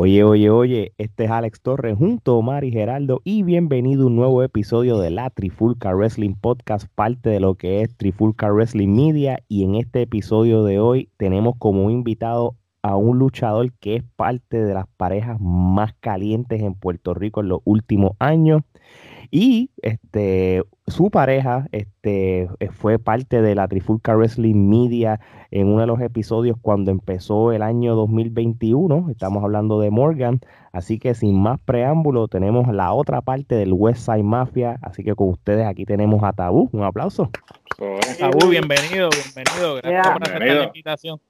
Oye, oye, oye, este es Alex Torres junto a Omar y Geraldo y bienvenido a un nuevo episodio de la Trifulca Wrestling Podcast, parte de lo que es Trifulca Wrestling Media y en este episodio de hoy tenemos como invitado a un luchador que es parte de las parejas más calientes en Puerto Rico en los últimos años. Y este, su pareja este, eh, fue parte de la Trifulca Wrestling Media en uno de los episodios cuando empezó el año 2021. Estamos hablando de Morgan. Así que sin más preámbulo, tenemos la otra parte del West Side Mafia. Así que con ustedes aquí tenemos a Tabú. Un aplauso. Tabú, bienvenido, bienvenido. Gracias por aceptar la invitación.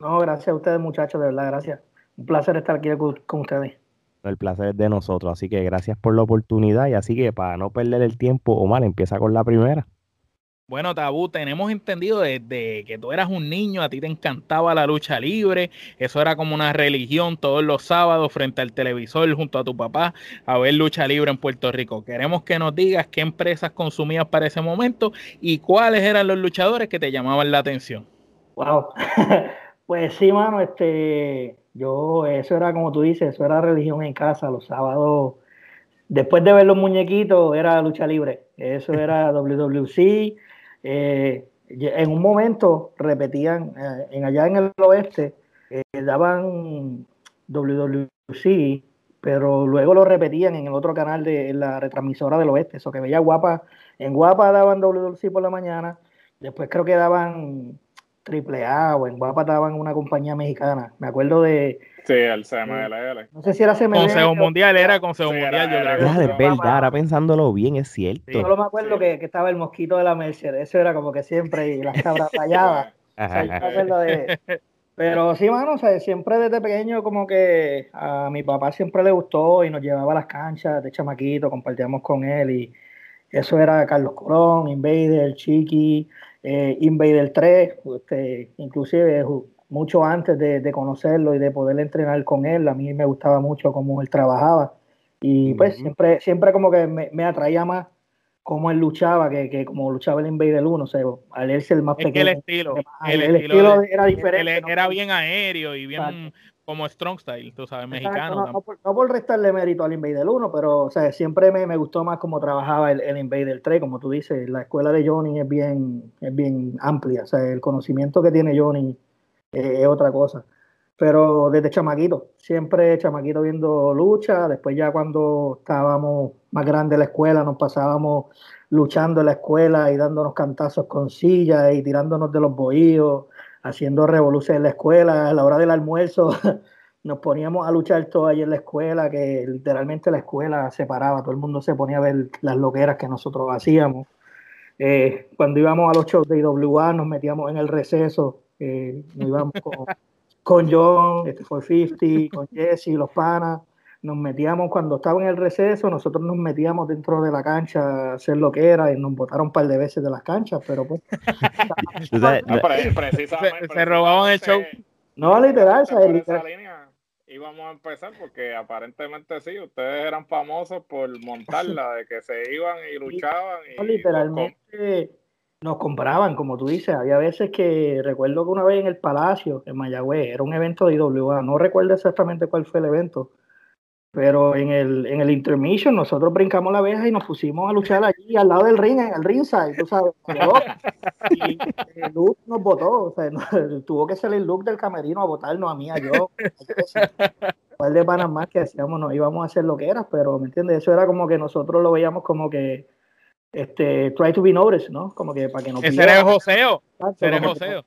No, gracias a ustedes, muchachos, de verdad, gracias. Un placer estar aquí con ustedes. El placer es de nosotros, así que gracias por la oportunidad y así que para no perder el tiempo, Omar, empieza con la primera. Bueno, Tabú, tenemos entendido desde que tú eras un niño, a ti te encantaba la lucha libre, eso era como una religión todos los sábados frente al televisor junto a tu papá a ver lucha libre en Puerto Rico. Queremos que nos digas qué empresas consumías para ese momento y cuáles eran los luchadores que te llamaban la atención. Wow, pues sí, mano, este, yo, eso era como tú dices, eso era religión en casa, los sábados, después de ver los muñequitos, era lucha libre, eso era WWC. Eh, en un momento repetían, eh, en allá en el oeste, eh, daban WWC, pero luego lo repetían en el otro canal de la retransmisora del oeste, eso que veía guapa, en guapa daban WWC por la mañana, después creo que daban Triple A o en Guapa estaban una compañía mexicana. Me acuerdo de. Sí, el CMLL. No sé si era CMLL. Consejo Mundial, era Consejo Mundial, yo creo. Es verdad, ahora pensándolo bien, es cierto. Yo solo me acuerdo que, que, estaba el mosquito de la Merced. Eso era como que siempre, y las cabras falladas. Pero sí, mano, o sea, siempre desde pequeño como que a mi papá siempre le gustó y nos llevaba a las canchas de chamaquito, compartíamos con él y eso era Carlos Colón, Invader, Chiqui, eh, Invader 3, este, inclusive mucho antes de, conocerlo y de poder entrenar con él, a mí me gustaba mucho cómo él trabajaba y pues siempre, siempre como que me, atraía más cómo él luchaba que, que como luchaba el Invader 1, o sea, al él ser el más pequeño. el estilo, el, estilo, era diferente. Era bien aéreo y bien como strong style, tú sabes, mexicano. No, por, restarle mérito al Invader 1, pero o sea, siempre me, me gustó más cómo trabajaba el, el, Invader 3, como tú dices, la escuela de Johnny es bien, es bien amplia, o sea, el conocimiento que tiene Johnny es otra cosa. Pero desde chamaquito, siempre chamaquito viendo lucha, después ya cuando estábamos más grandes en la escuela, nos pasábamos luchando en la escuela y dándonos cantazos con sillas y tirándonos de los bohíos haciendo revoluciones en la escuela, a la hora del almuerzo nos poníamos a luchar todo ahí en la escuela, que literalmente la escuela se paraba, todo el mundo se ponía a ver las loqueras que nosotros hacíamos. Eh, cuando íbamos a los shows de IWA nos metíamos en el receso, eh, nos íbamos con, con John, este fue 50, con Jesse, los panas, nos metíamos cuando estaba en el receso, nosotros nos metíamos dentro de la cancha a hacer lo que era y nos botaron un par de veces de las canchas, pero pues... se, robaban el show. No, literal, esa línea íbamos a empezar porque aparentemente sí, ustedes eran famosos por montarla, de que se iban y luchaban. Y literalmente nos compraban, como tú dices, había veces que recuerdo que una vez en el Palacio, en Mayagüez, era un evento de IWA, no recuerdo exactamente cuál fue el evento, pero en el, en el intermission nosotros brincamos la abeja y nos pusimos a luchar allí al lado del ring, en el ringside, tú sabes. Y Luke nos votó, o sea, tuvo que el look del camerino a votarnos a mí, a yo. Un de panas más que hacíamos, no íbamos a hacer lo que era, pero ¿me entiendes? Eso era como que nosotros lo veíamos como que este, try to be noticed, ¿no? Como que para que no Ese era el joseo. Ese era el joseo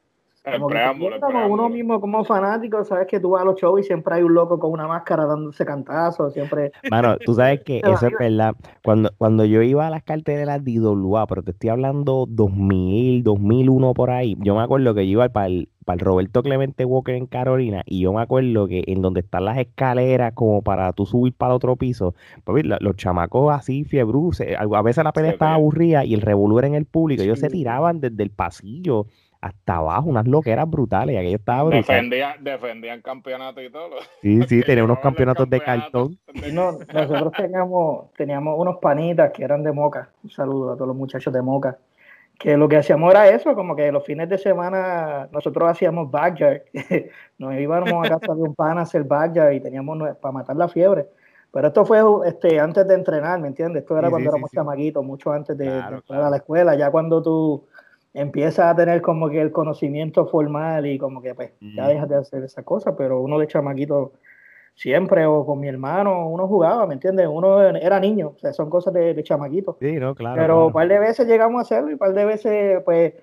como uno mismo como fanático, sabes que tú vas a los shows y siempre hay un loco con una máscara dándose cantazos, siempre... Mano, tú sabes que eso es verdad. Cuando, cuando yo iba a las carteras de IWA, pero te estoy hablando 2000, 2001 por ahí, yo me acuerdo que yo iba para el, para el Roberto Clemente Walker en Carolina y yo me acuerdo que en donde están las escaleras como para tú subir para otro piso, pues los chamacos así fiebruces, a veces la pelea estaba aburrida y el revolver en el público, ellos se tiraban desde el pasillo hasta abajo, unas loqueras brutales. Y aquello estaba Defendían, defendían campeonatos y todo. Sí, sí, tenía unos campeonatos de cartón. nosotros teníamos, teníamos unos panitas que eran de Moca. Un saludo a todos los muchachos de Moca. que lo que hacíamos era eso, como que los fines de semana nosotros hacíamos backyard, nos íbamos a casa de un pan a hacer backyard y teníamos para matar la fiebre. Pero esto fue este, antes de entrenar, ¿me entiendes? Esto era cuando éramos chamaquitos, mucho antes de, entrar a la escuela. Ya cuando tú empiezas a tener como que el conocimiento formal y como que pues ya dejas de hacer esas cosas, pero uno de chamaquito siempre, o con mi hermano, uno jugaba, ¿me entiendes? Uno era niño, o sea, son cosas de, de chamaquito. Sí, no, claro. Pero un par de veces llegamos a hacerlo y un par de veces, pues,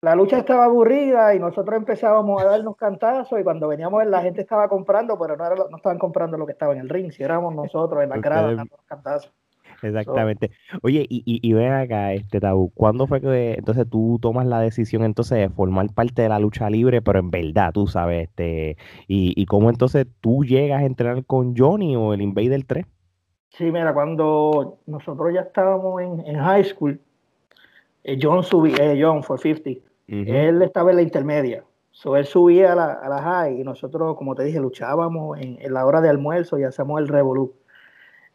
la lucha estaba aburrida y nosotros empezábamos a darnos cantazos y cuando veníamos la gente estaba comprando, pero no, era, no estaban comprando lo que estaba en el ring, si éramos nosotros en la grada dando cantazos. Exactamente. Oye, y, y, ven acá, este Tabú, ¿cuándo fue que entonces tú tomas la decisión entonces de formar parte de la lucha libre, pero en verdad, tú sabes, este, y, y cómo entonces tú llegas a entrenar con Johnny o el Invader 3? Sí, mira, cuando nosotros ya estábamos en, en high school, eh, John subía, eh, John 450, él estaba en la intermedia. So, él subía a la, a la high y nosotros, como te dije, luchábamos en, en la hora de almuerzo y hacemos el revolú.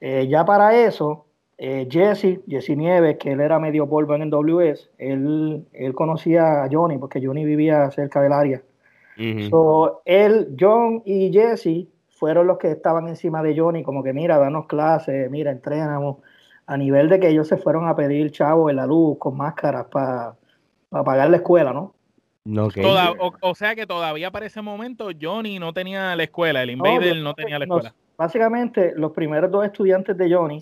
Eh, ya para eso, eh, Jesse, Jesse Nieves, que él era medio polvo en el WS, él, él conocía a Johnny porque Johnny vivía cerca del área. él, John y Jesse fueron los que estaban encima de Johnny, como que mira, danos clases, mira, entrenamos, a nivel de que ellos se fueron a pedir chavo en la luz con máscaras para pagar la escuela, ¿no? No, o, sea que todavía para ese momento Johnny no tenía la escuela, el Invader no, tenía la escuela. básicamente, los primeros dos estudiantes de Johnny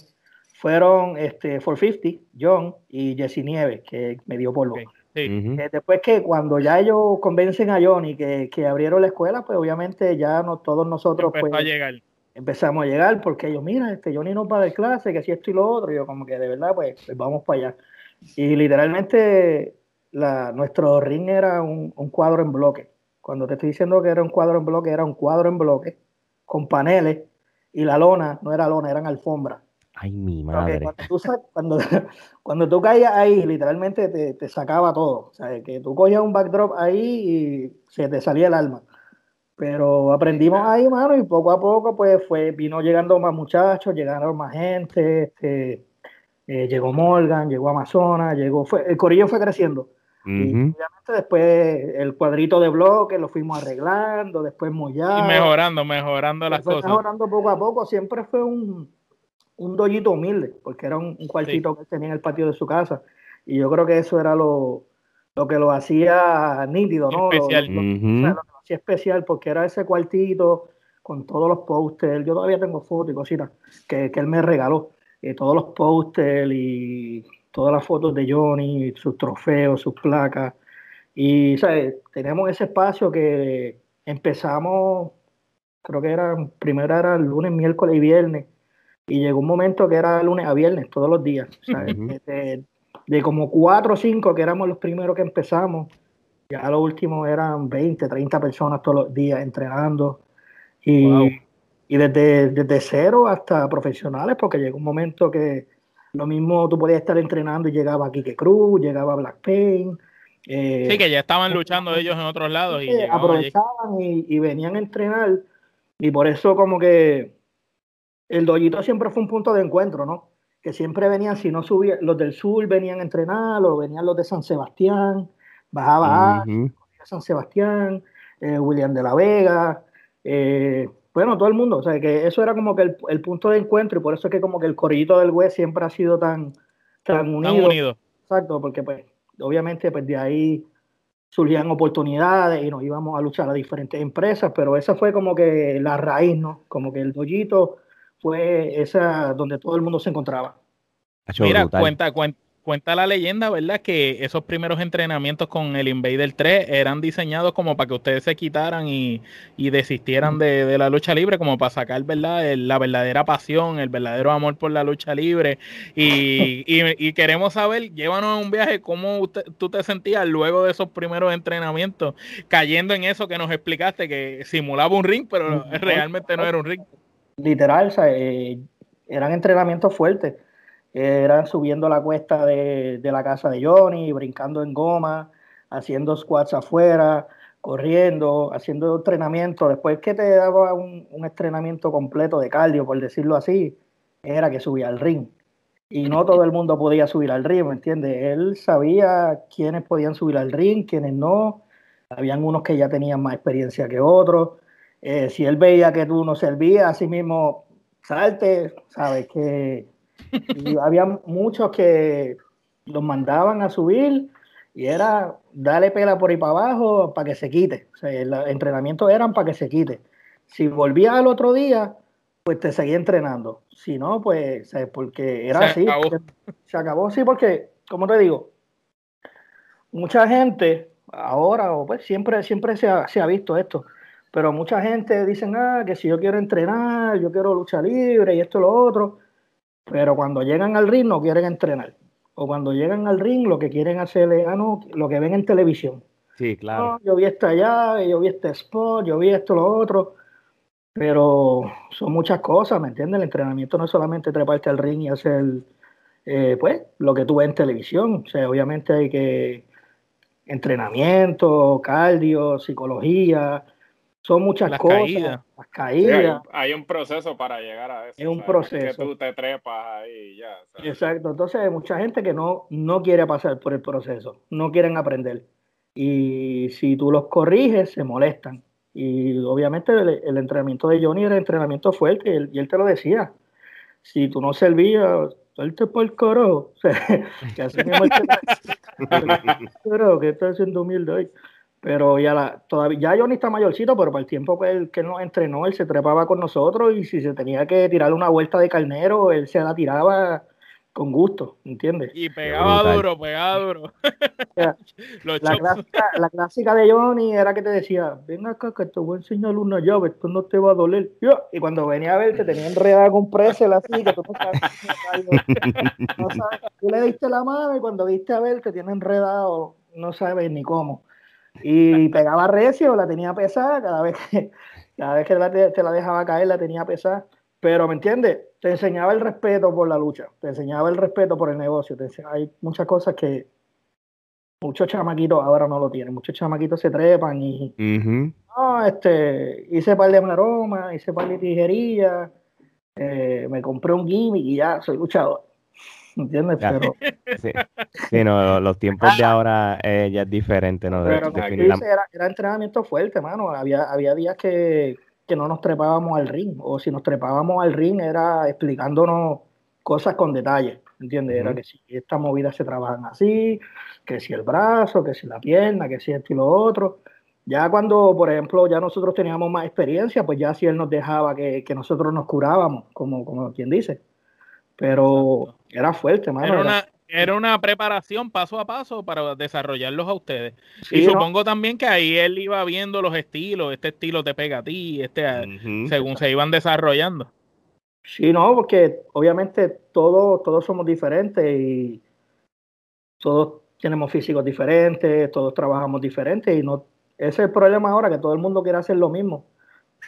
fueron este 450, John y Jesse Nieves, que me dio polvo. Eh, después que cuando ya ellos convencen a Johnny que, que abrieron la escuela, pues obviamente ya no, todos nosotros pues, a llegar. empezamos a llegar porque ellos, mira, este Johnny no va a dar clase, que si esto y lo otro, y yo como que de verdad, pues, pues vamos para allá. Y literalmente la, nuestro ring era un, un, cuadro en bloque. Cuando te estoy diciendo que era un cuadro en bloque, era un cuadro en bloque con paneles y la lona no era lona, eran alfombras. Ay, mi madre. Cuando tú, cuando, tú caías ahí, literalmente te, te, sacaba todo. O sea, que tú cogías un backdrop ahí y se te salía el alma. Pero aprendimos ahí, mano, y poco a poco, pues, fue, vino llegando más muchachos, llegaron más gente, este, eh, llegó Morgan, llegó Amazonas, llegó, fue, el corillo fue creciendo. Y obviamente después el cuadrito de bloque lo fuimos arreglando, después mollando. Y mejorando, mejorando las cosas. Mejorando poco a poco, siempre fue un, un dollito humilde, porque era un, cuartito que tenía en el patio de su casa. Y yo creo que eso era lo, lo que lo hacía nítido, ¿no? Especial. Lo, lo, hacía especial porque era ese cuartito con todos los posters. Yo todavía tengo fotos y cositas que, que él me regaló. Eh, todos los posters y todas las fotos de Johnny, sus trofeos, sus placas. Y ¿sabes? tenemos ese espacio que empezamos, creo que era, primero era el lunes, miércoles y viernes, y llegó un momento que era lunes a viernes, todos los días. de, como cuatro o cinco que éramos los primeros que empezamos, ya los últimos eran 20, 30 personas todos los días entrenando. Y, y desde, desde cero hasta profesionales, porque llegó un momento que lo mismo tú podías estar entrenando y llegaba Kike Cruz, llegaba Black Pain. Eh, sí, que ya estaban luchando ellos en otros lados. Y aprovechaban y, venían a entrenar. Y por eso como que el doyito siempre fue un punto de encuentro, ¿no? Que siempre venían, si no subía, los del sur venían a entrenar, o venían los de San Sebastián, bajaba a San Sebastián, eh, William de la Vega, eh, bueno, todo el mundo, o sea, que eso era como que el, punto de encuentro y por eso es que como que el corrillito del web siempre ha sido tan, tan unido. Exacto, porque pues obviamente pues de ahí surgían oportunidades y nos íbamos a luchar a diferentes empresas, pero esa fue como que la raíz, ¿no? Como que el doyito fue esa donde todo el mundo se encontraba. Mira, cuenta, cuenta, cuenta la leyenda, ¿verdad? Que esos primeros entrenamientos con el Invader 3 eran diseñados como para que ustedes se quitaran y, desistieran de, la lucha libre, como para sacar, ¿verdad? la verdadera pasión, el verdadero amor por la lucha libre. Y, queremos saber, llévanos a un viaje, cómo tú te sentías luego de esos primeros entrenamientos, cayendo en eso que nos explicaste, que simulaba un ring, pero realmente no era un ring. Literal, eh, eran entrenamientos fuertes eran subiendo la cuesta de, la casa de Johnny, brincando en goma, haciendo squats afuera, corriendo, haciendo entrenamiento. Después que te daba un, entrenamiento completo de cardio, por decirlo así, era que subía al ring. y no todo el mundo podía subir al ring, ¿me entiendes? Él sabía quiénes podían subir al ring, quiénes no. Habían unos que ya tenían más experiencia que otros. Eh, si él veía que tú no servías, así mismo, salte, ¿sabes? Que había muchos que los mandaban a subir y era darle pela por ahí para abajo para que se quite. O sea, el entrenamiento eran para que se quite. Si volvía al otro día, pues te seguía entrenando. Si no, pues, ¿sabes? porque era así. Se acabó, sí, porque, como te digo, mucha gente ahora, o pues siempre, siempre se ha, se ha visto esto, pero mucha gente dicen, ah, que si yo quiero entrenar, yo quiero lucha libre y esto y lo otro, pero cuando llegan al ring no quieren entrenar. O cuando llegan al ring lo que quieren hacer es, ah, no, lo que ven en televisión. Sí, claro. yo vi esta allá, yo vi este spot, yo vi esto, lo otro. Pero son muchas cosas, ¿me entiendes? El entrenamiento no es solamente treparte al ring y hacer, eh, pues, lo que tú ves en televisión. O sea, obviamente hay que entrenamiento, cardio, psicología, son muchas cosas. Caídas. Las caídas. hay, un proceso para llegar a eso. Es un proceso. Que tú te trepas ahí y ya. Exacto. Entonces hay mucha gente que no, no quiere pasar por el proceso, no quieren aprender. Y si tú los corriges, se molestan. Y obviamente el, entrenamiento de Johnny era entrenamiento fuerte y él, y él te lo decía. Si tú no servías, salte por el coro. O sea, que así mismo Pero, ¿qué está haciendo humilde hoy? Pero ya la, todavía, ya Johnny está mayorcito, pero para el tiempo que él, que él nos entrenó, él se trepaba con nosotros y si se tenía que tirar una vuelta de carnero, él se la tiraba con gusto, ¿entiendes? Y pegaba duro, pegaba duro. la, clásica, la, clásica, de Johnny era que te decía, ven acá que te voy a enseñar una llave, esto no te va a doler. Y cuando venía a ver, te tenía enredada con presel así, que tú no sabes, no sabes. Tú le diste la mano y cuando viste a ver, te tiene enredado, no sabes ni cómo. Y pegaba recio, la tenía pesada, cada vez que, cada vez que te la dejaba caer, la tenía pesada. Pero, ¿me entiendes? Te enseñaba el respeto por la lucha, te enseñaba el respeto por el negocio. Te hay muchas cosas que muchos chamaquitos ahora no lo tienen. Muchos chamaquitos se trepan y. No, este, hice par de maromas, hice par de tijerillas, eh, me compré un gimmick y ya soy luchador. ¿Entiendes? Pero. Sí. no, los tiempos de ahora eh, ya es diferente, ¿no? Pero era, era, entrenamiento fuerte, mano. Había, había días que que no nos trepábamos al ring, o si nos trepábamos al ring era explicándonos cosas con detalle, ¿entiendes? Era que si estas movidas se trabajan así, que si el brazo, que si la pierna, que si esto y lo otro. Ya cuando, por ejemplo, ya nosotros teníamos más experiencia, pues ya si él nos dejaba que, nosotros nos curábamos, como, como quien dice. Pero era fuerte, mano. Era era una preparación paso a paso para desarrollarlos a ustedes. y supongo también que ahí él iba viendo los estilos, este estilo te pega a ti, este según se iban desarrollando. Sí, no, porque obviamente todos, todos somos diferentes y todos tenemos físicos diferentes, todos trabajamos diferentes y no ese es el problema ahora que todo el mundo quiere hacer lo mismo.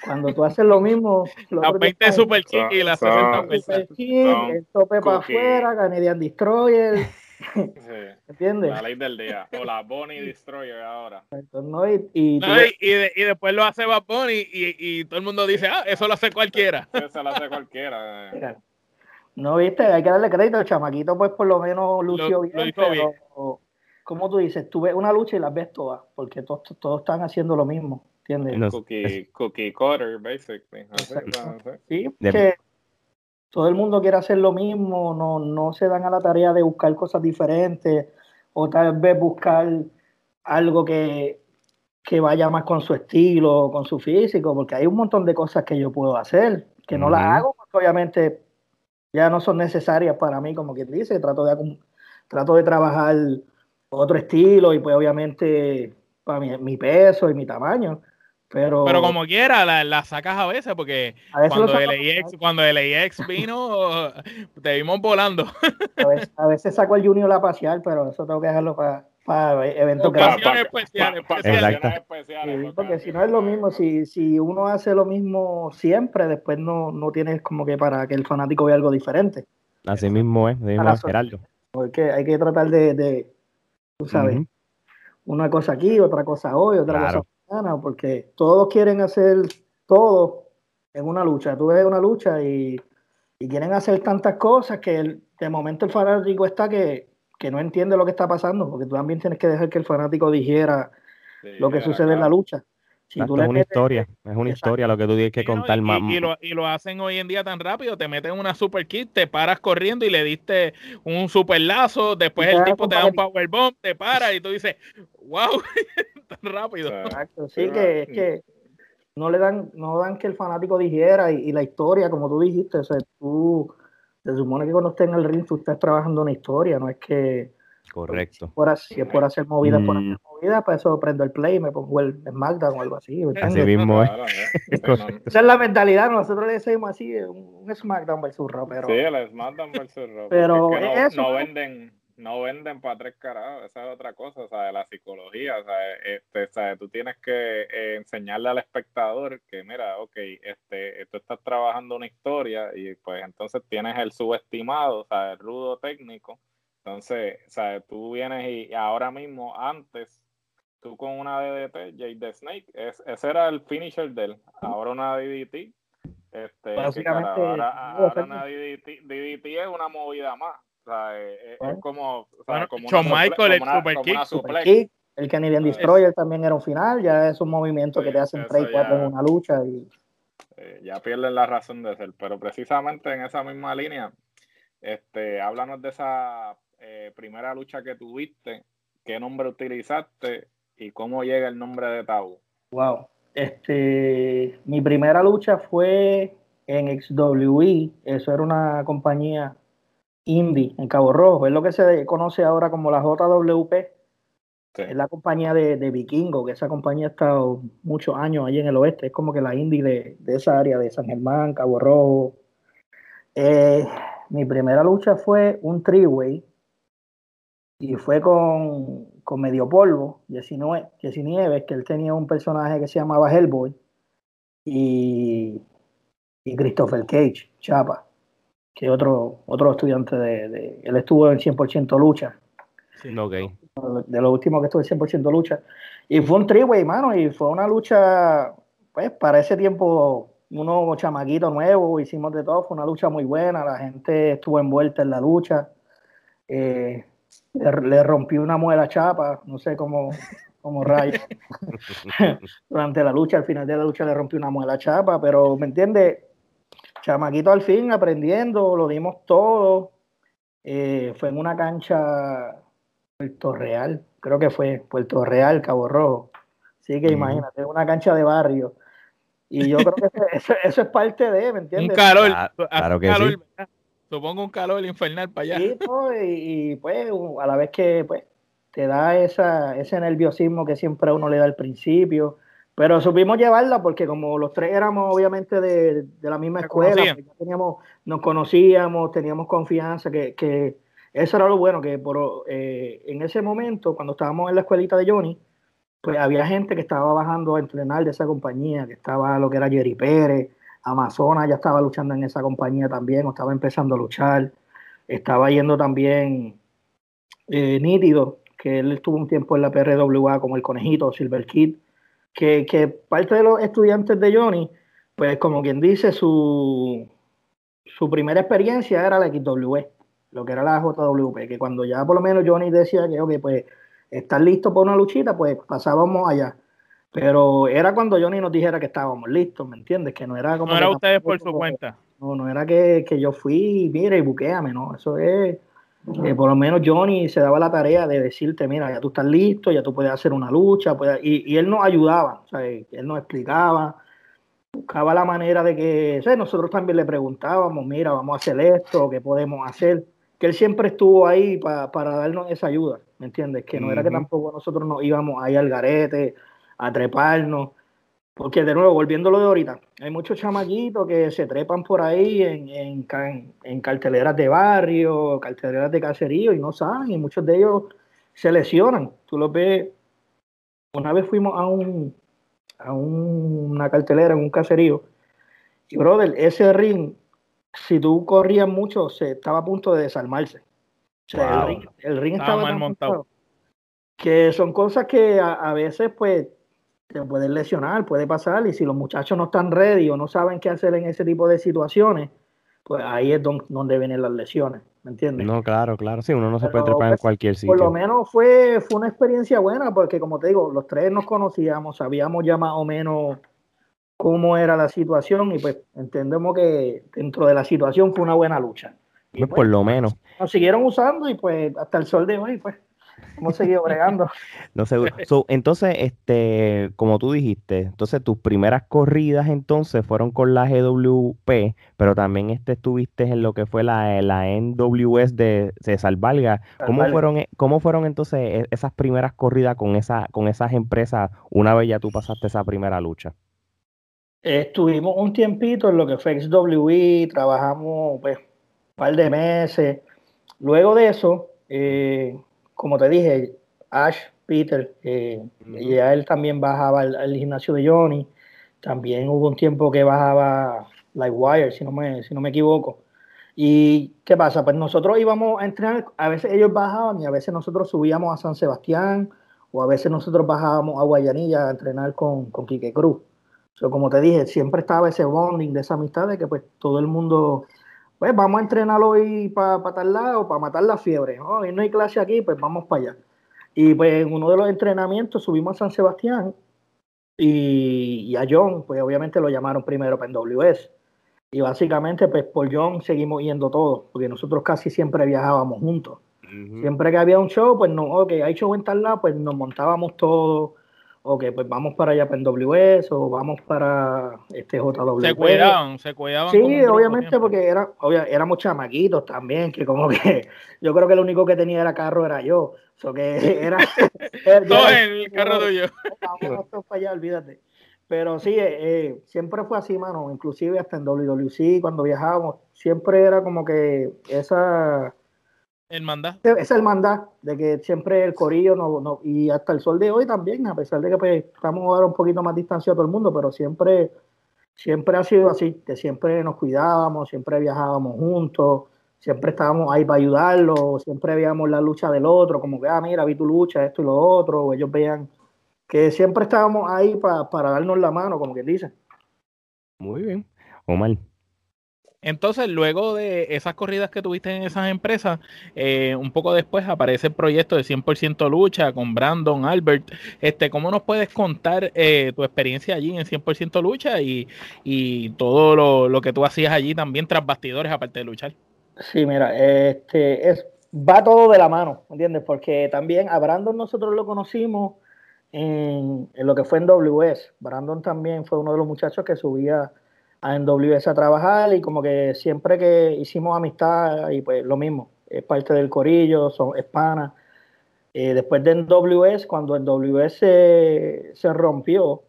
Cuando tú haces lo mismo. La 20 Super Kick y la 60 Super Kick, el tope para afuera, Canadian Destroyer. Sí. ¿Entiendes? La ley del día. O la Bonnie Destroyer ahora. No, y, y, y, después lo hace Bad Bunny y, y, todo el mundo dice, ah, eso lo hace cualquiera. Eso lo hace cualquiera. Eh. No, viste, hay que darle crédito. El chamaquito, pues por lo menos lució bien. pero, bien. como tú dices, tú ves una lucha y las ves todas, porque todos, todos están haciendo lo mismo. ¿Entiendes? cookie, cookie cutter, basically. Sí, porque todo el mundo quiere hacer lo mismo, no, no se dan a la tarea de buscar cosas diferentes o tal vez buscar algo que, que vaya más con su estilo, con su físico, porque hay un montón de cosas que yo puedo hacer, que no las hago, porque obviamente ya no son necesarias para mí, como quien dice, trato de, trato de trabajar otro estilo y pues obviamente para mi, mi peso y mi tamaño. Pero, pero como quiera, la, la, sacas a veces porque cuando, el AX, cuando el AX vino, te vimos volando. A veces, saco el Junior la pasear, pero eso tengo que dejarlo para, para eventos grandes. especiales. especiales porque si no es lo mismo, si, si uno hace lo mismo siempre, después no, no tienes como que para que el fanático vea algo diferente. Así mismo es, mismo. Porque hay que tratar de, de tú sabes, una cosa aquí, otra cosa hoy, otra cosa porque todos quieren hacer todo en una lucha. Tú ves una lucha y, quieren hacer tantas cosas que de momento el fanático está que, que no entiende lo que está pasando, porque tú también tienes que dejar que el fanático dijera lo que sucede en la lucha. es una historia, es una historia lo que tú tienes que contar más. Y, lo, y, lo, hacen hoy en día tan rápido, te meten una super kit, te paras corriendo y le diste un super lazo, después el tipo te da un power bomb, te para y tú dices, wow, tan rápido. Exacto, sí que es que no le dan, no dan que el fanático dijera y, la historia, como tú dijiste, o sea, tú se supone que cuando estés en el ring tú estás trabajando una historia, no es que Correcto. si es por hacer movida, por hacer mm. movida, para eso prendo el play y me pongo el SmackDown o algo así. Así mismo es. Esa es la mentalidad, nosotros le decimos así, un SmackDown versus Raw, pero... Sí, el SmackDown versus Raw. Pero no, venden no venden para tres carajos, esa es otra cosa, o sea, la psicología, o sea, este, sea, tú tienes que eh, enseñarle al espectador que, mira, ok, este, tú estás trabajando una historia y pues entonces tienes el subestimado, o sea, el rudo técnico, entonces, o sea, tú vienes y ahora mismo, antes, tú con una DDT, Jade the Snake, ese era el finisher de él, ahora una DDT, este, Básicamente, ahora, ahora una DDT, DDT es una movida más, o sea, es, es como, o sea, como Shawn Michael, el Super Kick. El Canadian Destroyer también era un final, ya es un movimiento que te hacen 3 y 4 en una lucha. Y... Eh, ya pierden la razón de ser, pero precisamente en esa misma línea, este, háblanos de esa eh, primera lucha que tuviste, qué nombre utilizaste y cómo llega el nombre de Tabú. Wow, este, mi primera lucha fue en XWE, eso era una compañía Indy en Cabo Rojo, es lo que se conoce ahora como la JWP. Es la compañía de, Vikingo, que esa compañía ha estado muchos años allí en el oeste. Es como que la Indy de, esa área, de San Germán, Cabo Rojo. Eh, mi primera lucha fue un three-way y fue con, con Medio Polvo, Jesse Nieves, que él tenía un personaje que se llamaba Hellboy, y, y Christopher Cage, Chapa que otro, otro estudiante de, Él estuvo en 100% lucha. Sí, okay. De lo último que estuvo en 100% lucha. Y fue un triway, mano, y fue una lucha, pues para ese tiempo, uno chamaquito nuevo, hicimos de todo, fue una lucha muy buena, la gente estuvo envuelta en la lucha. Eh, le, rompió una muela chapa, no sé cómo, cómo rayo. Durante la lucha, al final de la lucha le rompió una muela chapa, pero ¿me entiendes? Chamaquito al fin aprendiendo, lo dimos todo. Eh, fue en una cancha Puerto Real, creo que fue Puerto Real, Cabo Rojo. Así que imagínate, una cancha de barrio. Y yo creo que eso, es parte de, ¿me entiendes? Un calor, claro que sí. Supongo un calor infernal para allá. y, pues a la vez que pues te da esa, ese nerviosismo que siempre a uno le da al principio, pero supimos llevarla porque como los tres éramos obviamente de, la misma escuela, pues teníamos, nos conocíamos, teníamos confianza, que, que, eso era lo bueno, que por, eh, en ese momento, cuando estábamos en la escuelita de Johnny, pues había gente que estaba bajando a entrenar de esa compañía, que estaba lo que era Jerry Pérez, Amazonas ya estaba luchando en esa compañía también, o estaba empezando a luchar, estaba yendo también eh, Nítido, que él estuvo un tiempo en la PRWA como el conejito, Silver Kid, que, parte de los estudiantes de Johnny, pues como quien dice, su, su primera experiencia era la XW, lo que era la JWP, que cuando ya por lo menos Johnny decía que, ok, pues estar listo para una luchita, pues pasábamos allá. Pero era cuando Johnny nos dijera que estábamos listos, ¿me entiendes? Que no era como... No era ustedes por su cuenta. No, no era que, yo fui, mire, y buqueame, no, eso es eh, por lo menos Johnny se daba la tarea de decirte, mira, ya tú estás listo, ya tú puedes hacer una lucha, y, él nos ayudaba, o sea, él nos explicaba, buscaba la manera de que, nosotros también le preguntábamos, mira, vamos a hacer esto, ¿qué podemos hacer? Que él siempre estuvo ahí para darnos esa ayuda, ¿me entiendes? Que no era que tampoco nosotros nos íbamos ahí al garete a treparnos, porque de nuevo, volviendo lo de ahorita, hay muchos chamaquitos que se trepan por ahí en, en, en, carteleras de barrio, carteleras de caserío y no saben, y muchos de ellos se lesionan. Tú lo ves, una vez fuimos a un a una cartelera en un caserío, y brother, ese ring, si tú corrías mucho, se estaba a punto de desarmarse. O sea, el ring, el ring estaba, mal montado. Que son cosas que a, a veces, pues, te puedes lesionar, puede pasar, y si los muchachos no están ready o no saben qué hacer en ese tipo de situaciones, pues ahí es donde, vienen las lesiones. ¿me entiendes? No, claro, claro, sí, uno no se puede trepar en pues, cualquier sitio. Por lo menos fue, fue una experiencia buena, porque como te digo, los tres nos conocíamos, sabíamos ya más o menos cómo era la situación y pues entendemos que dentro de la situación fue una buena lucha. Y pues, por lo menos. Nos siguieron usando y pues hasta el sol de hoy, pues hemos seguido bregando. no sé. entonces, este, como tú dijiste, entonces tus primeras corridas entonces fueron con la GWP, pero también este, estuviste en lo que fue la, la NWS de, de Salvalga. ¿Cómo fueron, e, ¿Cómo fueron entonces e, esas primeras corridas con, esa, con esas empresas una vez ya tú pasaste esa primera lucha? Estuvimos un tiempito en lo que fue XWE, trabajamos pues un par de meses. Luego de eso, eh, como te dije, Ash, Peter, eh, ya él también bajaba al, gimnasio de Johnny. También hubo un tiempo que bajaba Lightwire, si no me, si no me equivoco. ¿Y qué pasa? Pues nosotros íbamos a entrenar, a veces ellos bajaban y a veces nosotros subíamos a San Sebastián o a veces nosotros bajábamos a Guayanilla a entrenar con, con Quique Cruz. como te dije, siempre estaba ese bonding de esa amistad de que pues todo el mundo pues vamos a entrenar hoy para pa tal lado, para matar la fiebre. Hoy no hay clase aquí, pues vamos para allá. Y pues en uno de los entrenamientos subimos a San Sebastián y, a John, pues obviamente lo llamaron primero para NWS. Y básicamente, pues por John seguimos yendo todos, porque nosotros casi siempre viajábamos juntos. Siempre que había un show, pues no, ok, hay show en tal lado, pues nos montábamos todos ok, pues vamos para allá para NWS o vamos para este JW. Se cuidaban, se cuidaban. Sí, obviamente porque era, éramos chamaquitos también, que como que yo creo que lo único que tenía era carro era yo. So que era, Todo el carro tuyo. Vamos para allá, olvídate. Pero sí, eh, eh, siempre fue así, mano. Inclusive hasta en WWC, cuando viajábamos, siempre era como que esa Hermandad. Esa hermandad, de que siempre el corillo, no, no, y hasta el sol de hoy también, a pesar de que pues, estamos ahora un poquito más distanciados todo el mundo, pero siempre, siempre ha sido así, que siempre nos cuidábamos, siempre viajábamos juntos, siempre estábamos ahí para ayudarlo, siempre veíamos la lucha del otro, como que, ah, mira, vi tu lucha, esto y lo otro, o ellos veían que siempre estábamos ahí para, para darnos la mano, como quien dice. Muy bien. Omar. Entonces, luego de esas corridas que tuviste en esas empresas, eh, un poco después aparece el proyecto de 100% lucha con Brandon, Albert. Este, ¿Cómo nos puedes contar eh, tu experiencia allí en 100% lucha y, todo lo, que tú hacías allí también tras bastidores, aparte de luchar? Sí, mira, este, es, va todo de la mano, ¿entiendes? Porque también a Brandon nosotros lo conocimos en, en lo que fue en WS. Brandon también fue uno de los muchachos que subía a NWS a trabajar y como que siempre que hicimos amistad y pues lo mismo, es parte del corillo, son hispanas. Eh, después de NWS, cuando NWS se, se rompió,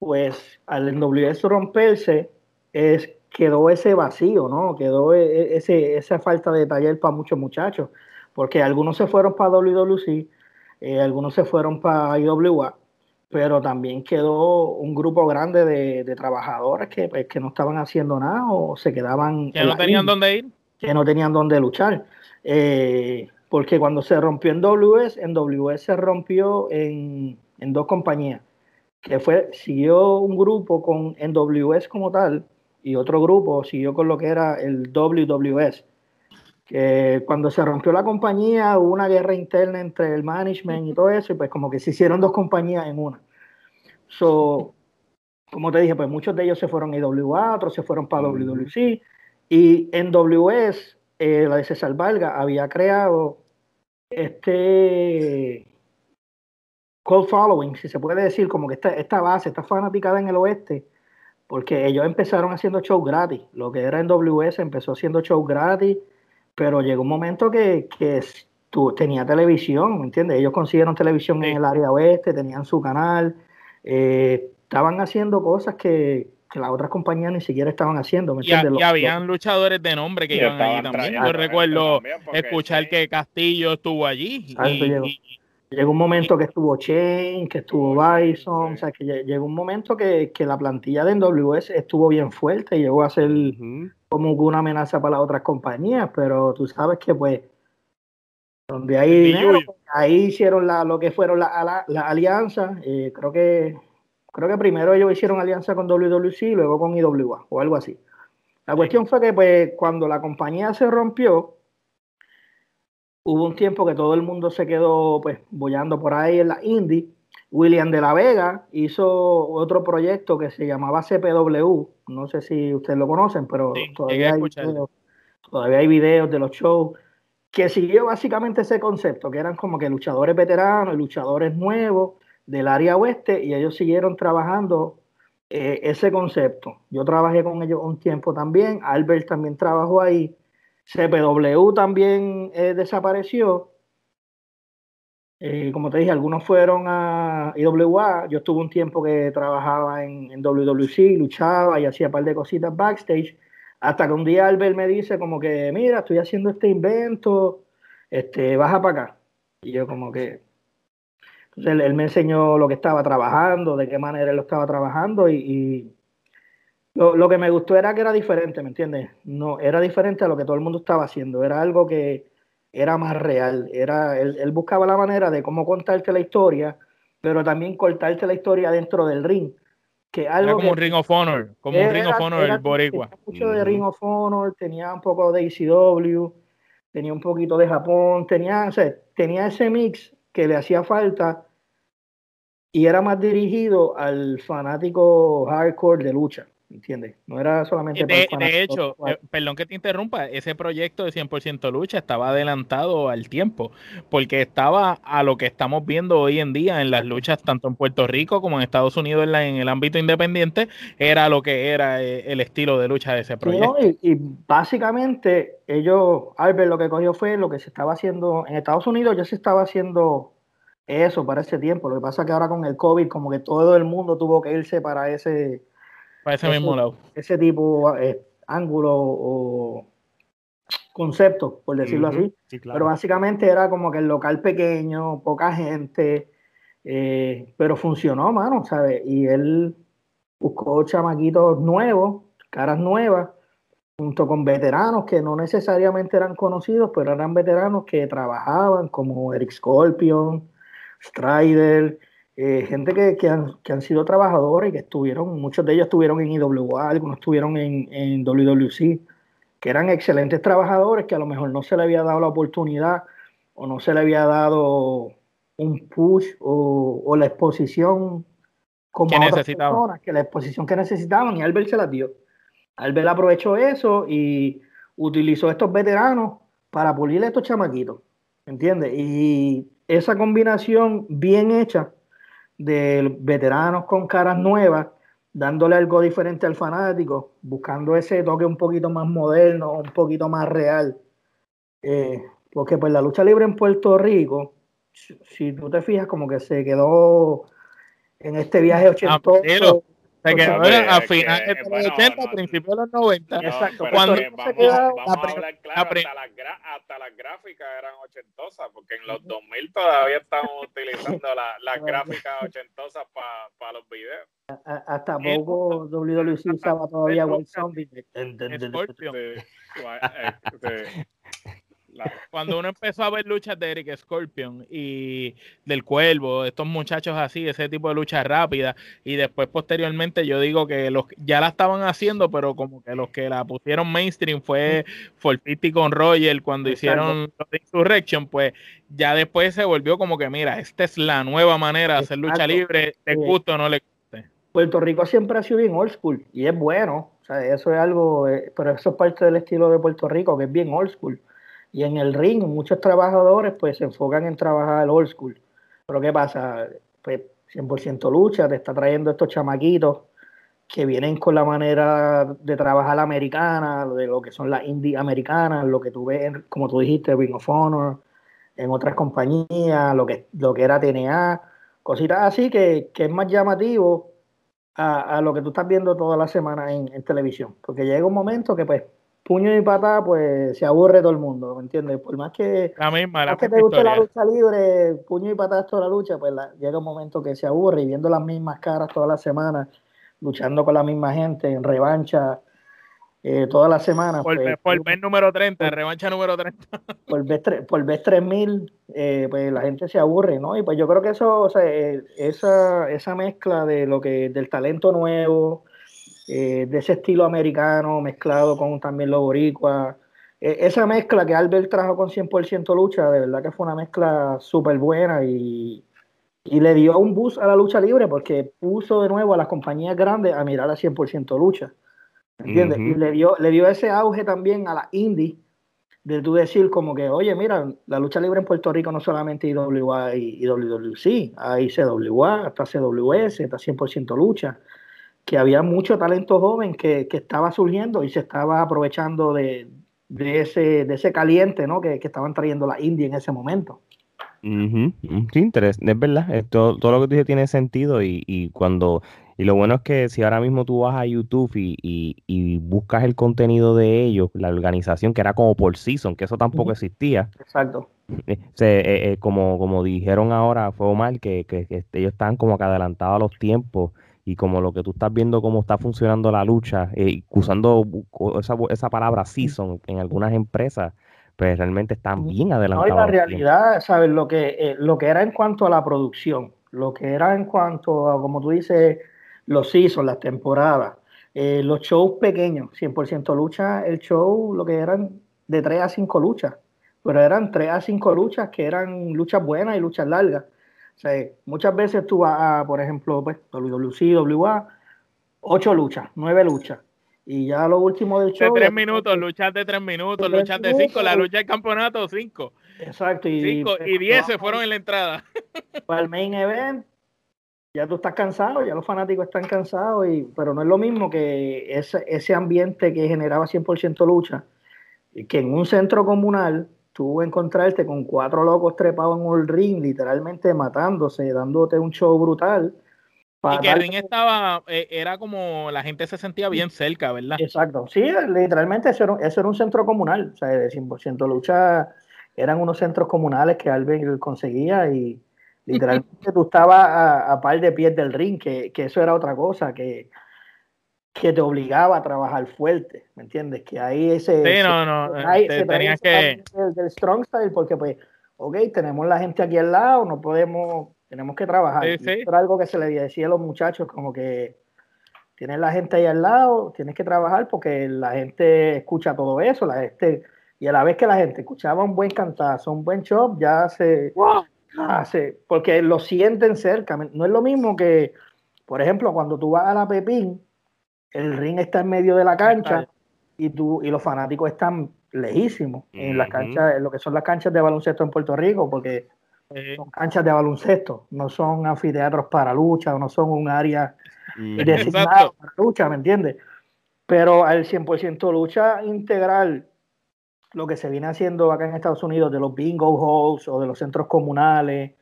pues al NWS romperse, es, quedó ese vacío, ¿no? Quedó e, e, ese, esa falta de taller para muchos muchachos, porque algunos se fueron para WWC, eh, algunos se fueron para IWA, pero también quedó un grupo grande de, trabajadores que, pues, que, no estaban haciendo nada o se quedaban... Que no tenían dónde ir. Que no tenían dónde luchar. Eh, porque cuando se rompió en WS, en WS se rompió en, en, dos compañías, que fue, siguió un grupo con en WS como tal y otro grupo siguió con lo que era el WWS que cuando se rompió la compañía hubo una guerra interna entre el management y todo eso, y pues como que se hicieron dos compañías en una. So, como te dije, pues muchos de ellos se fueron a IWA, otros se fueron para WWC, y en WS, eh, la de César Valga había creado este cold following, si se puede decir, como que esta, esta base está fanaticada en el oeste, porque ellos empezaron haciendo shows gratis, lo que era en WS empezó haciendo shows gratis, pero llegó un momento que, que tú, tenía televisión, ¿me entiendes? Ellos consiguieron televisión en el área oeste, tenían su canal, eh, estaban haciendo cosas que, que, las otras compañías ni siquiera estaban haciendo, ¿me entiendes? Y, habían luchadores de nombre que iban allí también. Yo recuerdo escuchar que Castillo estuvo allí. Y, llegó, un momento que estuvo Chain, que estuvo Bison, o sea, que llegó un momento que, que, la plantilla de NWS estuvo bien fuerte y llegó a ser como una amenaza para las otras compañías, pero tú sabes que pues donde hay ahí hicieron la, lo que fueron las la, la alianzas, eh, creo que creo que primero ellos hicieron alianza con WWC y luego con IWA o algo así. La cuestión fue que pues cuando la compañía se rompió, hubo un tiempo que todo el mundo se quedó pues bollando por ahí en la indie. William de la Vega hizo otro proyecto que se llamaba CPW, no sé si ustedes lo conocen, pero todavía, hay videos, todavía hay videos de los shows que siguió básicamente ese concepto, que eran como que luchadores veteranos y luchadores nuevos del área oeste, y ellos siguieron trabajando eh, ese concepto. Yo trabajé con ellos un tiempo también, Albert también trabajó ahí, CPW también eh, desapareció. Eh, como te dije, algunos fueron a IWA. Yo estuve un tiempo que trabajaba en, en WWC, luchaba y hacía un par de cositas backstage. Hasta que un día Albert me dice como que, mira, estoy haciendo este invento, este, baja para acá. Y yo como que... Entonces él, me enseñó lo que estaba trabajando, de qué manera él lo estaba trabajando y lo, que me gustó era que era diferente, ¿me entiendes? No, era diferente a lo que todo el mundo estaba haciendo, era algo que era más real, era, él, buscaba la manera de cómo contarte la historia, pero también cortarte la historia dentro del ring. Que algo era como un Ring of Honor, como un Ring of Honor el boricua. mucho de Ring of Honor, tenía un poco de ECW, tenía un poquito de Japón, tenía, tenía ese mix que le hacía falta y era más dirigido al fanático hardcore de lucha. ¿Entiendes? No era solamente... De, de hecho, eh, perdón que te interrumpa, ese proyecto de 100% lucha estaba adelantado al tiempo, porque estaba a lo que estamos viendo hoy en día en las luchas, tanto en Puerto Rico como en Estados Unidos en, en el ámbito independiente, era lo que era eh, el estilo de lucha de ese proyecto. y, básicamente ellos, Albert lo que cogió fue lo que se estaba haciendo en Estados Unidos, ya se estaba haciendo eso para ese tiempo, lo que pasa que ahora con el COVID como que todo el mundo tuvo que irse para ese ese, mismo lado. Ese tipo de eh, ángulo o concepto, por decirlo así. Pero básicamente era como que el local pequeño, poca gente, eh, pero funcionó, mano, ¿sabes? Y él buscó chamaquitos nuevos, caras nuevas, junto con veteranos que no necesariamente eran conocidos, pero eran veteranos que trabajaban como Eric Scorpion, Strider, eh, gente que, que, han, que, han, sido trabajadores y que estuvieron, muchos de ellos estuvieron en IWA, algunos estuvieron en, en WWC, que eran excelentes trabajadores que a lo mejor no se le había dado la oportunidad o no se le había dado un push o, o la exposición como que necesitaban. que la exposición que necesitaban y Albert se la dio. Albert aprovechó eso y utilizó estos veteranos para pulirle a estos chamaquitos, ¿entiendes? Y esa combinación bien hecha de veteranos con caras nuevas, dándole algo diferente al fanático, buscando ese toque un poquito más moderno, un poquito más real. Eh, porque pues la lucha libre en Puerto Rico, si, tú te fijas, como que se quedó en este viaje 80 se quedó a finales de los 80, principios de los 90. Exacto. Cuando vamos, a hablar claro, hasta, las gráficas eran ochentosas, porque en los 2000 todavía estamos utilizando las gráficas ochentosas para los videos. hasta poco WWC usaba todavía White Zombie. Cuando uno empezó a ver luchas de Eric Scorpion y del Cuervo, estos muchachos así, ese tipo de lucha rápida, y después posteriormente yo digo que los ya la estaban haciendo, pero como que los que la pusieron mainstream fue Forfiti con Roger cuando hicieron Insurrection, pues ya después se volvió como que, mira, esta es la nueva manera de hacer lucha libre, te gusta o no le guste. Puerto Rico siempre ha sido bien old school y es bueno, o sea, eso es algo, eh, pero eso es parte del estilo de Puerto Rico, que es bien old school. Y en el ring, muchos trabajadores pues se enfocan en trabajar el old school. Pero ¿qué pasa? Pues 100% lucha, te está trayendo estos chamaquitos que vienen con la manera de trabajar americana, de lo que son las indie americanas, lo que tú ves, como tú dijiste, Ring of Honor, en otras compañías, lo que, lo que era TNA, cositas así que, que es más llamativo a, a, lo que tú estás viendo toda la semana en, en televisión. Porque llega un momento que pues puño y patada, pues se aburre todo el mundo, ¿me entiendes? Por más que, la misma, que te guste la lucha libre, puño y patada toda la lucha, pues llega un momento que se aburre y viendo las mismas caras todas las semanas, luchando con la misma gente en revancha eh, todas las semanas. Por, pues, por vez número 30, revancha número 30. Por vez, por vez 3000, eh, pues la gente se aburre, ¿no? Y pues yo creo que eso, o sea, eh, esa, esa mezcla de lo que, del talento nuevo, eh, de ese estilo americano mezclado con también lo boricua, e, esa mezcla que Albert trajo con 100% lucha, de verdad que fue una mezcla súper buena y, y, le dio un boost a la lucha libre porque puso de nuevo a las compañías grandes a mirar a 100% lucha. ¿Entiendes? Y le dio, le dio ese auge también a la indie de tú decir como que, oye, mira, la lucha libre en Puerto Rico no solamente IWA y, y WWC, hay CWA, hasta CWS, está 100% lucha, que había mucho talento joven que, que, estaba surgiendo y se estaba aprovechando de, de, ese, de ese caliente ¿no? que, que estaban trayendo la India en ese momento. Sí, interés, es verdad, todo, todo lo que tú dices tiene sentido y, y cuando y lo bueno es que si ahora mismo tú vas a YouTube y, buscas el contenido de ellos, la organización que era como por season, que eso tampoco existía. Exacto. Eh, eh, eh, como, como dijeron ahora, fue Omar, que, que, ellos están como que adelantados a los tiempos y como lo que tú estás viendo cómo está funcionando la lucha, usando esa, esa palabra season en algunas empresas, pues realmente están bien adelantados. No, la realidad, ¿sabes? Lo que, lo que era en cuanto a la producción, lo que era en cuanto a, como tú dices, los seasons, las temporadas, eh, los shows pequeños, 100% lucha, el show lo que eran de 3 a 5 luchas, pero eran 3 a 5 luchas que eran luchas buenas y luchas largas. O sea, muchas veces tú vas a, por ejemplo, pues, WWC, WA, 8 luchas, 9 luchas. Y ya lo último del show. De 3 minutos, luchas de 3 minutos, luchas de 5, la lucha del campeonato 5. Exacto. Y 10 pues, se fueron en la entrada. Para el main event, ya tú estás cansado, ya los fanáticos están cansados, y, pero no es lo mismo que ese, ese ambiente que generaba 100% lucha, que en un centro comunal tú encontrarte con cuatro locos trepados en un ring, literalmente matándose, dándote un show brutal. Y que el ring estaba, eh, era como la gente se sentía bien cerca, ¿verdad? Exacto, sí, literalmente eso era, eso era un centro comunal, o sea, de 100% lucha eran unos centros comunales que Albert conseguía y Literalmente tú estabas a, par de pies del ring, que, eso era otra cosa, que, que te obligaba a trabajar fuerte, ¿me entiendes? Que ahí ese... Sí, no, no, ahí, te, tenías que... Del, strong style, porque pues, ok, tenemos la gente aquí al lado, no podemos, tenemos que trabajar. Sí, Era algo que se le decía a los muchachos, como que tienes la gente ahí al lado, tienes que trabajar porque la gente escucha todo eso, la gente... Y a la vez que la gente escuchaba un buen cantazo, un buen show, ya se... Ah, sí, porque lo sienten cerca. No es lo mismo que, por ejemplo, cuando tú vas a la Pepín, el ring está en medio de la cancha y, tú, y los fanáticos están lejísimos en las canchas, en lo que son las canchas de baloncesto en Puerto Rico, porque son canchas de baloncesto, no son anfiteatros para lucha, no son un área designada para lucha, ¿me entiendes? Pero al 100% lucha integral lo que se viene haciendo acá en Estados Unidos de los bingo halls o de los centros comunales,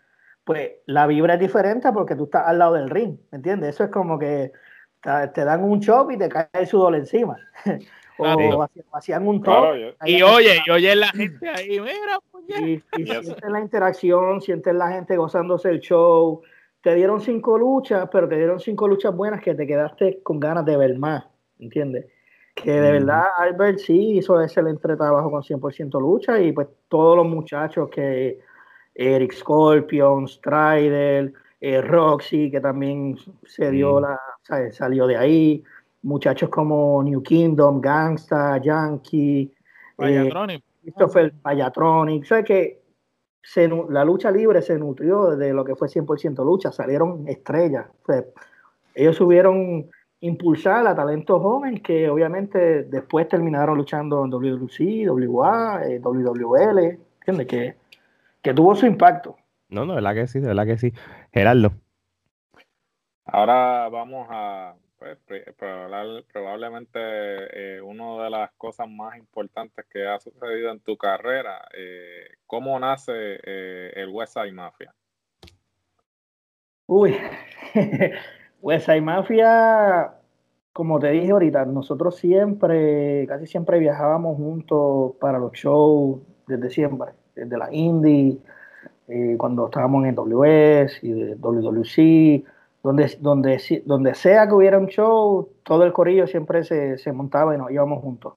pues la vibra es diferente porque tú estás al lado del ring, ¿me entiendes? Eso es como que te dan un chop y te cae el sudor encima. o hacían un top. y oye, y oye la gente ahí, mira, pues Y, y sientes la interacción, sientes la gente gozándose el show. Te dieron cinco luchas, pero te dieron cinco luchas buenas que te quedaste con ganas de ver más, ¿entiendes? que de verdad Albert sí hizo excelente trabajo con 100% lucha y pues todos los muchachos que Eric Scorpion, Strider, eh, Roxy, que también se dio la, salió de ahí, muchachos como New Kingdom, Gangsta, Yankee, Payatronic, eh, Christopher Payatronic, o que la lucha libre se nutrió de lo que fue 100% lucha, salieron estrellas, ellos subieron impulsar a talentos jóvenes que obviamente después terminaron luchando en WWC, WA, eh, WWL, ¿entiendes? Que, que tuvo su impacto. No, no, de verdad que sí, de verdad que sí. Gerardo. Ahora vamos a, pues, probablemente eh, una de las cosas más importantes que ha sucedido en tu carrera. Eh, ¿Cómo nace eh, el West Side Mafia? Uy, Pues hay Mafia, como te dije ahorita, nosotros siempre, casi siempre viajábamos juntos para los shows desde siempre, desde la indie, eh, cuando estábamos en WS y WWC, donde, donde, donde sea que hubiera un show, todo el corillo siempre se, montaba y nos íbamos juntos.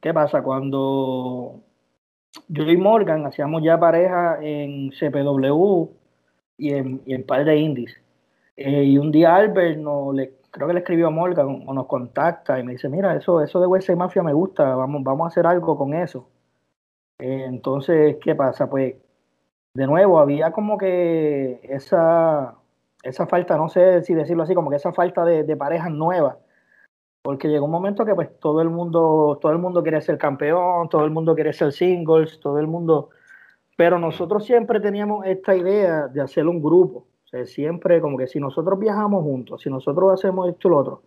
¿Qué pasa? Cuando yo y Morgan hacíamos ya pareja en CPW y en, y en par de indies. Eh, y un día Albert no le, creo que le escribió a Morgan o nos contacta y me dice, mira, eso, eso de West Mafia me gusta, vamos, vamos a hacer algo con eso. Eh, entonces, ¿qué pasa? Pues, de nuevo, había como que esa, esa falta, no sé si decirlo así, como que esa falta de, de parejas nuevas. Porque llegó un momento que pues todo el mundo, todo el mundo quiere ser campeón, todo el mundo quiere ser singles, todo el mundo. Pero nosotros siempre teníamos esta idea de hacer un grupo. O sea, siempre como que si nosotros viajamos juntos, si nosotros hacemos esto y lo otro,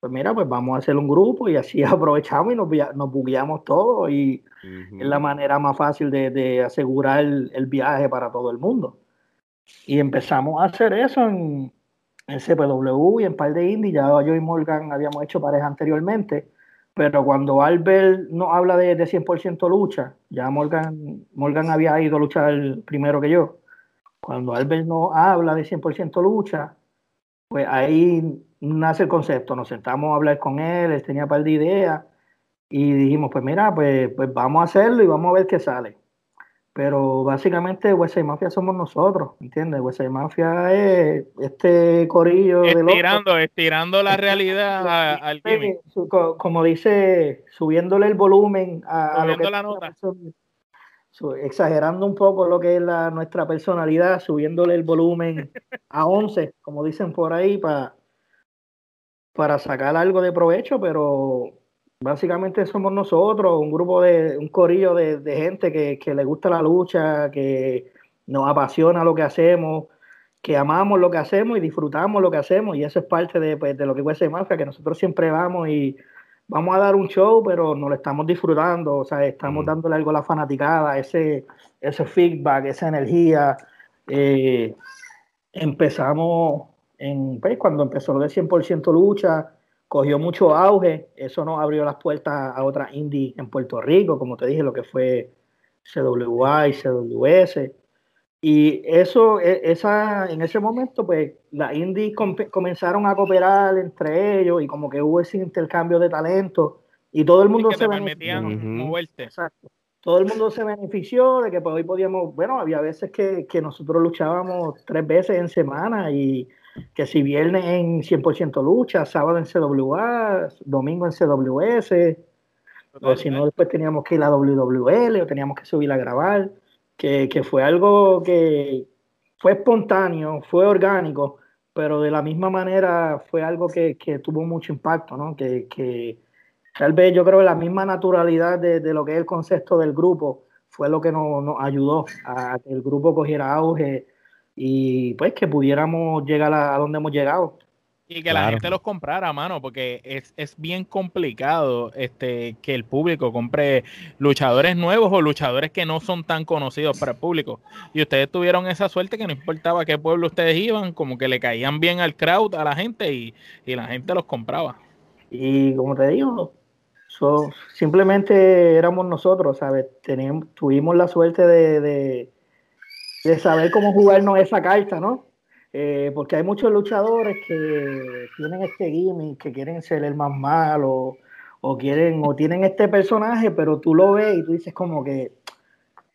pues mira, pues vamos a hacer un grupo y así aprovechamos y nos, nos bugueamos todo y es la manera más fácil de, de asegurar el, el, viaje para todo el mundo. Y empezamos a hacer eso en, en CPW y en par de indie. Ya yo y Morgan habíamos hecho pareja anteriormente, pero cuando Albert no habla de, de 100% lucha, ya Morgan, Morgan había ido a luchar primero que yo. Cuando Albert no habla de 100% lucha, pues ahí nace el concepto. Nos sentamos a hablar con él, él tenía par de ideas y dijimos, pues mira, pues, pues vamos a hacerlo y vamos a ver qué sale. Pero básicamente West Mafia somos nosotros, ¿entiendes? West Mafia es este corillo estirando, de Estirando la realidad al gimmick. Como dice, subiéndole el volumen a, a lo que la nota. exagerando un poco lo que es la, nuestra personalidad, subiéndole el volumen a 11, como dicen por ahí, para, para sacar algo de provecho, pero Básicamente somos nosotros, un grupo de, un corillo de, gente que, le gusta la lucha, que nos apasiona lo que hacemos, que amamos lo que hacemos y disfrutamos lo que hacemos, y eso es parte de, pues, lo que puede ser Mafia, que nosotros siempre vamos y vamos a dar un show, pero no lo estamos disfrutando, o sea, estamos dándole algo a la fanaticada, ese, ese feedback, esa energía. Eh, empezamos en, pues, cuando empezó lo de 100% lucha, cogió mucho auge, eso nos abrió las puertas a otras indie en Puerto Rico, como te dije, lo que fue CWI, CWS. Y eso, e, esa, en ese momento, pues las indies comenzaron a cooperar entre ellos y como que hubo ese intercambio de talento y todo el mundo se benefició. Exacto. Todo el mundo se benefició de que pues, hoy podíamos, bueno, había veces que, que nosotros luchábamos tres veces en semana y que si viernes en 100% lucha, sábado en CWA, domingo en CWS, o si no, después teníamos que ir a WWL o teníamos que subir a grabar, que, fue algo que fue espontáneo, fue orgánico, pero de la misma manera fue algo que, tuvo mucho impacto, ¿no? Que, que, tal vez yo creo que la misma naturalidad de, lo que es el concepto del grupo fue lo que nos, nos ayudó a que el grupo cogiera auge y pues que pudiéramos llegar a, donde hemos llegado. Y que la gente los comprara, mano, porque es, es, bien complicado este, que el público compre luchadores nuevos o luchadores que no son tan conocidos para el público. Y ustedes tuvieron esa suerte que no importaba qué pueblo ustedes iban, como que le caían bien al crowd, a la gente, y, la gente los compraba. Y como te digo, simplemente éramos nosotros, ¿sabes? Teníamos, tuvimos la suerte de de saber cómo jugarnos esa carta, ¿no? Eh, porque hay muchos luchadores que tienen este gimmick, que quieren ser el más malo, o quieren, o tienen este personaje, pero tú lo ves y tú dices como que,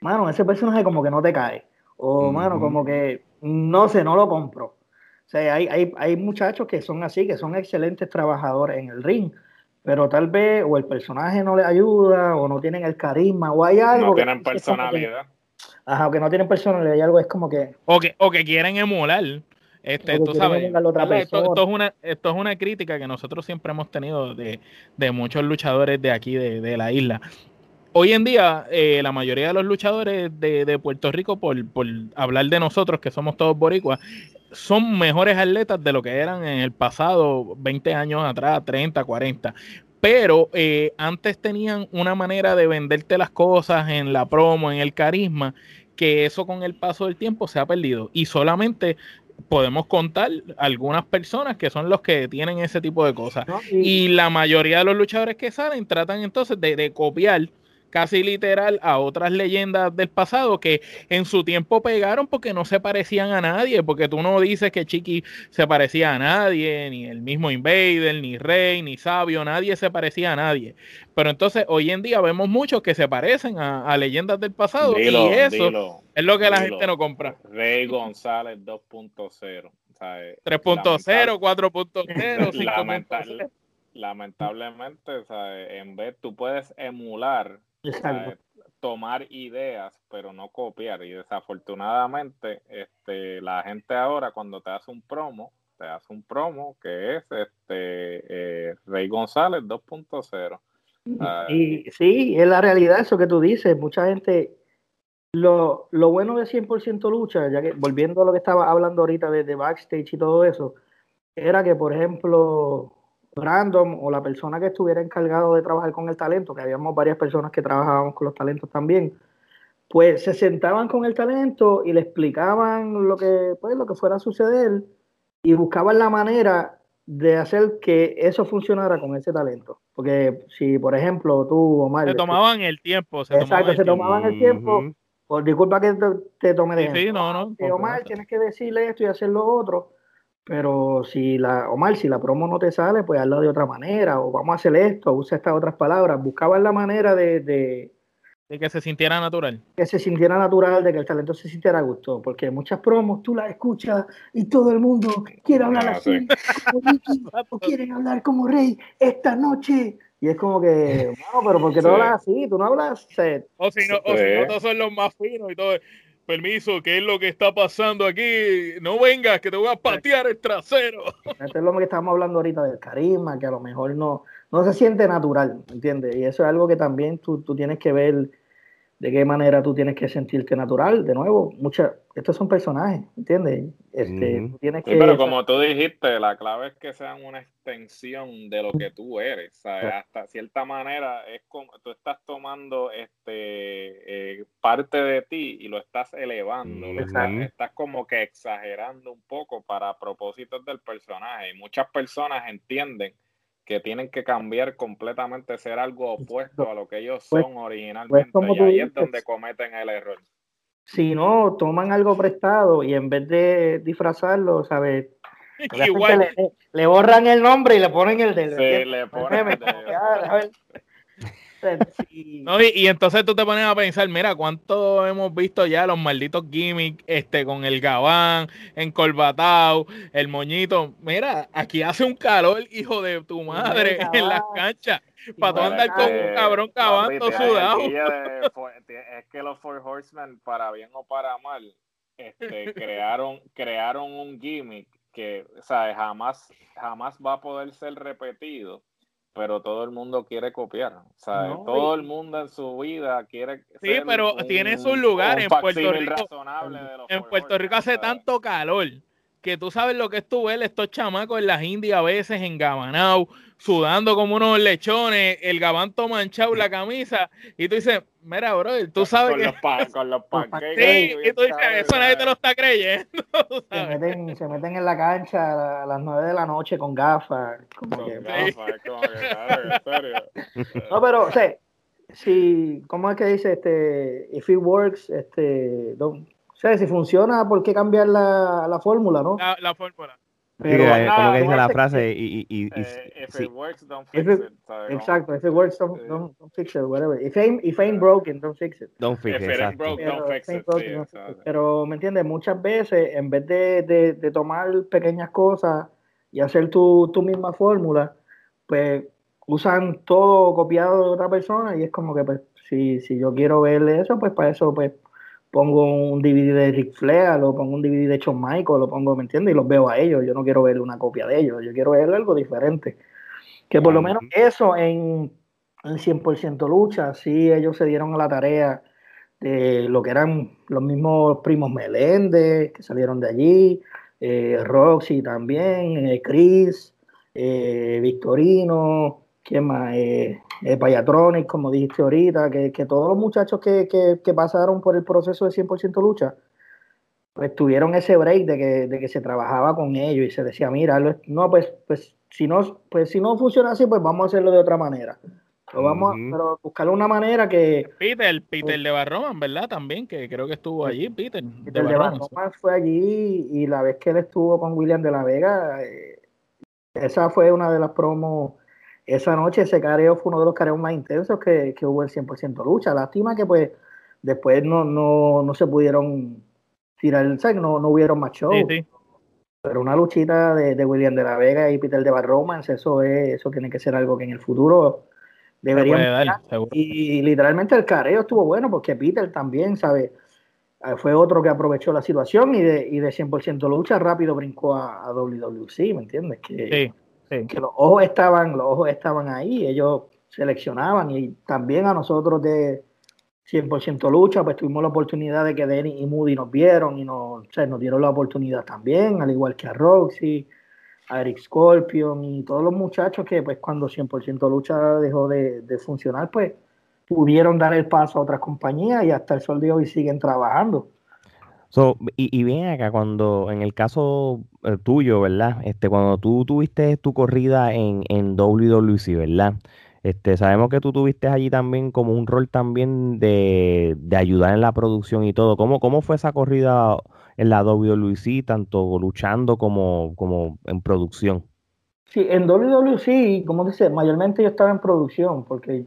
mano, ese personaje como que no te cae. O, mano, como que, no sé, no lo compro. O sea, hay, hay, hay muchachos que son así, que son excelentes trabajadores en el ring, pero tal vez o el personaje no les ayuda, o no tienen el carisma, o hay algo. No tienen personalidad. Ajá, que no tienen personalidad y algo es como que. O que, o que quieren emular. Este, tú sabes, esto, es una, esto es una crítica que nosotros siempre hemos tenido de, muchos luchadores de aquí, de, la isla. Hoy en día, eh, la mayoría de los luchadores de, Puerto Rico, por, por, hablar de nosotros, que somos todos boricuas, son mejores atletas de lo que eran en el pasado, 20 años atrás, 30, 40 pero eh, antes tenían una manera de venderte las cosas en la promo, en el carisma, que eso con el paso del tiempo se ha perdido. Y solamente podemos contar algunas personas que son los que tienen ese tipo de cosas. y... la mayoría de los luchadores que salen tratan entonces de, de copiar casi literal a otras leyendas del pasado que en su tiempo pegaron porque no se parecían a nadie, porque tú no dices que Chiqui se parecía a nadie, ni el mismo Invader, ni Rey, ni Sabio, nadie se parecía a nadie. Pero entonces hoy en día vemos muchos que se parecen a, leyendas del pasado y eso es lo que la gente no compra. Rey González 2.0. O ¿sabes? 3.0, 4.0, 5.0. lamentablemente, ¿sabes? en vez tú puedes emular, tomar ideas, pero no copiar. Y desafortunadamente, este, la gente ahora cuando te hace un promo, te hace un promo que es este eh, Rey González 2.0. Y sí, es la realidad eso que tú dices. Mucha gente, lo, lo bueno de 100% lucha, ya que volviendo a lo que estaba hablando ahorita de, de backstage y todo eso, era que, por ejemplo, Random o la persona que estuviera encargado de trabajar con el talento, que habíamos varias personas que trabajábamos con los talentos también, pues se sentaban con el talento y le explicaban lo que, pues, lo que fuera a suceder y buscaban la manera de hacer que eso funcionara con ese talento. Porque si, por ejemplo, tú, Omar... Se tomaban el tiempo. Se exacto, se tomaban el tiempo. Por disculpa que te, tome de sí, no, no, Omar, tienes que decirle esto y hacer lo otro. Pero si la, Omar, si la promo no te sale, pues hazlo de otra manera. O vamos a hacer esto, usa estas otras palabras. Buscaban la manera de de que se sintiera natural. Que se sintiera natural, de que el talento se sintiera a gusto, porque muchas promos tú las escuchas y todo el mundo quiere hablar ah, así, o quieren hablar como rey esta noche. Y es como que, no, pero porque no hablas así? Tú no hablas. O si no, o si no, todos son los más finos y todo. Permiso, ¿qué es lo que está pasando aquí? No vengas, que te voy a patear el trasero. Esto es lo que estamos hablando ahorita del carisma, que a lo mejor no, no se siente natural, ¿entiendes? Y eso es algo que también tú, tú tienes que ver de qué manera tú tienes que sentirte natural. De nuevo, muchas, estos son personajes, ¿entiendes? Este, tienes que, pero como tú dijiste, la clave es que sean una extensión de lo que tú eres. ¿sabes? Hasta cierta manera es como tú estás tomando este eh, parte de ti y lo estás elevando. estás como que exagerando un poco para propósitos del personaje. Y muchas personas entienden que tienen que cambiar completamente, ser algo opuesto a lo que ellos pues, son originalmente. Pues, y ahí es donde cometen el error. Si no, toman algo prestado y en vez de disfrazarlo, ¿sabes? Igual. Le, borran el nombre y le ponen el de. Sí, le ponen el de. No, y, entonces tú te pones a pensar, mira, cuánto hemos visto ya los malditos gimmicks, este, con el gabán, encorbatado, el moñito. Mira, aquí hace un calor, hijo de tu madre, en las canchas. Para tú andar con un cabrón cabando sudado. es que los Four Horsemen, para bien o para mal, este, crearon, crearon un gimmick que, ¿sabes? Jamás, jamás va a poder ser repetido pero todo el mundo quiere copiar. O sea, todo el mundo en su vida quiere. Sí, pero tiene su lugar en Puerto Rico. En Puerto Rico hace tanto calor que tú sabes lo que es tu ver estos chamacos en las Indias a veces en Gabanao, sudando como unos lechones, el gabanto manchado la camisa, y tú dices, mira, bro, tú sabes con que... Los con los pancakes. Sí, y tú dices, eso nadie te lo está creyendo. Se meten, se meten en la cancha a las nueve de la noche con gafas. Como con que, gafas, como que, No, pero, o sea, si, ¿cómo es que dice? Este, if it works, este, don't, o sea, si funciona, ¿por qué cambiar la, la fórmula, no? La, la fórmula. Pero, sí, como que dice la frase y, y, y, eh, if it works, don't fix it. Exacto, if it works, don't, don't, don't, fix it, whatever. If ain't, if ain't broken, don't fix it. Don't fix it, exacto. Broke, don't fix it. sí, pero, ¿me entiendes? Muchas veces, en vez de, de, de tomar pequeñas cosas y hacer tu, tu misma fórmula, pues usan todo copiado de otra persona y es como que, pues, si, si yo quiero verle eso, pues para eso, pues, pongo un DVD de Rick Flair, lo pongo un DVD de Shawn Michael, lo pongo, ¿me entiendes? Y los veo a ellos. Yo no quiero ver una copia de ellos, yo quiero ver algo diferente. Que por lo menos eso en, en 100% lucha, sí ellos se dieron a la tarea de lo que eran los mismos primos Meléndez, que salieron de allí, eh, Roxy también, eh, Chris, eh, Victorino, ¿quién más? Eh, Payatronic, como dijiste ahorita, que, que todos los muchachos que, que, que, pasaron por el proceso de 100% lucha, pues tuvieron ese break de que, de que se trabajaba con ellos y se decía, mira, no, pues, pues, si no, pues si no funciona así, pues vamos a hacerlo de otra manera. Pero vamos pero buscar una manera que... Peter, Peter de Barroman, ¿verdad? También, que creo que estuvo allí, Peter. Peter de, Barroman fue allí y la vez que él estuvo con William de la Vega, eh, esa fue una de las promos esa noche ese careo fue uno de los careos más intensos que, que hubo el 100% lucha. Lástima que pues después no, no, no se pudieron tirar, el No, no hubieron más show. Pero una luchita de, William de la Vega y Peter de Romance, eso es, eso tiene que ser algo que en el futuro deberían. y, literalmente el careo estuvo bueno porque Peter también, ¿sabe? Ah, fue otro que aprovechó la situación y de, y de 100% lucha rápido brincó a, a WWC, ¿me entiendes? Que, que los ojos estaban, los ojos estaban ahí, ellos seleccionaban y también a nosotros de 100% lucha, pues tuvimos la oportunidad de que Denny y Moody nos vieron y nos, nos dieron la oportunidad también, al igual que a Roxy, a Eric Scorpion y todos los muchachos que pues cuando 100% lucha dejó de, funcionar, pues pudieron dar el paso a otras compañías y hasta el sol de hoy siguen trabajando. So, y, y bien acá, cuando en el caso eh, tuyo, ¿verdad? Este, cuando tú tuviste tu corrida en, en WWC, ¿verdad? Este, sabemos que tú tuviste allí también como un rol también de, ayudar en la producción y todo. ¿Cómo, cómo fue esa corrida en la WWC, tanto luchando como, como en producción? Sí, en WWC, como dice, mayormente yo estaba en producción, porque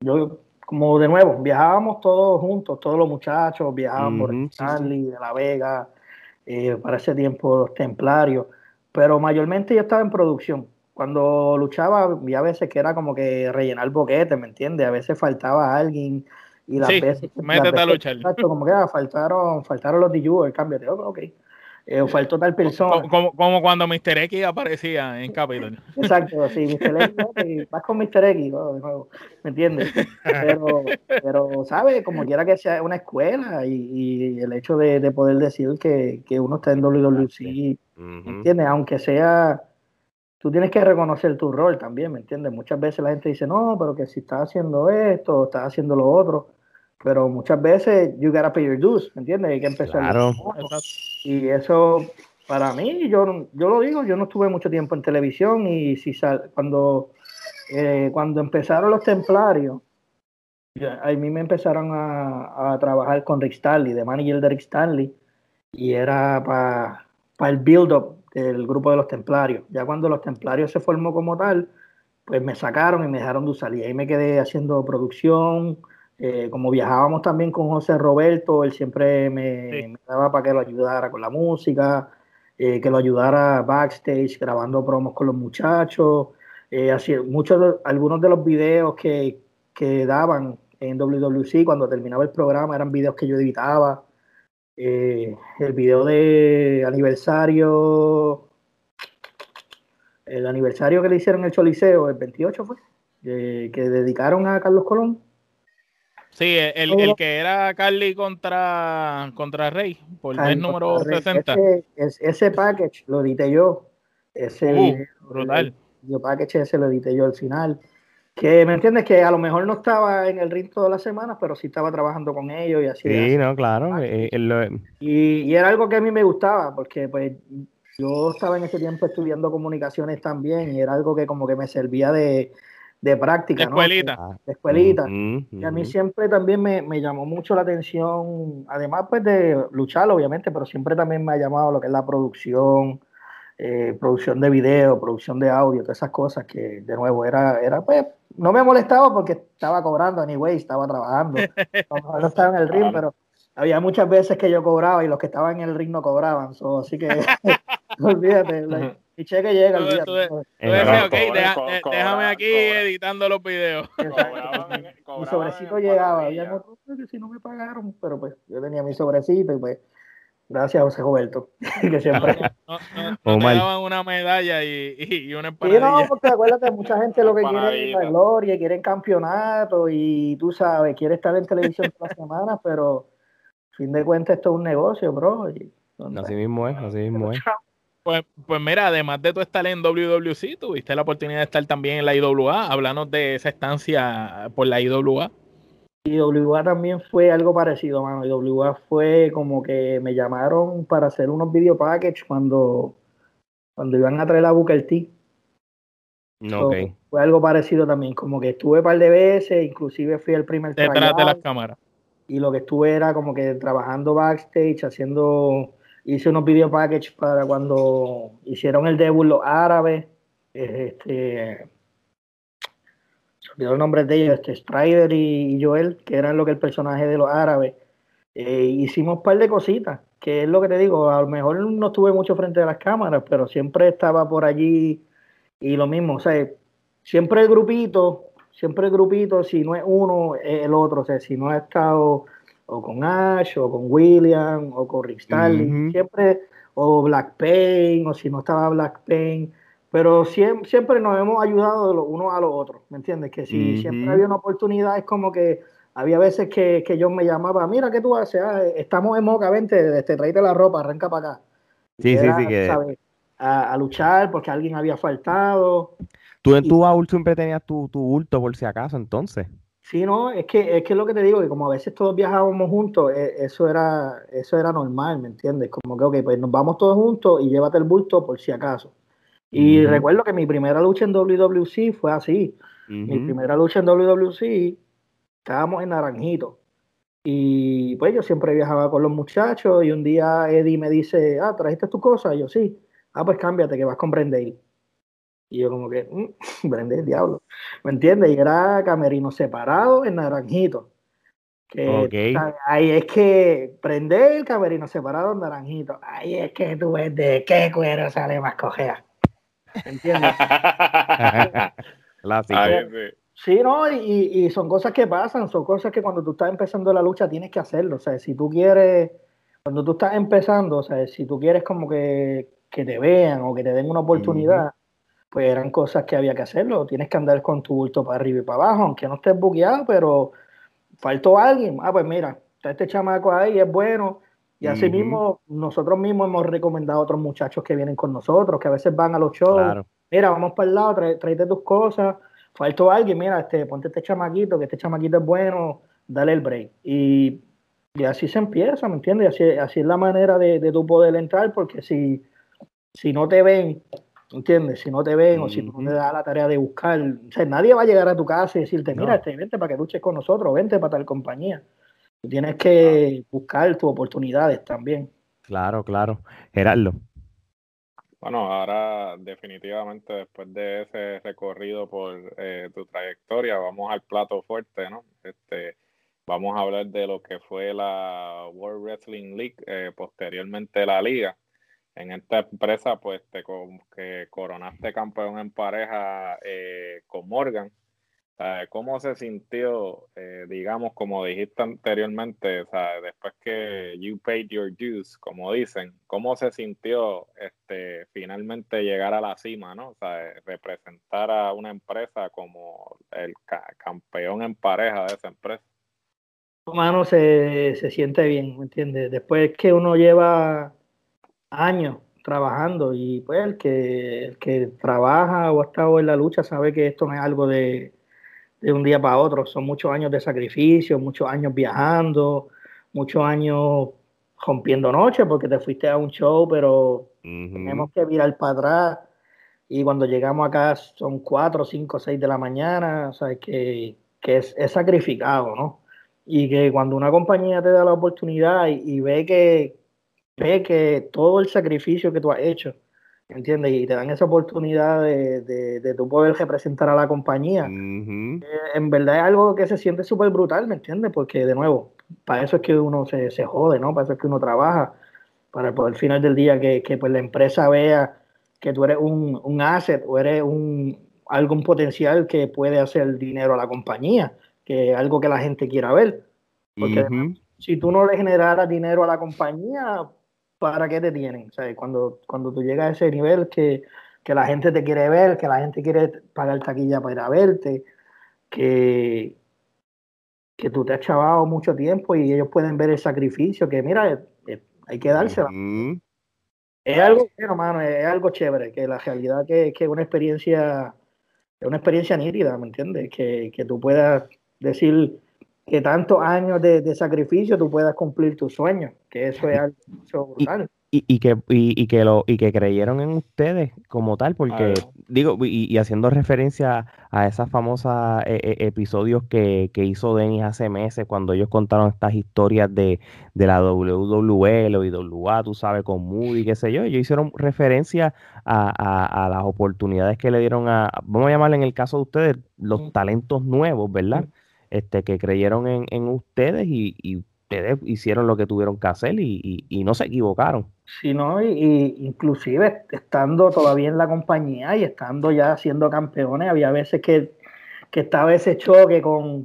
yo, como de nuevo, viajábamos todos juntos, todos los muchachos, viajábamos por Stanley, de La Vega, eh, para ese tiempo los templarios, pero mayormente yo estaba en producción cuando luchaba, había veces que era como que rellenar boquete, ¿me entiendes? A veces faltaba alguien y las veces. Métete a luchar. como que ah, faltaron, faltaron los cambio de, ok. Eh, faltó tal persona. Como, como, cuando Mr. X aparecía en Capitol. Exacto, sí, Mr. X, vas con Mr. X, ¿me entiendes? Pero, pero ¿sabes? Como quiera que sea una escuela y, el hecho de, poder decir que, que, uno está en WWC, ¿me entiendes? Aunque sea tú tienes que reconocer tu rol también, ¿me entiendes? Muchas veces la gente dice, no, pero que si estás haciendo esto, estás haciendo lo otro, pero muchas veces you gotta pay your dues, ¿me entiendes? Hay que empezar. Claro. Y eso, para mí, yo, yo lo digo, yo no estuve mucho tiempo en televisión y si sal, cuando, eh, cuando empezaron los templarios, a mí me empezaron a, a trabajar con Rick Stanley, de manager de Rick Stanley, y era para el build-up el grupo de los templarios. Ya cuando los templarios se formó como tal, pues me sacaron y me dejaron de usar. Y ahí me quedé haciendo producción. Eh, como viajábamos también con José Roberto, él siempre me, daba para que lo ayudara con la música, eh, que lo ayudara backstage, grabando promos con los muchachos. Eh, así, muchos, algunos de los videos que, que daban en WWC cuando terminaba el programa eran videos que yo editaba el video de aniversario, el aniversario que le hicieron el Choliseo, el 28 fue, que dedicaron a Carlos Colón. Sí, el, que era Carly contra, contra Rey, por el número 60. Ese, ese, package lo edité yo. Ese uh, brutal. El, package ese lo edité yo al final que me entiendes que a lo mejor no estaba en el ring todas las semanas, pero sí estaba trabajando con ellos y así. Sí, no, claro. Eh, y, era algo que a mí me gustaba, porque pues yo estaba en ese tiempo estudiando comunicaciones también y era algo que como que me servía de, práctica. De escuelita. De escuelita. Y a mí siempre también me, me, llamó mucho la atención, además pues de luchar obviamente, pero siempre también me ha llamado lo que es la producción, eh, producción de video, producción de audio, todas esas cosas que de nuevo era, era pues, no me molestaba porque estaba cobrando anyway, estaba trabajando, no, estaba en el ring, pero había muchas veces que yo cobraba y los que estaban en el ring no cobraban, así que olvídate, mi cheque llega. el día déjame aquí editando los videos. mi sobrecito llegaba, había otros que si no me pagaron, pero pues yo tenía mi sobrecito y pues Gracias, José Roberto, que siempre. No, no, daban una medalla y, y una empanadilla. Sí, no, porque acuérdate, mucha gente lo que quiere es la gloria, quiere campeonato y tú sabes, quiere estar en televisión todas las semanas, pero fin de cuentas esto es un negocio, bro. así mismo es, así mismo es. Pues, pues mira, además de tú estar en WWC, tuviste la oportunidad de estar también en la IWA. Háblanos de esa estancia por la IWA. Y WA también fue algo parecido, mano. Y WA fue como que me llamaron para hacer unos video package cuando, cuando iban a traer la Booker T. fue algo parecido también, como que estuve un par de veces, inclusive fui el primer Detrás de las cámaras. Y lo que estuve era como que trabajando backstage, haciendo, hice unos video package para cuando hicieron el debut los árabes. Este, los nombres de ellos, este, Strider y Joel, que eran lo que el personaje de los árabes. Eh, hicimos un par de cositas que es lo que te digo, a lo mejor no estuve mucho frente a las cámaras, pero siempre estaba por allí y lo mismo, o sea, siempre el grupito, siempre el grupito, si no es uno, es el otro, o sea, si no ha estado o con Ash, o con William, o con Rick Stanley, siempre, o Black Pain, o si no estaba Black Pain, pero siempre, siempre nos hemos ayudado de los unos a los otros, ¿me entiendes? Que si siempre había una oportunidad, es como que había veces que, que yo me llamaba, mira, ¿qué tú haces? Ah, estamos en Moca, vente, este, tráete la ropa, arranca para acá. Sí, sí, sí. Que... A, luchar porque alguien había faltado. Tú en tu baúl siempre tenías tu, tu bulto por si acaso, entonces. Sí, no, es que es que lo que te digo, que como a veces todos viajábamos juntos, e, eso era eso era normal, ¿me entiendes? Como que, ok, pues nos vamos todos juntos y llévate el bulto por si acaso. Y recuerdo que mi primera lucha en WWC fue así. Mi primera lucha en WWC, estábamos en Naranjito. Y pues yo siempre viajaba con los muchachos y un día Eddie me dice, ah, ¿trajiste tu cosa? Y yo sí. Ah, pues cámbiate que vas con Brendale. Y yo como que, mmm, el diablo. ¿Me entiendes? Y era camerino separado en naranjito. Que, ahí es que prende el camerino separado en naranjito. Ahí es que tú ves de qué cuero sale más cojea. ¿Me entiendes? Clásico. Sí, no, y, y, son cosas que pasan, son cosas que cuando tú estás empezando la lucha tienes que hacerlo. O sea, si tú quieres, cuando tú estás empezando, o sea, si tú quieres como que, que te vean o que te den una oportunidad, pues eran cosas que había que hacerlo. Tienes que andar con tu bulto para arriba y para abajo, aunque no estés bugueado, pero faltó alguien. Ah, pues mira, está este chamaco ahí, es bueno. Y así mismo, nosotros mismos hemos recomendado a otros muchachos que vienen con nosotros, que a veces van a los shows. Mira, vamos para el lado, tráete tus cosas. Faltó alguien, mira, este, ponte este chamaquito, que este chamaquito es bueno, dale el break. Y, y así se empieza, ¿me entiendes? Así, así es la manera de, de tú poder entrar, porque si, si no te ven ¿Entiendes? Si no te ven o si no te da la tarea de buscar, o sea, nadie va a llegar a tu casa y decirte, mira, este, vente para que luches con nosotros, vente para tal compañía. Tú tienes que buscar tus oportunidades también. Claro, claro. Gerardo. Bueno, ahora definitivamente después de ese recorrido por eh, tu trayectoria, vamos al plato fuerte, ¿no? Este, vamos a hablar de lo que fue la World Wrestling League, eh, posteriormente la liga en esta empresa, pues te que coronaste campeón en pareja eh, con Morgan. ¿Cómo se sintió, eh, digamos, como dijiste anteriormente, después que you paid your dues, como dicen, cómo se sintió este, finalmente llegar a la cima, ¿no? Sea, representar a una empresa como el campeón en pareja de esa empresa? Mano, se, se siente bien, ¿me entiendes? Después que uno lleva años trabajando y pues el que, el que trabaja o ha estado en la lucha sabe que esto no es algo de, de un día para otro, son muchos años de sacrificio, muchos años viajando, muchos años rompiendo noche porque te fuiste a un show, pero tenemos que virar para atrás. Y cuando llegamos acá son 4, 5, 6 de la mañana, o sea, que, que es, es, sacrificado, ¿no? Y que cuando una compañía te da la oportunidad y ve que, ve que todo el sacrificio que tú has hecho, ¿entiendes? Y te dan esa oportunidad de, de, de tú poder representar a la compañía. Eh, en verdad es algo que se siente súper brutal, ¿me entiendes? Porque, de nuevo, para eso es que uno se, se, jode, ¿no? Para eso es que uno trabaja, para el final del día que, que pues, la empresa vea que tú eres un, un asset o eres un, algún potencial que puede hacer dinero a la compañía, que es algo que la gente quiera ver. Porque si tú no le generaras dinero a la compañía, ¿para qué te tienen? O sea, cuando, cuando tú llegas a ese nivel que, la gente te quiere ver, que la gente quiere pagar taquilla para ir a verte, que, que tú te has chavado mucho tiempo y ellos pueden ver el sacrificio, que mira, hay que dársela. Es algo hermano, es algo chévere, que la realidad que es una experiencia, es una experiencia nítida, ¿me entiendes? Que, que tú puedas decir, que tantos años de, sacrificio tú puedas cumplir tus sueños, que eso es algo brutal. Y, y, que, y, que lo, y que creyeron en ustedes como tal, porque digo, y, haciendo referencia a esos famosos eh, eh, episodios que, que, hizo Denis hace meses, cuando ellos contaron estas historias de, de la WWE o IWA, tú sabes, con Moody, qué sé yo, ellos hicieron referencia a, a, las oportunidades que le dieron a, vamos a llamarle en el caso de ustedes, los talentos nuevos, ¿verdad? Este, que creyeron en, ustedes y, hicieron lo que tuvieron que hacer y, no se equivocaron. Sí, no, y, inclusive estando todavía en la compañía y estando ya siendo campeones, había veces que, estaba ese choque con,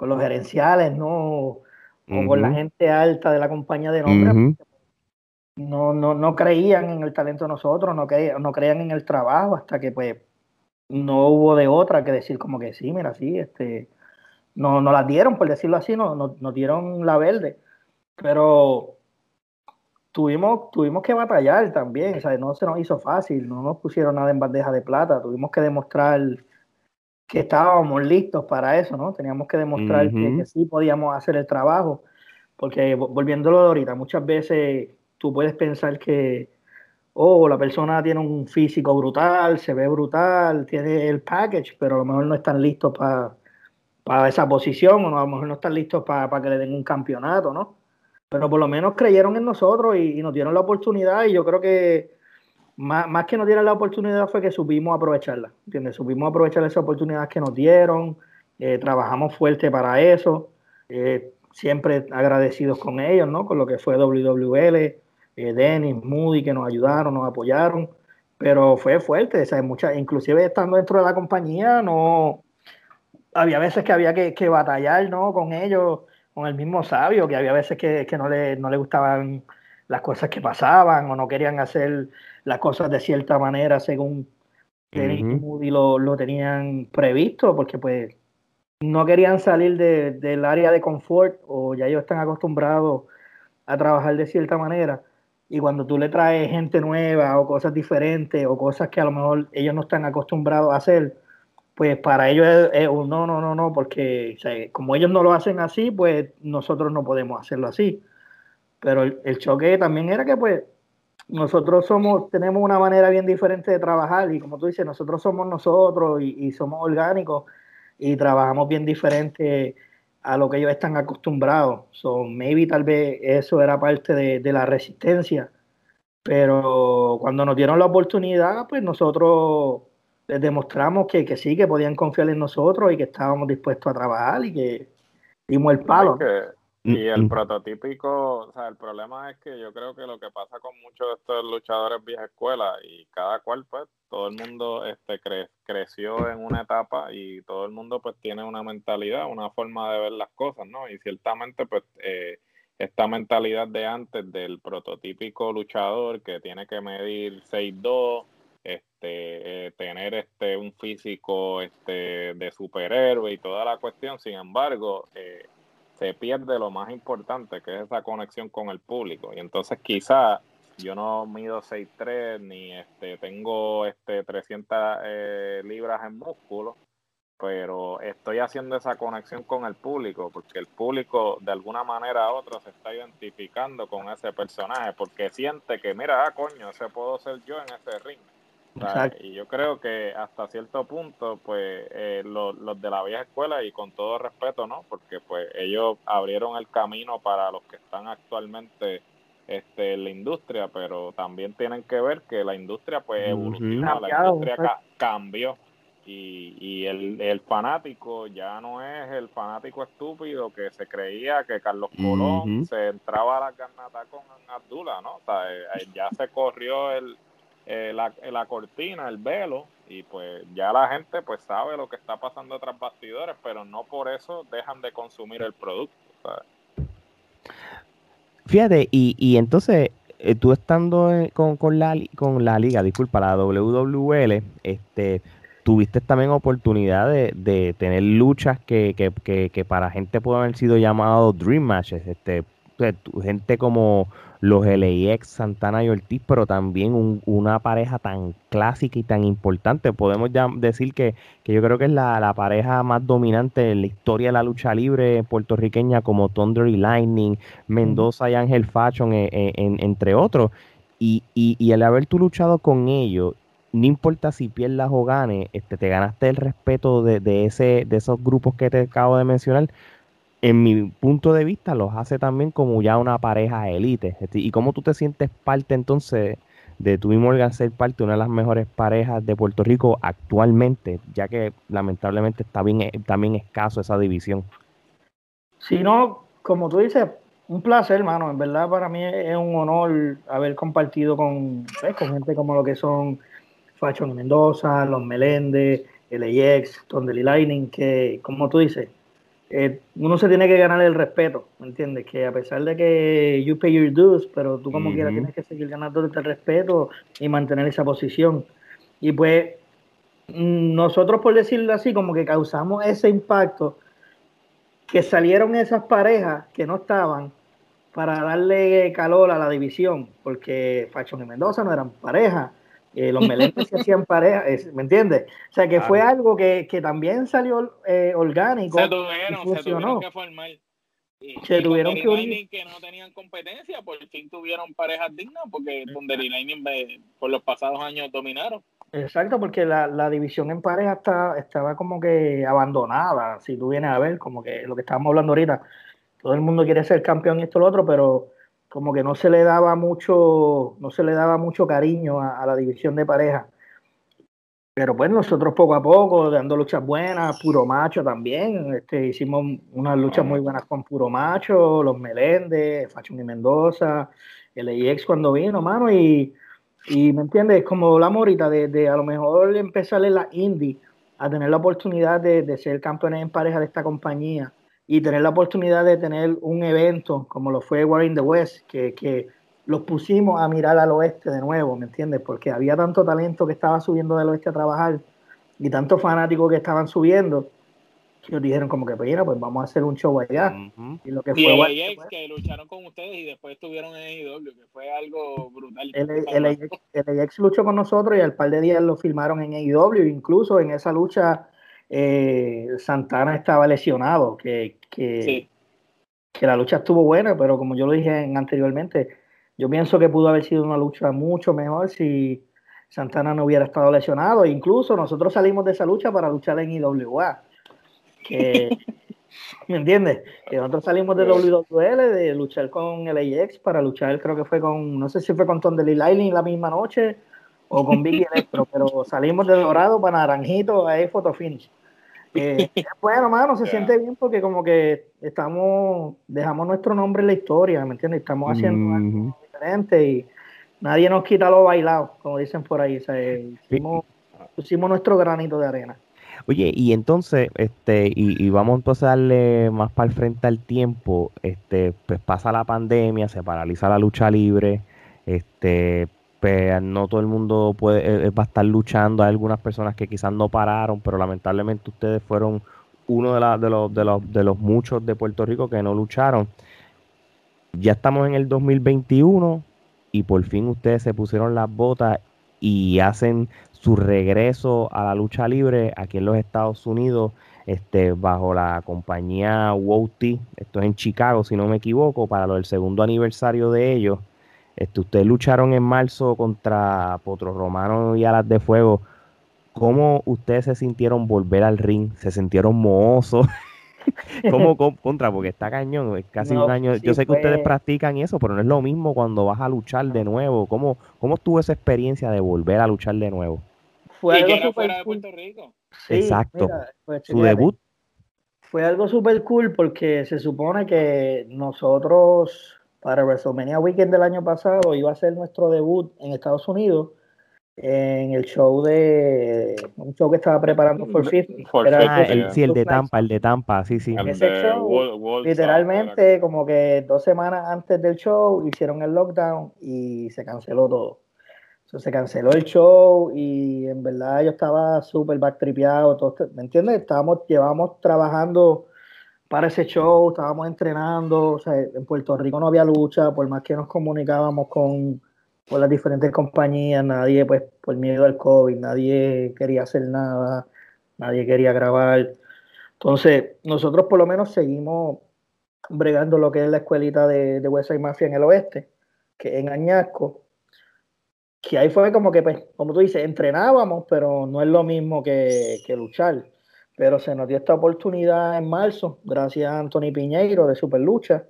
los gerenciales, ¿no? O con la gente alta de la compañía de nombre. no, no, no creían en el talento de nosotros, no, creían, no creían en el trabajo hasta que pues no hubo de otra que decir como que sí, mira, sí, este, no, no las dieron, por decirlo así, no, nos dieron la verde, pero tuvimos, tuvimos que batallar también, o sea, no se nos hizo fácil, no nos pusieron nada en bandeja de plata, tuvimos que demostrar que estábamos listos para eso, ¿no? Teníamos que demostrar que, sí podíamos hacer el trabajo, porque volviéndolo de ahorita, muchas veces tú puedes pensar que, oh, la persona tiene un físico brutal, se ve brutal, tiene el package, pero a lo mejor no están listos para esa posición, o a lo mejor no están listos para que le den un campeonato, ¿no? Pero por lo menos creyeron en nosotros y, nos dieron la oportunidad y yo creo que más, que nos dieron la oportunidad fue que supimos aprovecharla, ¿entiendes? Supimos aprovechar esa oportunidad que nos dieron, eh, trabajamos fuerte para eso, eh, siempre agradecidos con ellos, ¿no? Con lo que fue WWL, eh, Dennis, Moody, que nos ayudaron, nos apoyaron, pero fue fuerte, o mucha, inclusive estando dentro de la compañía, no, había veces que había que, batallar, ¿no? Con ellos, con el mismo sabio, que había veces que, no, le, no le gustaban las cosas que pasaban o no querían hacer las cosas de cierta manera según Dennis y Moody lo, tenían previsto, porque pues no querían salir del área de confort o ya ellos están acostumbrados a trabajar de cierta manera. Y cuando tú le traes gente nueva o cosas diferentes o cosas que a lo mejor ellos no están acostumbrados a hacer, pues para ellos es, un no, no, no, no, porque como ellos no lo hacen así, pues nosotros no podemos hacerlo así. Pero el, choque también era que pues nosotros somos, tenemos una manera bien diferente de trabajar y como tú dices, nosotros somos nosotros y, y somos orgánicos y trabajamos bien diferente a lo que ellos están acostumbrados. So, maybe tal vez eso era parte de, la resistencia. Pero cuando nos dieron la oportunidad, pues nosotros les demostramos que, que sí, que podían confiar en nosotros y que estábamos dispuestos a trabajar y que dimos el palo. Y el mm. prototípico, o sea, el problema es que yo creo que lo que pasa con muchos de estos luchadores vieja escuela y cada cual, pues, todo el mundo este, creció en una etapa y todo el mundo, pues, tiene una mentalidad, una forma de ver las cosas, ¿no? Y ciertamente, pues, eh, esta mentalidad de antes del prototípico luchador que tiene que medir 6'2", este, eh, tener este, un físico este, de superhéroe y toda la cuestión, sin embargo, eh, se pierde lo más importante, que es esa conexión con el público. Y entonces quizá yo no mido 6'3 ni este, tengo este, 300 eh, libras en músculo, pero estoy haciendo esa conexión con el público, porque el público de alguna manera u otra se está identificando con ese personaje, porque siente que, mira, ah, coño, ese puedo ser yo en ese Y yo creo que hasta cierto punto, pues eh, los, de la vieja escuela, y con todo respeto, ¿no? Porque pues ellos abrieron el camino para los que están actualmente este, en la industria, pero también tienen que ver que la industria pues evolucionó, la industria cambió. Y, y el, el, fanático ya no es el fanático estúpido que se creía que Carlos Colón se entraba a la carnata con Abdullah, ¿no? O sea, eh, ya se corrió el, eh, la, la, cortina, el velo, y pues ya la gente pues sabe lo que está pasando tras bastidores, pero no por eso dejan de consumir el producto. Fíjate, y, y entonces eh, tú estando con, con, la, con la liga, disculpa, la WWL, este, tuviste también oportunidad de, de tener luchas que, que, que, que, para gente puede haber sido llamado Dream Matches, este, gente como los LAX, Santana y Ortiz, pero también una pareja tan clásica y tan importante. Podemos ya decir que, yo creo que es la, pareja más dominante en la historia de la lucha libre puertorriqueña, como Thunder y Lightning, Mendoza y Ángel Fashion, eh, eh, entre otros. Y, y, el haber tú luchado con ellos, no importa si pierdas o ganes, este, te ganaste el respeto de, de, ese, de esos grupos que te acabo de mencionar en mi punto de vista, los hace también como ya una pareja élite. ¿Y cómo tú te sientes parte entonces de tu y Morgan ser parte de una de las mejores parejas de Puerto Rico actualmente, ya que lamentablemente está bien, también escaso esa división? Sí, no, como tú dices, un placer, hermano. En verdad, para mí es un honor haber compartido con, con gente como lo que son Fachon Mendoza, Los Meléndez, el AX, Tondeli Lightning, que, como tú dices, eh, uno se tiene que ganar el respeto, ¿me entiendes? Que a pesar de que you pay your dues, pero tú como quieras tienes que seguir ganando el respeto y mantener esa posición. Y pues mm, nosotros, por decirlo así, como que causamos ese impacto, que salieron esas parejas que no estaban para darle calor a la división, porque Fachón y Mendoza no eran pareja, eh, los Meléndez se hacían pareja, ¿me entiendes? O sea, que fue algo que, que también salió eh, orgánico. Se tuvieron, se tuvieron que formar. Y, se tuvieron que unir. que no tenían competencia, por fin tuvieron parejas dignas, porque Tondeli Lightning por los pasados años dominaron. Exacto, porque la, la división en pareja está, estaba como que abandonada, si tú vienes a ver, como que lo que estábamos hablando ahorita, todo el mundo quiere ser campeón y esto y lo otro, pero como que no se le daba mucho, no se le daba mucho cariño a, la división de pareja. Pero pues nosotros poco a poco, dando luchas buenas, puro macho también, este, hicimos unas luchas muy buenas con puro macho, los Meléndez, Fachón y Mendoza, el EX cuando vino, mano, y, y me entiendes, como hablamos ahorita, de, de, a lo mejor empezar en la indie, a tener la oportunidad de, de ser campeones en pareja de esta compañía, y tener la oportunidad de tener un evento como lo fue War in the West, que, que los pusimos a mirar al oeste de nuevo, ¿me entiendes? Porque había tanto talento que estaba subiendo del oeste a trabajar y tantos fanáticos que estaban subiendo que nos dijeron como que pues, pues vamos a hacer un show allá. Y lo que fue el AX, que lucharon con ustedes y después estuvieron en AEW, que fue algo brutal. El, el, el, AX luchó con nosotros y al par de días lo filmaron en AEW, incluso en esa lucha eh, Santana estaba lesionado, que, que, la lucha estuvo buena, pero como yo lo dije anteriormente, yo pienso que pudo haber sido una lucha mucho mejor si Santana no hubiera estado lesionado. Incluso nosotros salimos de esa lucha para luchar en IWA. ¿Me entiendes? Que nosotros salimos de WWL de luchar con el AX para luchar, creo que fue con, no sé si fue con Tondeli Lightning la misma noche o con Biggie Electro, pero salimos de Dorado para Naranjito a Photo Finish. Eh, bueno, mano, se siente bien porque como que estamos, dejamos nuestro nombre en la historia, ¿me entiendes? Estamos haciendo algo diferente y nadie nos quita lo bailado, como dicen por ahí. hicimos, pusimos nuestro granito de arena. Oye, y entonces, este, y, y, vamos entonces a darle más para el frente al tiempo, este, pues pasa la pandemia, se paraliza la lucha libre, este, pues no todo el mundo puede eh, eh, va a estar luchando. Hay algunas personas que quizás no pararon, pero lamentablemente ustedes fueron uno de, de, los, de, los, de los muchos de Puerto Rico que no lucharon. Ya estamos en el 2021 y por fin ustedes se pusieron las botas y hacen su regreso a la lucha libre aquí en los Estados Unidos este, bajo la compañía WOT, esto es en Chicago si no me equivoco, para del segundo aniversario de ellos. Este, ustedes lucharon en marzo contra Potro Romano y Alas de Fuego. ¿Cómo ustedes se sintieron volver al ring? ¿Se sintieron mohosos? ¿Cómo contra? Porque está cañón, es casi un año. Yo sé que ustedes practican eso, pero no es lo mismo cuando vas a luchar de nuevo. ¿Cómo, cómo estuvo esa experiencia de volver a luchar de nuevo? Fue algo fuera de Puerto Rico. Exacto. Pues, Su debut. Fue algo súper cool porque se supone que nosotros para WrestleMania Weekend del año pasado iba a ser nuestro debut en Estados Unidos en el show de un show que estaba preparando for 50. ah, el, sí, el de Tampa, el de Tampa, sí, sí. Ese show, literalmente, como que dos semanas antes del show, hicieron el lockdown y se canceló todo. se canceló el show y en verdad yo estaba súper backtripeado, ¿me entiendes? Estábamos, llevamos trabajando para ese show, estábamos entrenando, o sea, en Puerto Rico no había lucha, por más que nos comunicábamos con, las diferentes compañías, nadie, pues, por miedo al COVID, nadie quería hacer nada, nadie quería grabar. Entonces, nosotros por lo menos seguimos bregando lo que es la escuelita de, de West Mafia en el oeste, que en Añasco, que ahí fue como que, pues, como tú dices, entrenábamos, pero no es lo mismo que, que luchar pero se nos dio esta oportunidad en marzo, gracias a Anthony Piñeiro de Superlucha,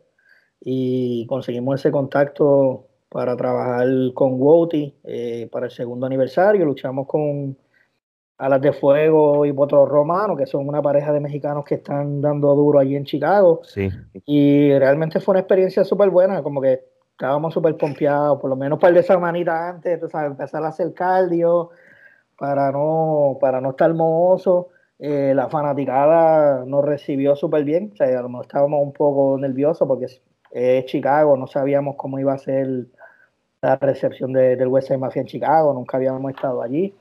y conseguimos ese contacto para trabajar con Woti eh, para el segundo aniversario. Luchamos con, a las de Fuego y Potro Romano, que son una pareja de mexicanos que están dando duro allí en Chicago. Sí. Y realmente fue una experiencia súper buena, como que estábamos súper pompeados, por lo menos para el de semanitas antes, empezar a hacer cardio para no, para no estar mohoso. Eh, la fanaticada nos recibió súper bien, o sea, a lo mejor estábamos un poco nerviosos porque es Chicago, no sabíamos cómo iba a ser la recepción del West Side Mafia en Chicago, nunca habíamos estado allí.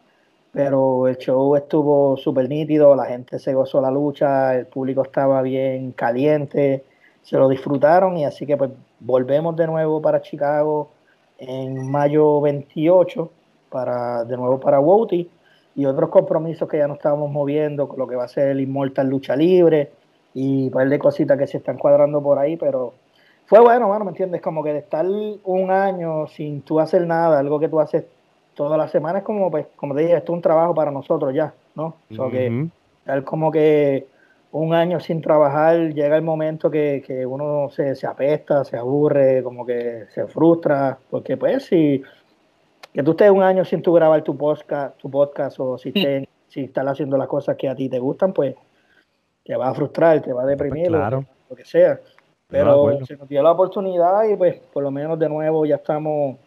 Pero el show estuvo súper nítido, la gente se gozó la lucha, el público estaba bien caliente, se lo disfrutaron y así que pues volvemos de nuevo para Chicago en mayo 28 para de nuevo para Wouty y otros compromisos que ya nos estábamos moviendo lo que va a ser el Immortal Lucha Libre y un par de cositas que se están cuadrando por ahí, pero fue bueno, bueno, ¿me entiendes? Como que de estar un año sin tú hacer nada, algo que tú haces todas las semanas, como pues, como te dije, esto es un trabajo para nosotros ya, ¿no? O que es como que un año sin trabajar, llega el momento que, que uno se, se, apesta, se aburre, como que se frustra, porque pues si que tú estés un año sin tu grabar tu podcast, tu podcast o si, te, si estás haciendo las cosas que a ti te gustan, pues te va a frustrar, te va a deprimir, claro. lo, que sea. Pero se nos dio la oportunidad y pues por lo menos de nuevo ya estamos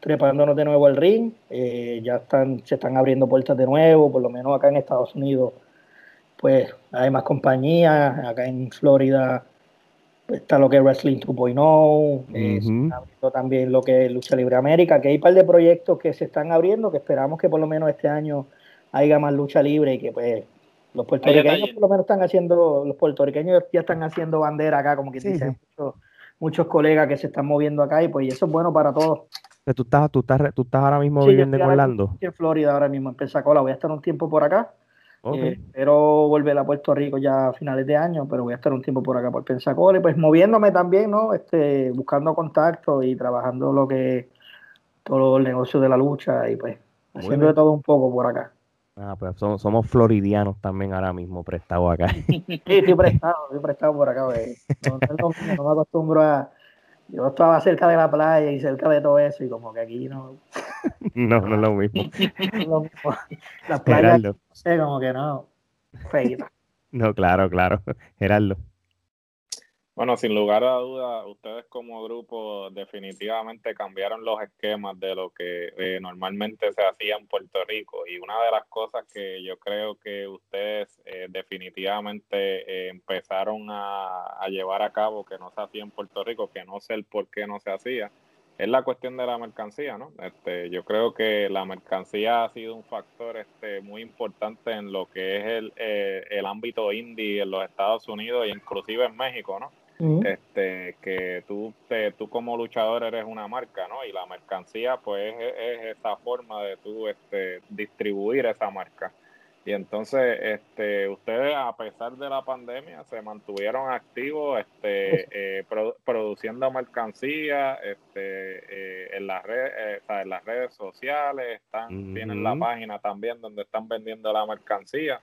trepándonos de nuevo al ring. Eh, ya están, se están abriendo puertas de nuevo, por lo menos acá en Estados Unidos, pues hay más compañías. Acá en Florida está lo que es Wrestling 2.0, eh, también lo que es Lucha Libre América, que hay un par de proyectos que se están abriendo, que esperamos que por lo menos este año haya más lucha libre y que pues los puertorriqueños por lo menos están haciendo, los puertorriqueños ya están haciendo bandera acá, como que dicen muchos, muchos colegas que se están moviendo acá y pues eso es bueno para todos. ¿Tú estás, tú estás, tú estás ahora mismo viviendo en Orlando? en Florida ahora mismo, en Pensacola. Voy a estar un tiempo por acá. Eh, espero volver a Puerto Rico ya a finales de año, pero voy a estar un tiempo por acá por Pensacola y pues moviéndome también, ¿no? Este, buscando contactos y trabajando lo que todo el negocio de la lucha y pues haciendo de todo un poco por acá. Ah, pues somos, somos floridianos también ahora mismo prestados acá. sí, estoy prestado, estoy prestado por acá. Pues. No, no me acostumbro a, yo estaba cerca de la playa y cerca de todo eso y como que aquí no... no, no es lo mismo. lo mismo. Las playas, no sé, como que no, feita. No, claro, claro. Gerardo. Bueno, sin lugar a dudas, ustedes como grupo definitivamente cambiaron los esquemas de lo que eh, normalmente se hacía en Puerto Rico. Y una de las cosas que yo creo que ustedes eh, definitivamente eh, empezaron a, llevar a cabo que no se hacía en Puerto Rico, que no sé el por qué no se hacía, es la cuestión de la mercancía, ¿no? Este, yo creo que la mercancía ha sido un factor este, muy importante en lo que es el, el ámbito indie en los Estados Unidos e inclusive en México, ¿no? Este que tú te, tú como luchador eres una marca no y la mercancía pues es, esa forma de tú este distribuir esa marca. Y entonces este ustedes a pesar de la pandemia se mantuvieron activos este eh, produciendo mercancía este eh, en las redes eh, en las redes sociales están tienen la página también donde están vendiendo la mercancía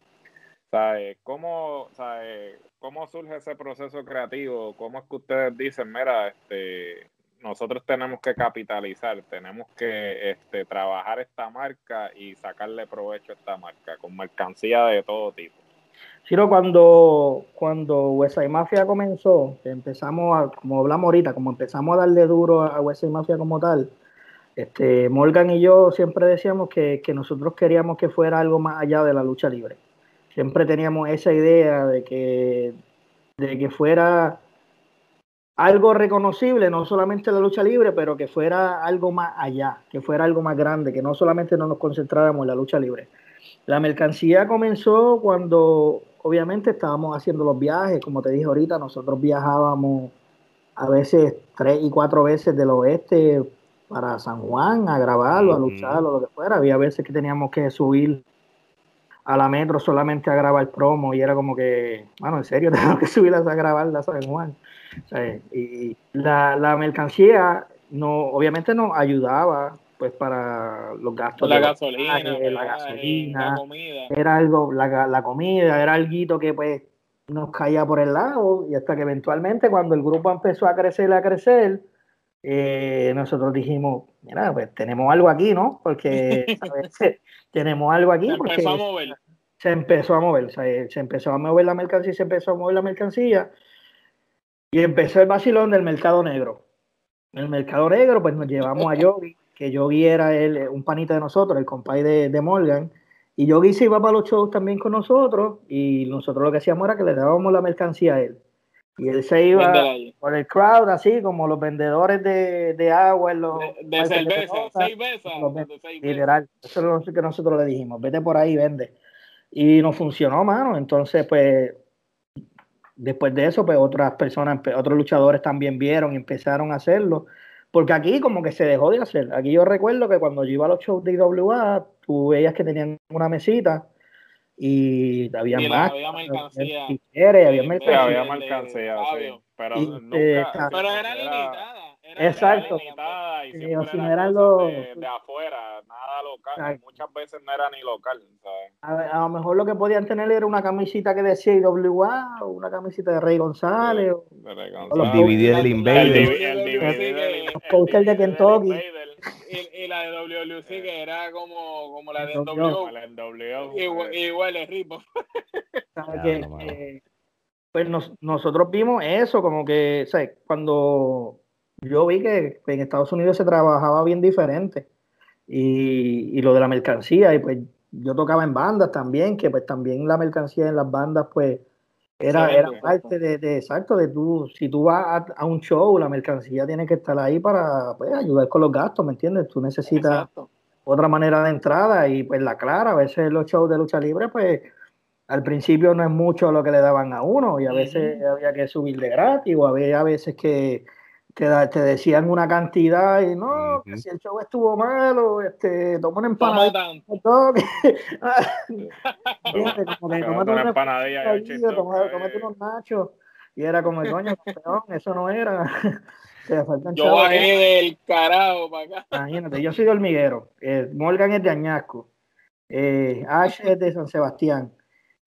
¿Sabe? ¿Cómo, sabe? ¿Cómo surge ese proceso creativo? ¿Cómo es que ustedes dicen, mira, este, nosotros tenemos que capitalizar, tenemos que este, trabajar esta marca y sacarle provecho a esta marca con mercancía de todo tipo? Sí, cuando, cuando Westside Mafia comenzó, empezamos, a, como hablamos ahorita, como empezamos a darle duro a Westside Mafia como tal, este, Morgan y yo siempre decíamos que, que nosotros queríamos que fuera algo más allá de la lucha libre siempre teníamos esa idea de que, de que fuera algo reconocible, no solamente la lucha libre, pero que fuera algo más allá, que fuera algo más grande, que no solamente no nos concentráramos en la lucha libre. La mercancía comenzó cuando obviamente estábamos haciendo los viajes, como te dije ahorita, nosotros viajábamos a veces tres y cuatro veces del oeste para San Juan a grabarlo, a lucharlo, lo que fuera. Había veces que teníamos que subir a la metro solamente a grabar promo y era como que, bueno, en serio, tengo que subirlas a grabar la San Juan. y la, la, mercancía no, obviamente nos ayudaba pues para los gastos la gasolina, la gasolina, la comida. Era algo, la, la comida, era algo que pues nos caía por el lado y hasta que eventualmente cuando el grupo empezó a crecer, a crecer, eh, nosotros dijimos, mira, pues tenemos algo aquí, ¿no? Porque tenemos algo aquí. Se porque empezó a mover. Se empezó a mover, se empezó a mover la mercancía, se empezó a mover la mercancía y empezó el vacilón del mercado negro. En el mercado negro, pues nos llevamos a Yogi, que Yogi era el, un panita de nosotros, el compay de, de Morgan, y Yogi se iba para los shows también con nosotros y nosotros lo que hacíamos era que le dábamos la mercancía a él. Y él se iba por el crowd, así como los vendedores de, de agua en los De, cerveza, seis veces. seis literal. Eso es lo que nosotros le dijimos, vete por ahí, vende. Y nos funcionó, mano. Entonces, pues, después de eso, pues otras personas, empe- otros luchadores también vieron y empezaron a hacerlo. Porque aquí como que se dejó de hacer. Aquí yo recuerdo que cuando yo iba a los shows de IWA, tú veías que tenían una mesita y había Y más. había mercancía. había Sí, Sí, mercancía. había mercancía, sí. Fabio. Pero Y, nunca. eh, Pero era limitada. Era Exacto. Era limitada y Sí, siempre o si era no eran los- de, de afuera, nada local. Exacto. Muchas veces no era ni local, ¿sabes? A, a lo mejor lo que podían tener era una camisita que decía IWA o una camisita de Rey González. o- De Rey los González. DVD del Invader. El, DVD sí, del- posters de DVD del Kentucky. Invader, Y, y la de WLC que era como, como la de W. Igual, igual es Ripo. eh, pues nos- nosotros vimos eso, como que, ¿sabes? Cuando yo vi que en Estados Unidos se trabajaba bien diferente y, y lo de la mercancía, y pues yo tocaba en bandas también, que pues también la mercancía en las bandas, pues era, era parte de, de- exacto, de tú, si tú vas a, a un show, la mercancía tiene que estar ahí para pues, ayudar con los gastos, ¿me entiendes? Tú necesitas Exacto. otra manera de entrada y pues la clara, a veces los shows de lucha libre pues al principio no es mucho lo que le daban a uno y a veces había que subir de gratis o había a veces que te, da- te decían una cantidad y no, que si el show estuvo malo, este, toma una Toma empanada. una una empanadilla tómate eh. unos nachos y era como, coño, campeón, eso no era. Te faltan Yo bajé del carajo para acá. Imagínate, yo soy de hormiguero, eh, Morgan es de Añasco, eh, Ash es de San Sebastián.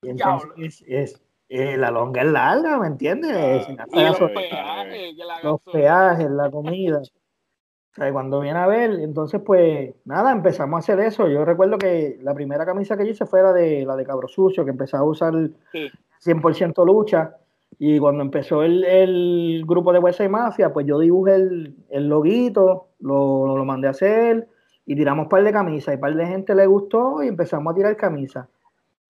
Y entonces es, es- eh, la longa es larga, ¿me entiendes? Ah, Y los sí, peajes. los peajes, la comida. O sea, cuando viene a ver, entonces pues nada, empezamos a hacer eso. Yo recuerdo que la primera camisa que yo hice fue la de, la de Cabro Sucio, que empezaba a usar Sí. 100% lucha. Y cuando empezó el, el grupo de Huesa y Mafia, pues yo dibujé el, el loguito, lo, lo mandé a hacer y tiramos un par de camisas. Y un par de gente le gustó y empezamos a tirar camisas.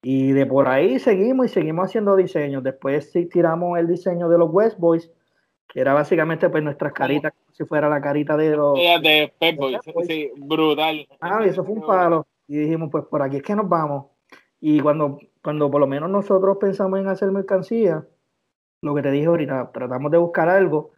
Y de por ahí seguimos y seguimos haciendo diseños. Después sí tiramos el diseño de los West Boys, que era básicamente pues nuestras caritas, como si fuera la carita de los... De Pep Boys. Pep Boys. Sí, brutal. Ah, y eso fue un palo. Y dijimos, pues por aquí es que nos vamos. Y cuando, cuando por lo menos nosotros pensamos en hacer mercancía, lo que te dije ahorita, tratamos de buscar algo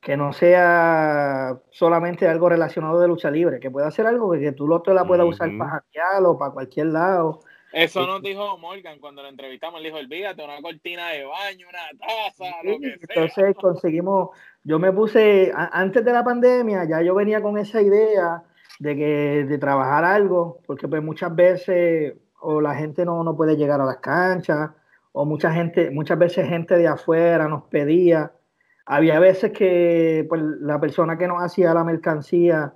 que no sea solamente algo relacionado de lucha libre, que pueda ser algo que, que tú lo te la puedas usar para hackear o para cualquier lado. Eso nos dijo Morgan cuando lo entrevistamos. Él dijo: olvídate, una cortina de baño, una taza, lo que sea. Entonces conseguimos, yo me puse, a- antes de la pandemia, ya yo venía con esa idea de que de trabajar algo, porque pues muchas veces o la gente no, no puede llegar a las canchas, o mucha gente, muchas veces gente de afuera nos pedía. Había veces que pues, la persona que nos hacía la mercancía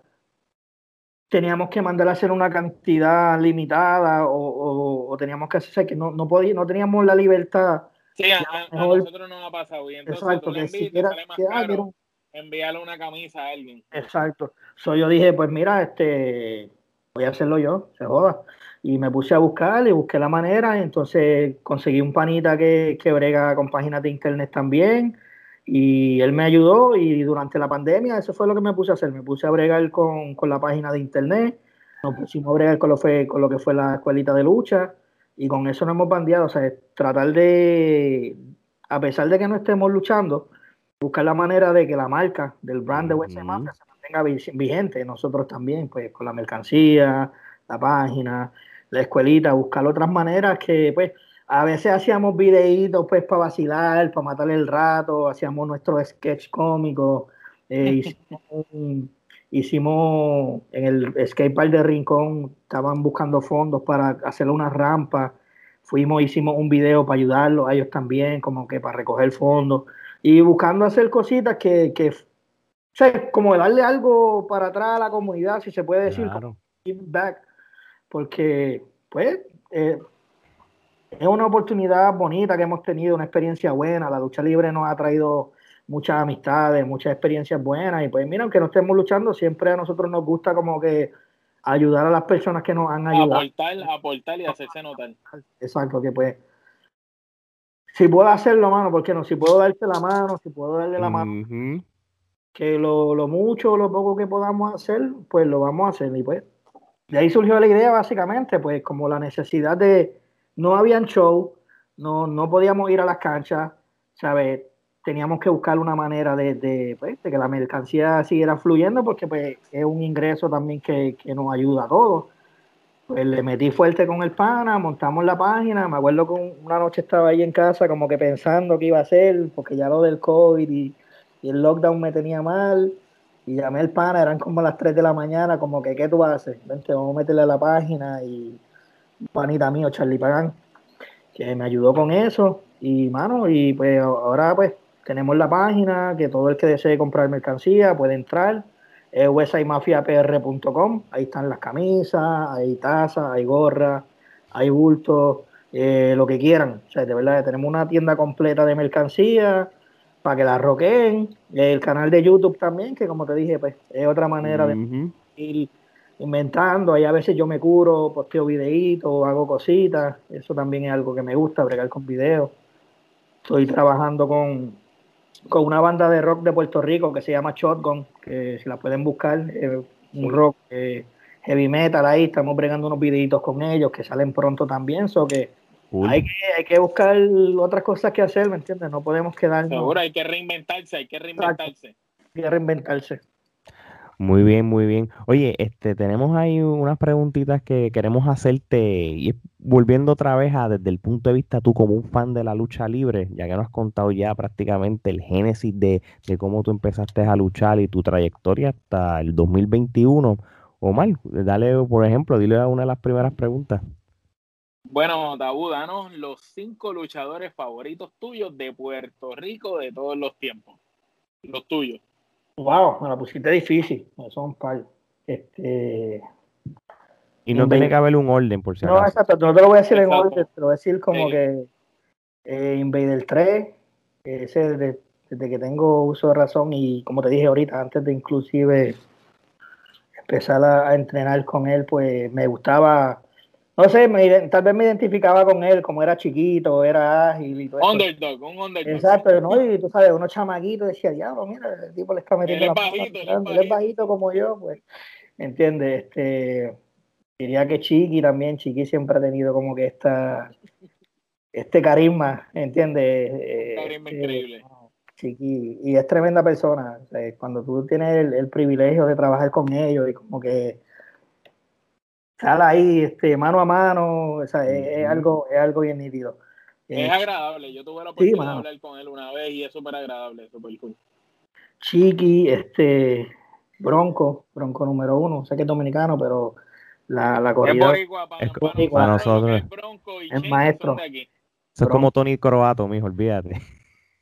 teníamos que mandar a hacer una cantidad limitada o, o- o teníamos que hacer que no, no, podía, no teníamos la libertad Sí, a, a- a mejor- nosotros nos ha pasado. Y entonces Exacto, tú le que envías sale más que, ah, caro enviarle una camisa a alguien. Exacto. So, yo dije, pues mira, este, voy a hacerlo yo, se joda. Y me puse a buscar y busqué la manera. Y entonces conseguí un panita que, que brega con páginas de internet también. Y él me ayudó. Y durante la pandemia, eso fue lo que me puse a hacer. Me puse a bregar con, con la página de internet. Nos pusimos a bregar con lo, fue, con lo que fue la escuelita de lucha. Y con eso nos hemos bandeado. O sea, tratar de, a pesar de que no estemos luchando, buscar la manera de que la marca del brand de West. Mafia se mantenga vi- vigente. Nosotros también, pues con la mercancía, la página, la escuelita, buscar otras maneras que, pues, a veces hacíamos videitos, pues, para vacilar, para matar el rato, hacíamos nuestro sketch cómico, eh, hicimos, en el skatepark de Rincón, estaban buscando fondos para hacer una rampa, fuimos, hicimos un video para ayudarlos a ellos también, como que para recoger fondos y buscando hacer cositas que, que sea, como darle algo para atrás a la comunidad, si se puede decir, Claro. give back, porque pues eh, es una oportunidad bonita que hemos tenido, una experiencia buena, la lucha libre nos ha traído muchas amistades, muchas experiencias buenas y pues mira, aunque no estemos luchando, siempre a nosotros nos gusta como que ayudar a las personas que nos han ayudado. Aportar, aportar y hacerse notar. Exacto, que pues si puedo hacerlo, mano, ¿por qué no? Si puedo darte la mano, si puedo darle la mano, que lo, lo mucho o lo poco que podamos hacer, pues lo vamos a hacer. Y pues, de ahí surgió la idea, básicamente, pues como la necesidad de, no habían show, no, no podíamos ir a las canchas, ¿sabes? Teníamos que buscar una manera de, de, pues, de que la mercancía siguiera fluyendo, porque pues es un ingreso también que, que nos ayuda a todos. Pues le metí fuerte con el pana, montamos la página, me acuerdo que un- una noche estaba ahí en casa como que pensando qué iba a hacer, porque ya lo del COVID y, el lockdown me tenía mal, y llamé al pana, eran como las 3 de la mañana, como que, ¿qué tú hacer? Vente, vamos a meterle a la página, y panita mío, Charlie Pagan, que me ayudó con eso, y mano, y pues ahora pues tenemos la página, que todo el que desee comprar mercancía puede entrar, es websitemafiapr.com, ahí están las camisas, hay tazas, hay gorras, hay bultos, eh, lo que quieran. O sea, de verdad, tenemos una tienda completa de mercancía para que la roqueen. El canal de YouTube también, que como te dije, pues es otra manera de ir inventando. Ahí a veces yo me curo, posteo videitos, hago cositas. Eso también es algo que me gusta, bregar con videos. Estoy trabajando con, con una banda de rock de Puerto Rico que se llama Shotgun, que si la pueden buscar, es un rock eh, heavy metal ahí. Estamos bregando unos videitos con ellos que salen pronto también. So que hay que, hay que buscar otras cosas que hacer, ¿me entiendes? No podemos quedarnos Seguro, hay que reinventarse, hay que reinventarse. hay que reinventarse. Muy bien, muy bien. Oye, este, tenemos ahí unas preguntitas que queremos hacerte y volviendo otra vez a desde el punto de vista tú como un fan de la lucha libre, ya que nos has contado ya prácticamente el génesis de, de cómo tú empezaste a luchar y tu trayectoria hasta el 2021. Omar, dale, por ejemplo, dile una de las primeras preguntas. Bueno, Tabú, danos los cinco luchadores favoritos tuyos de Puerto Rico de todos los tiempos. Los tuyos. Wow, me la pusiste difícil. Son un par. Este, Y no tiene que haber un orden, por si no, exacto, no te lo voy a decir en Exacto. orden, te lo voy a decir como Sí. que eh, Invader 3, ese desde, desde que tengo uso de razón y como te dije ahorita, antes de inclusive empezar a, a entrenar con él, pues me gustaba, no sé, me tal vez me identificaba con él, como era chiquito, era ágil y todo eso. Underdog, un underdog. Exacto, ¿no? Y tú sabes, unos chamaquitos decía, diablo, mira, el tipo le está metiendo Él es la mano, bajito, él es tirando, él es bajito". bajito como yo, pues, ¿entiendes? Este, diría que Chiqui también, Chiqui siempre ha tenido como que esta, este carisma, ¿entiendes? Eh, Carisma este, increíble. Chiqui, y es tremenda persona, o sea, cuando tú tienes el, el privilegio de trabajar con ellos y como que sale ahí, este, mano a mano, o sea, es, algo, es algo bien nítido. Eh, Es agradable. Yo tuve la oportunidad de mano. hablar con él una vez y es súper agradable, súper cool. Chiqui, este, Bronco, Bronco número uno, sé que es dominicano, pero la, la Es corrida, para, Es para nosotros, Bronco y Es maestro. de. Eso es como Tony Croato, mijo, olvídate.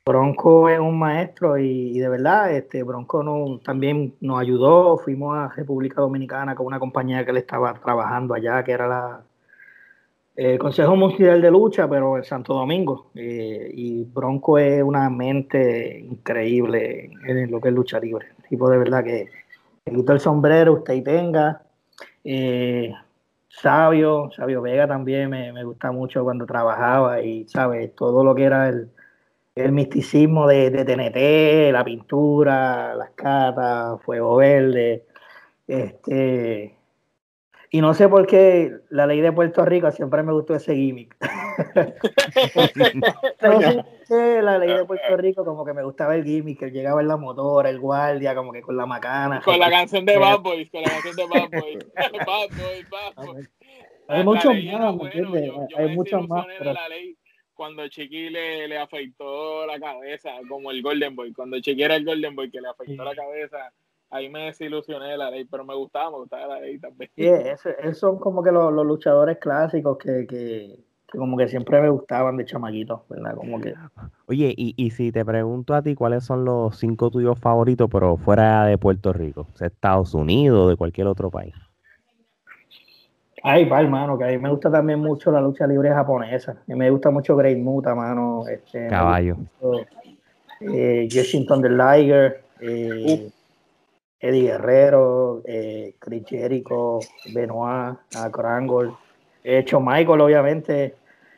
Bronco es un maestro y, de verdad, este, Bronco no, también nos ayudó, fuimos a República Dominicana con una compañía que él estaba trabajando allá, que era la el Consejo Mundial de Lucha, pero en Santo Domingo, Eh, y Bronco es una mente increíble en lo que es lucha libre, tipo de verdad que le quito el sombrero, usted y tenga, Eh, Sabio, Sabio Vega también me, me gusta mucho cuando trabajaba y, ¿sabes? Todo lo que era el, el misticismo de, de TNT, la pintura, las catas, Fuego Verde, este... Y no sé por qué la ley de Puerto Rico siempre me gustó ese gimmick. no sé por qué la ley de Puerto Rico como que me gustaba el gimmick, que llegaba en la motora, el guardia, como que con la macana. Con la canción de Bad Boys, con la canción de Bad Boys. Bad Boys, Bad Boys. Hay muchos más, ¿me entiendes? Hay muchos más, desilusioné pero- de la ley cuando Chiqui le, le afeitó la cabeza, como el Golden Boy. Cuando Chiqui era el Golden Boy que le afeitó la cabeza, ahí me desilusioné de la ley, pero me gustaba, me gustaba la ley también. Sí, esos son como que los, los luchadores clásicos que, que, como que siempre me gustaban de chamaquito, ¿verdad? Como que... Oye, y, y si te pregunto a ti, ¿cuáles son los cinco tuyos favoritos, pero fuera de Puerto Rico? O sea, Estados Unidos o de cualquier otro país. Ay, va, hermano, que a mí me gusta también mucho la lucha libre japonesa. Y me gusta mucho Great Muta, mano. Este, Caballo. eh, Washington the Liger, eh, Eddie Guerrero, eh, Chris Jericho, Benoit, eh, hecho Michael, obviamente.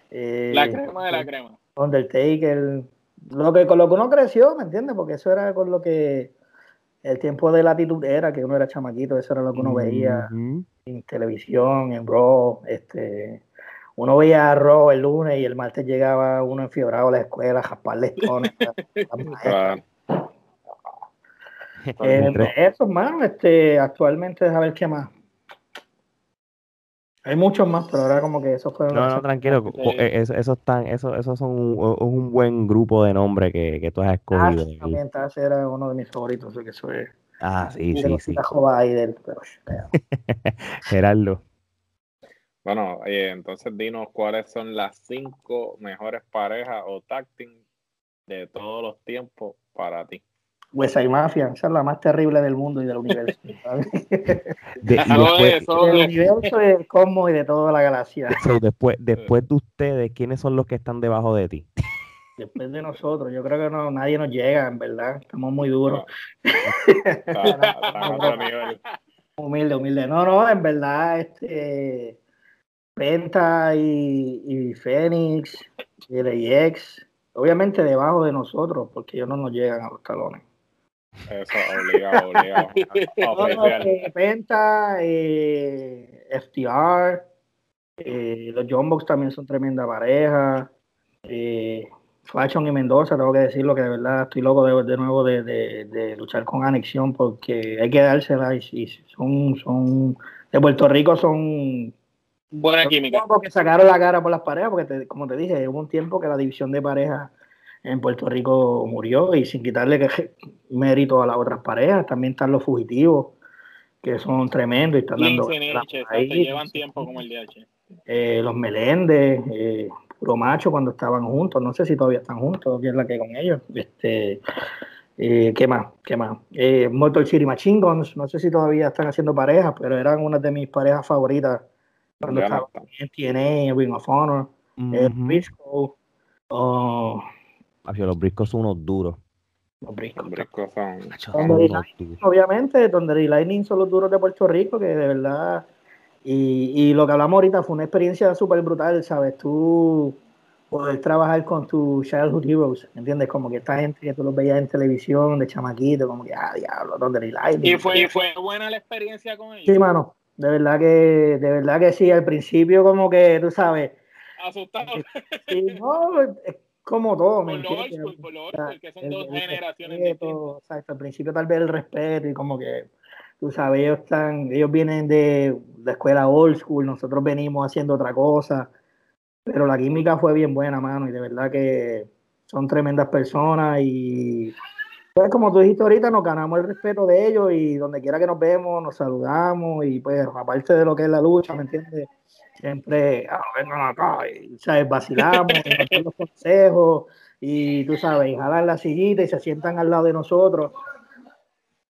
Eh, la crema de la crema. Undertaker. Lo que, con lo que uno creció, ¿me entiendes? Porque eso era con lo que el tiempo de latitud era, que uno era chamaquito, eso era lo que uno veía en televisión, en Raw, este, uno veía a Raw el lunes y el martes llegaba uno enfiebrado a la escuela a jasparle eh, eso, mano, este, actualmente, a ver qué más. Hay muchos más, pero ahora como que esos fueron. No, no, tranquilo. Eso, eso, están, eso, esos son un, un, buen grupo de nombres que, que tú has escogido. Ah, también Taz era uno de mis favoritos, que eso es. Ah, sí, sí, sí. Ahí del, Gerardo. Bueno, entonces dinos cuáles son las cinco mejores parejas o tag de todos los tiempos para ti. West Mafia, esa es la más terrible del mundo y del universo. De, después, del universo de Cosmos y de toda la galaxia. después, después de ustedes, ¿quiénes son los que están debajo de ti? Después de nosotros, yo creo que no, nadie nos llega, en verdad. Estamos muy duros. humilde, humilde. No, no, en verdad, este Penta y, y Fénix y el obviamente debajo de nosotros, porque ellos no nos llegan a los talones. Eso, obligado, obligado. no, Penta, eh, FTR, eh, los Jumbox también son tremenda pareja. Eh, Fashion y Mendoza, tengo que decirlo que de verdad estoy loco de, de nuevo de, de, luchar con anexión porque hay que dársela y, son, son de Puerto Rico son buena química. Porque sacaron la cara por las parejas, porque como te dije, hubo un tiempo que la división de parejas en Puerto Rico murió y sin quitarle mérito a las otras parejas, también están los fugitivos, que son tremendos y están dando... ahí, llevan tiempo como el DH. Eh, los Meléndez, eh, Puro Macho cuando estaban juntos, no sé si todavía están juntos, quién es la que con ellos. Este, eh, ¿Qué más? ¿Qué más? Eh, Motor City Machine Guns, no sé si todavía están haciendo parejas, pero eran una de mis parejas favoritas cuando estaban en TNA, Ring of Honor, Briscoe, oh, los briscos son unos duros. Los briscos. son. obviamente, donde Lightning son los duros de Puerto Rico, que de verdad. Y, y lo que hablamos ahorita fue una experiencia súper brutal, ¿sabes? Tú poder trabajar con tus childhood heroes, ¿entiendes? Como que esta gente que tú los veías en televisión, de chamaquito, como que, ah, diablo, donde Lightning. ¿Y fue, fue buena la experiencia con ellos? Sí, mano. De verdad que, de verdad que sí, al principio como que, tú sabes. Asustado. Sí, no, como todo, ¿me entiendes? Por lo porque son dos generaciones al principio tal vez el respeto y como que, tú sabes, ellos, están, ellos vienen de la escuela old school, nosotros venimos haciendo otra cosa, pero la química fue bien buena, mano, y de verdad que son tremendas personas y pues como tú dijiste ahorita, nos ganamos el respeto de ellos y donde quiera que nos vemos, nos saludamos y pues aparte de lo que es la lucha, ¿me entiendes? siempre, ah, vengan acá, y, ¿sabes? vacilamos, los consejos, y tú sabes, jalan la sillita y se sientan al lado de nosotros.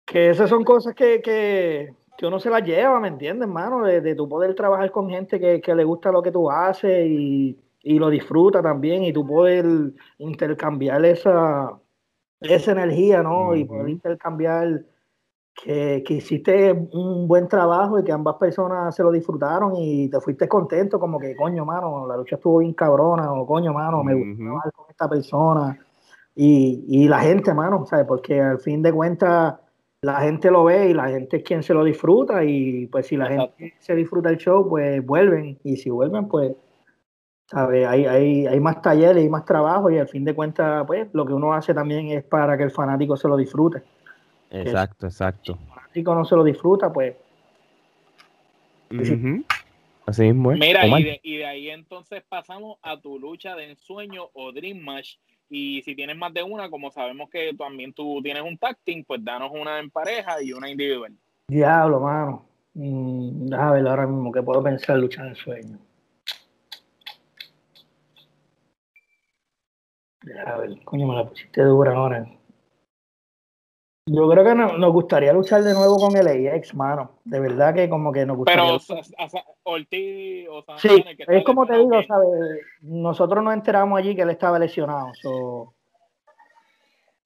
Que esas son cosas que, que, que uno se las lleva, ¿me entiendes, hermano? De, de tu poder trabajar con gente que, que, le gusta lo que tú haces y, y lo disfruta también, y tú poder intercambiar esa, esa energía, ¿no? Y poder intercambiar que, que, hiciste un buen trabajo y que ambas personas se lo disfrutaron y te fuiste contento, como que coño, mano, la lucha estuvo bien cabrona, o coño, mano, me gustó uh con esta persona. Y, y la gente, mano, ¿sabes? Porque al fin de cuentas la gente lo ve y la gente es quien se lo disfruta y pues si la gente se disfruta el show, pues vuelven y si vuelven, pues, ¿sabes? Hay, hay, hay más talleres y más trabajo y al fin de cuentas, pues lo que uno hace también es para que el fanático se lo disfrute. Exacto, exacto. Si el fanático no se lo disfruta, pues. Así mismo. Mira, y de, y de, ahí entonces pasamos a tu lucha de ensueño o Dream Match. Y si tienes más de una, como sabemos que también tú tienes un tacting, pues danos una en pareja y una individual. Diablo, mano. Mm, a ver ahora mismo que puedo pensar lucha de sueño. déjame ver, coño, me la pusiste dura ahora. Yo creo que nos gustaría luchar de nuevo con el AX, mano. De verdad que como que nos gustaría. Pero Ortiz o Sí, es como te digo, ¿sabes? Nosotros nos enteramos allí que él estaba lesionado.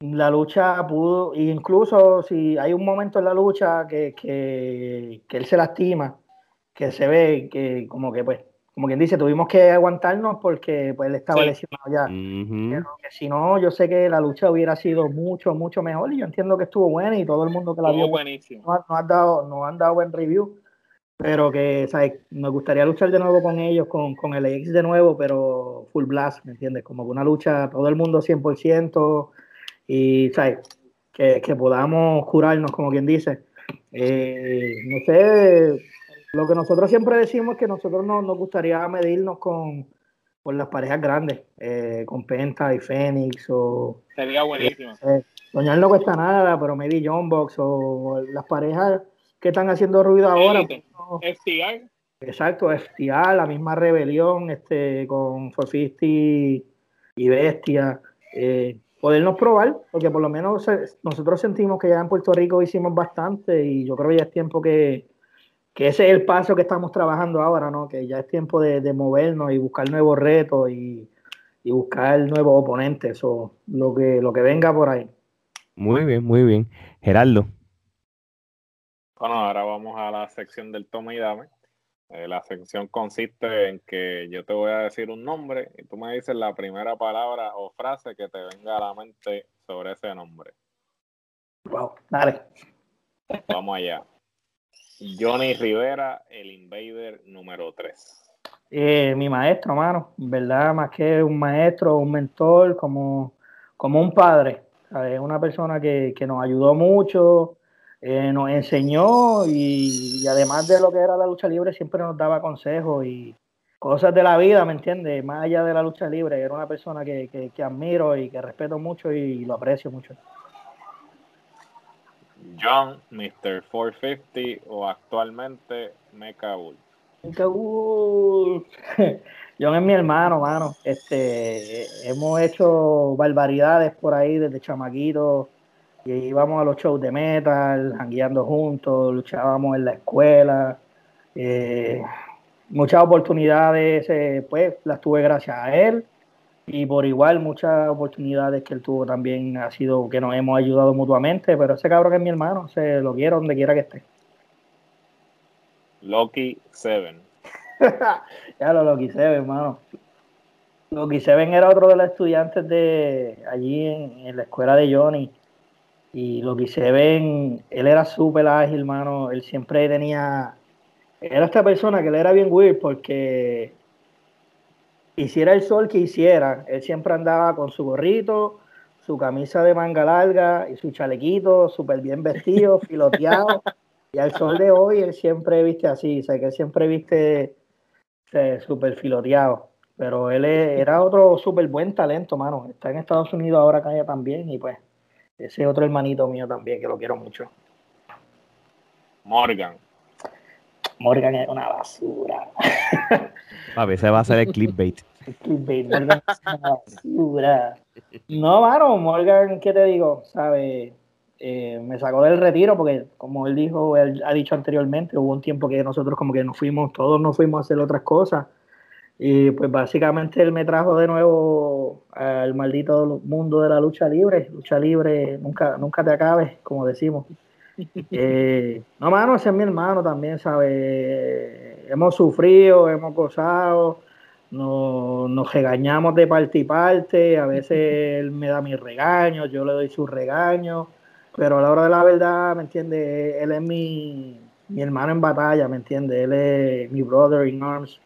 la lucha pudo, incluso si hay un momento en la lucha que, que, que él se lastima, que se ve que como que pues como quien dice, tuvimos que aguantarnos porque pues, él estaba lesionado ya. si no, yo sé que la lucha hubiera sido mucho, mucho mejor y yo entiendo que estuvo buena y todo el mundo que la vio pues, no, no, han dado, no han dado buen review, pero que ¿sabes? me gustaría luchar de nuevo con ellos, con, con el X de nuevo, pero full blast, ¿me entiendes? Como una lucha, todo el mundo 100% y ¿sabes? Que, que podamos curarnos, como quien dice. Eh, no sé, lo que nosotros siempre decimos es que nosotros no, nos gustaría medirnos con, las parejas grandes, eh, con Penta y Fénix o... Sería buenísimo. Eh, soñar no cuesta nada, pero maybe John Box o las parejas que están haciendo ruido ahora. Pues, Exacto, FTR, la misma rebelión este, con Forfisti y Bestia. Eh, podernos probar, porque por lo menos nosotros sentimos que ya en Puerto Rico hicimos bastante y yo creo que ya es tiempo que, que ese es el paso que estamos trabajando ahora, ¿no? Que ya es tiempo de, movernos y buscar nuevos retos y, buscar nuevos oponentes o lo que, lo que venga por ahí. Muy bien, muy bien. Geraldo. Bueno, ahora vamos a la sección del toma y dame. Eh, la sección consiste en que yo te voy a decir un nombre y tú me dices la primera palabra o frase que te venga a la mente sobre ese nombre. Wow, dale. Vamos allá. Johnny Rivera, el Invader número 3. Eh, mi maestro, mano, verdad, más que un maestro, un mentor, como, como un padre. Una persona que, nos ayudó mucho, eh, nos enseñó y, además de lo que era la lucha libre, siempre nos daba consejos y cosas de la vida, ¿me entiendes? Más allá de la lucha libre, era una persona que, que admiro y que respeto mucho y lo aprecio mucho. John, Mr. 450 o actualmente Mecha Bull. Mecha Bull. John es mi hermano, mano. Este, hemos hecho barbaridades por ahí desde chamaquito. Y íbamos a los shows de metal, jangueando juntos, luchábamos en la escuela. Eh, muchas oportunidades, eh, pues las tuve gracias a él y por igual muchas oportunidades que él tuvo también ha sido que nos hemos ayudado mutuamente, pero ese cabrón es mi hermano, se lo quiero donde quiera que esté. Loki Seven. ya lo Loki Seven, hermano. Loki Seven era otro de los estudiantes de allí en, la escuela de Johnny. Y Loki Seven, él era súper ágil, hermano. Él siempre tenía. Era esta persona que él era bien weird porque hiciera el sol que hiciera, él siempre andaba con su gorrito, su camisa de manga larga y su chalequito, súper bien vestido, filoteado. y al sol de hoy él siempre viste así, o sea, que él siempre viste súper filoteado. Pero él era otro súper buen talento, mano. Está en Estados Unidos ahora acá también y pues ese otro hermanito mío también que lo quiero mucho. Morgan. Morgan es una basura. A veces va a ser el clickbait. No, mano, Morgan, ¿qué te digo? ¿Sabe? Eh, me sacó del retiro porque, como él dijo, él ha dicho anteriormente, hubo un tiempo que nosotros como que nos fuimos, todos nos fuimos a hacer otras cosas. Y pues básicamente él me trajo de nuevo al maldito mundo de la lucha libre. Lucha libre, nunca, nunca te acabes, como decimos. Eh, no, mano, ese es mi hermano también, ¿sabes? Hemos sufrido, hemos gozado nos, nos regañamos de parte y parte, a veces él me da mis regaños, yo le doy sus regaños, pero a la hora de la verdad, ¿me entiende? Él es mi, mi hermano en batalla, ¿me entiende? Él es mi brother in arms,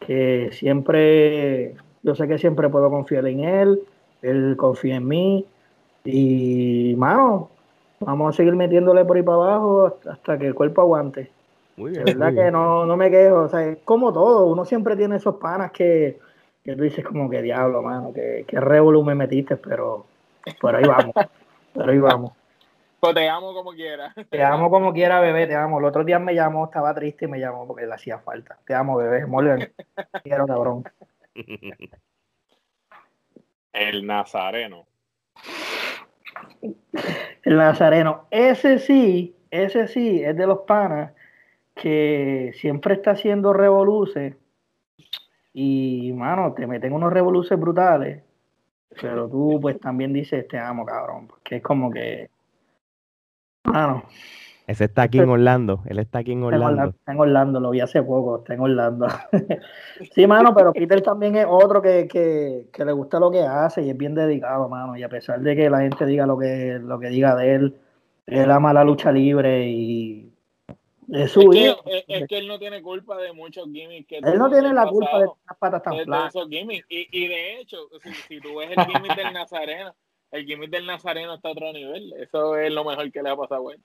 que siempre, yo sé que siempre puedo confiar en él, él confía en mí, y, mano, vamos a seguir metiéndole por ahí para abajo hasta que el cuerpo aguante. Muy bien. De verdad que no, no me quejo, o sea, es como todo, uno siempre tiene esos panas que, que tú dices como que diablo, mano, que, que revolu me metiste, pero, pero ahí vamos, pero ahí vamos. Pues te amo como quiera. Te amo como quiera, bebé, te amo. El otro día me llamó, estaba triste y me llamó porque le hacía falta. Te amo, bebé. Morgan, quiero cabrón. El Nazareno. El Nazareno. Ese sí, ese sí, es de los panas que siempre está haciendo revoluces. Y, mano, te meten unos revoluces brutales. Pero tú, pues, también dices, te amo, cabrón. Porque es como que. Mano. Ese está aquí en Orlando. Él está aquí en Orlando. Está en Orlando, lo vi hace poco. Está en Orlando. sí, mano, pero Peter también es otro que, que, que, le gusta lo que hace y es bien dedicado, mano. Y a pesar de que la gente diga lo que, lo que diga de él, él ama la lucha libre y es, su que, es, que, él no tiene culpa de muchos gimmicks que Él no tiene la culpa de las patas tan flacas. Y, y, de hecho, si, si, tú ves el gimmick del Nazareno, el gimmick del Nazareno está a otro nivel. Eso es lo mejor que le ha pasado a él.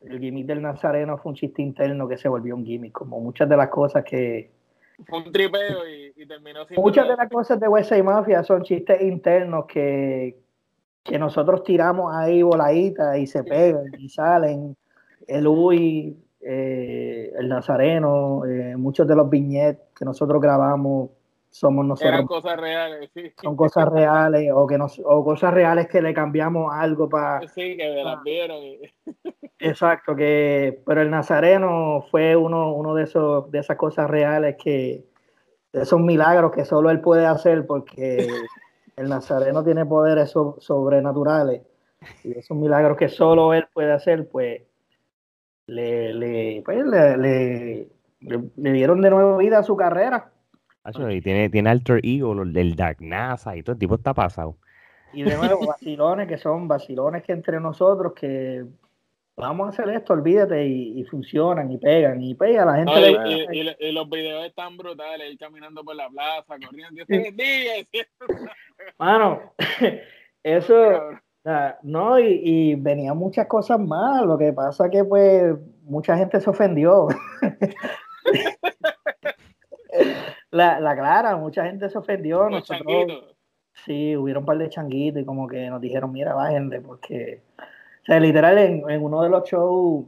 El gimmick del Nazareno fue un chiste interno que se volvió un gimmick, como muchas de las cosas que. Fue un tripeo y, y terminó siendo. Muchas de las cosas de West Side Mafia son chistes internos que, que nosotros tiramos ahí voladitas y se pegan y salen. El Uy eh, el Nazareno, eh, muchos de los viñetes que nosotros grabamos somos nosotros. Eran cosas reales, sí. Son cosas reales o, que nos, o cosas reales que le cambiamos algo para... Sí, que me las vieron. Exacto, que, pero el Nazareno fue uno, uno de, esos, de esas cosas reales que, de esos milagros que solo él puede hacer porque el Nazareno tiene poderes sobrenaturales y esos milagros que solo él puede hacer, pues le, le, pues, le, le, le, dieron de nuevo vida a su carrera. y tiene, tiene alter ego, del Dark NASA y todo el tipo está pasado. Y de nuevo, vacilones que son vacilones que entre nosotros que vamos a hacer esto, olvídate, y, funcionan y pegan y pega la gente. y, los videos están brutales, ir caminando por la plaza, corriendo, Dios Mano, eso, no, y, venían muchas cosas más. Lo que pasa que, pues, mucha gente se ofendió. la, la, clara, mucha gente se ofendió. Nosotros, sí, hubieron un par de changuitos y como que nos dijeron, mira, bájenle, porque, o sea, literal, en, en uno de los shows,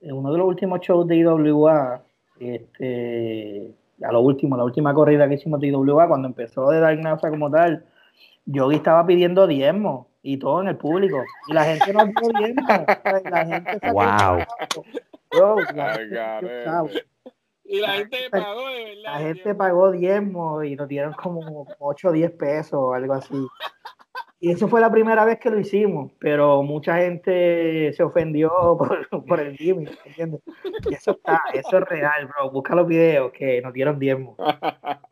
en uno de los últimos shows de IWA, este, a lo último, la última corrida que hicimos de IWA, cuando empezó de Dark Nasa como tal, yo estaba pidiendo diezmo y todo en el público. Y la gente no dio diezmo. La gente wow. y la gente pagó, de verdad. La gente pagó diezmo y nos dieron como 8 o 10 pesos o algo así. Y eso fue la primera vez que lo hicimos, pero mucha gente se ofendió por, por el gimmick, ¿entiendes? Y eso está, eso es real, bro. Busca los videos que nos dieron diezmo.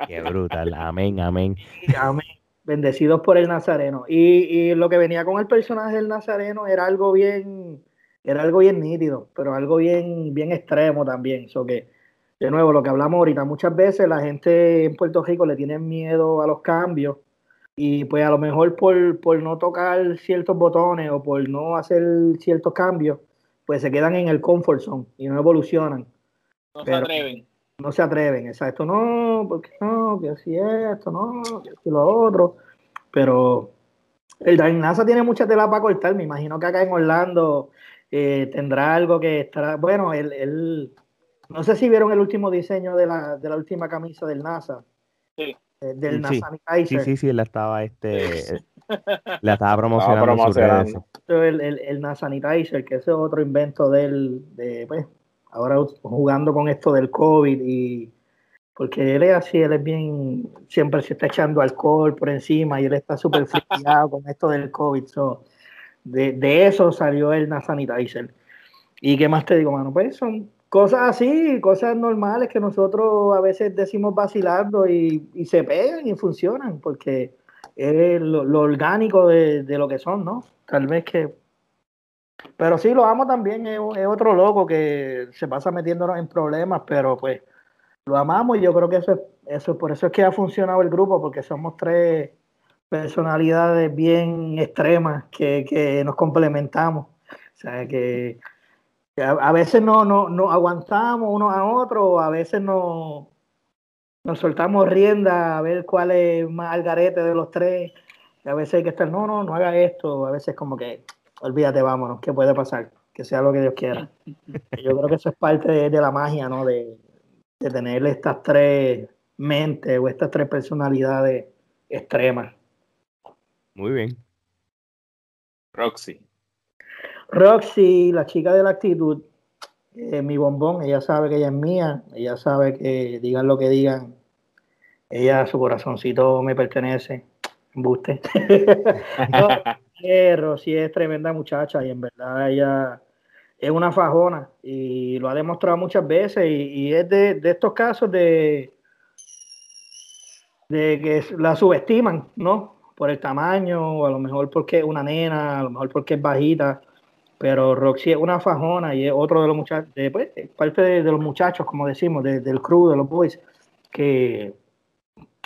Qué brutal, amén, amén. amén bendecidos por el Nazareno. Y, lo que venía con el personaje del Nazareno era algo bien, era algo bien nítido, pero algo bien, bien extremo también. So que, de nuevo, lo que hablamos ahorita, muchas veces la gente en Puerto Rico le tiene miedo a los cambios y pues a lo mejor por, por no tocar ciertos botones o por no hacer ciertos cambios, pues se quedan en el comfort zone y no evolucionan. No se atreven no se atreven, exacto, no, porque no, que así esto, no, que así lo otro, pero el Dark NASA tiene mucha tela para cortar, me imagino que acá en Orlando eh, tendrá algo que estará, bueno, él, no sé si vieron el último diseño de la, de la última camisa del NASA. Sí. Eh, del sí. NASA Sí, sí, sí, él la estaba, este, la estaba promocionando, redes. El, el, el NASA Sanitizer, que ese es otro invento del, de, pues, ahora jugando con esto del COVID y porque él es así, él es bien, siempre se está echando alcohol por encima y él está súper friqueado con esto del COVID. de, de, eso salió el Sanitizer. ¿Y qué más te digo, mano? Pues son cosas así, cosas normales que nosotros a veces decimos vacilando y, y se pegan y funcionan, porque es lo, lo orgánico de, de, lo que son, ¿no? Tal vez que pero sí, lo amo también, es, otro loco que se pasa metiéndonos en problemas, pero pues lo amamos y yo creo que eso es, eso, por eso es que ha funcionado el grupo, porque somos tres personalidades bien extremas que, nos complementamos. O sea, que, a, veces no, no, aguantamos uno a otro, a veces no, nos soltamos rienda a ver cuál es más algarete de los tres. Y a veces hay que estar, no, no, no haga esto. A veces como que olvídate, vámonos, ¿qué puede pasar? Que sea lo que Dios quiera. Yo creo que eso es parte de, la magia, ¿no? De, de, tener estas tres mentes o estas tres personalidades extremas. Muy bien. Roxy. Roxy, la chica de la actitud, eh, mi bombón, ella sabe que ella es mía, ella sabe que digan lo que digan, ella, su corazoncito me pertenece, embuste. no, eh, Rosy es tremenda muchacha y en verdad ella es una fajona y lo ha demostrado muchas veces y, es de, de, estos casos de, de que la subestiman, ¿no? Por el tamaño o a lo mejor porque es una nena, a lo mejor porque es bajita pero Roxy es una fajona y es otro de los muchachos, pues, parte de, los muchachos, como decimos, del crew, de los boys, que,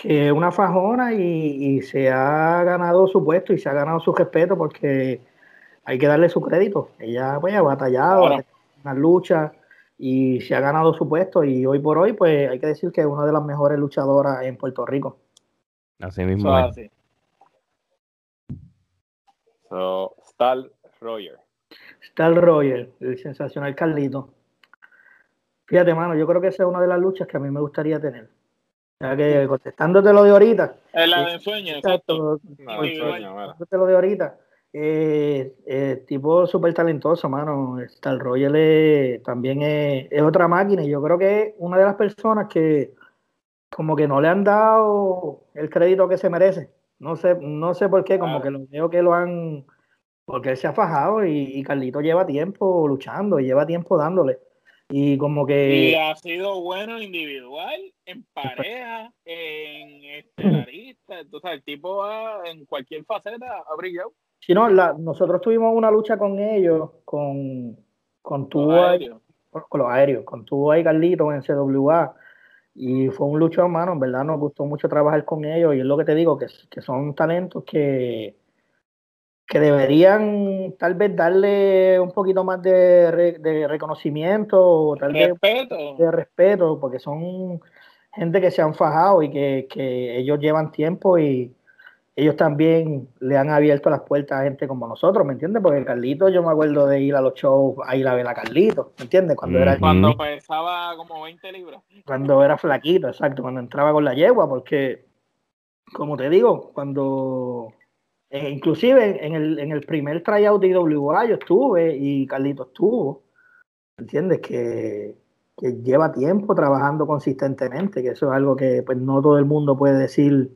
que es una fajona y, se ha ganado su puesto y se ha ganado su respeto porque hay que darle su crédito. Ella pues ha batallado, en una lucha y se ha ganado su puesto y hoy por hoy pues hay que decir que es una de las mejores luchadoras en Puerto Rico. Así mismo. So, Stal Roger. Está el Roger, el sensacional Carlito. Fíjate, mano, yo creo que esa es una de las luchas que a mí me gustaría tener. Ya que contestándote lo de ahorita. Es la de ensueño, exacto. Contestándote lo de ahorita. Eh, eh, tipo súper talentoso, mano. Star Roger también es, es, otra máquina y yo creo que es una de las personas que como que no le han dado el crédito que se merece. No sé, no sé por qué, como que lo veo que lo han porque él se ha fajado y, Carlito lleva tiempo luchando y lleva tiempo dándole. Y como que. Y ha sido bueno individual, en pareja, en estelarista. Entonces, el tipo en cualquier faceta ha brillado. Sí, no, nosotros tuvimos una lucha con ellos, con, con tu con los aéreos, con tu y Carlito en CWA. Y fue un lucho, hermano, en verdad nos gustó mucho trabajar con ellos. Y es lo que te digo, que, que son talentos que que deberían tal vez darle un poquito más de, de reconocimiento o tal respeto. vez de respeto, porque son gente que se han fajado y que, que, ellos llevan tiempo y ellos también le han abierto las puertas a gente como nosotros, ¿me entiendes? Porque Carlito, yo me acuerdo de ir a los shows a ir a ver a Carlito, ¿me entiendes? Cuando, era, cuando pesaba como 20 libras. Cuando era flaquito, exacto, cuando entraba con la yegua, porque, como te digo, cuando eh, inclusive en el, en el primer tryout de IWA yo estuve y Carlito estuvo. ¿Entiendes? Que, lleva tiempo trabajando consistentemente, que eso es algo que pues no todo el mundo puede decir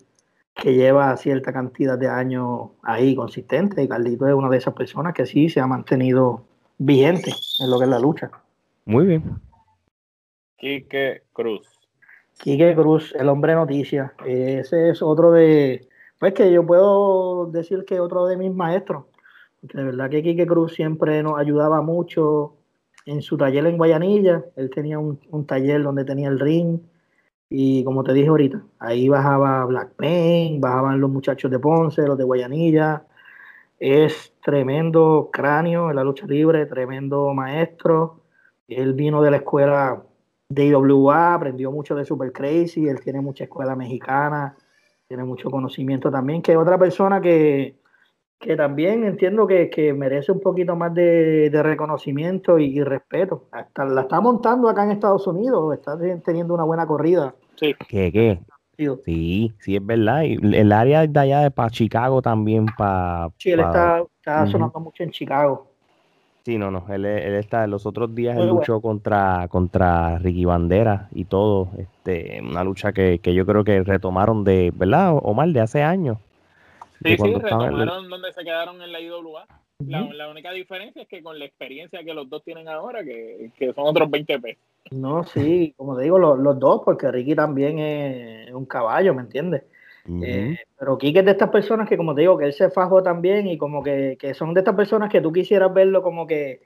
que lleva cierta cantidad de años ahí consistente. Y Carlito es una de esas personas que sí se ha mantenido vigente en lo que es la lucha. Muy bien. Quique Cruz. Quique Cruz, el hombre noticia. Ese es otro de, pues que yo puedo decir que otro de mis maestros, porque de verdad que Quique Cruz siempre nos ayudaba mucho en su taller en Guayanilla, él tenía un, taller donde tenía el ring, y como te dije ahorita, ahí bajaba Black Pain, bajaban los muchachos de Ponce, los de Guayanilla, es tremendo cráneo en la lucha libre, tremendo maestro, él vino de la escuela de IWA, aprendió mucho de Super Crazy, él tiene mucha escuela mexicana, tiene mucho conocimiento también, que otra persona que, también entiendo que, merece un poquito más de, reconocimiento y, respeto. Hasta la está montando acá en Estados Unidos, está teniendo una buena corrida. Sí. ¿Qué, qué? Sí, sí, es verdad. Y el área de allá de para Chicago también, para... Sí, él está, sonando mucho en Chicago. Sí, no, no, él, él está, los otros días él luchó contra, contra Ricky Bandera y todo, este, una lucha que, que yo creo que retomaron de, ¿verdad, Omar, de hace años? Sí, sí, retomaron donde se quedaron en la IWA. La, la, única diferencia es que con la experiencia que los dos tienen ahora, que, que son otros 20 pesos. No, sí, como te digo, los, los dos, porque Ricky también es un caballo, ¿me entiendes? Eh, pero Kike es de estas personas que, como te digo, que él se fajó también y como que, que son de estas personas que tú quisieras verlo como que.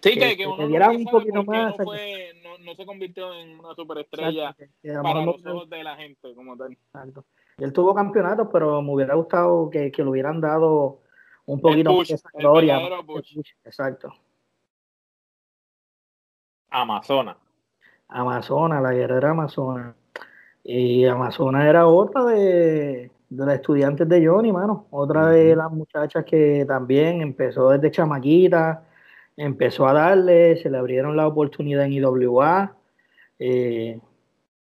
Sí, que, que, uno no un poquito más. No, fue, no, no, se convirtió en una superestrella para los ojos de la gente, como tal. Exacto. Él tuvo campeonatos, pero me hubiera gustado que, que le hubieran dado un poquito más de esa gloria. Exacto. Amazona. Amazona, la guerrera Amazona. Y Amazona era otra de, las estudiantes de Johnny, mano. Otra de las muchachas que también empezó desde chamaquita, empezó a darle, se le abrieron la oportunidad en IWA. Eh,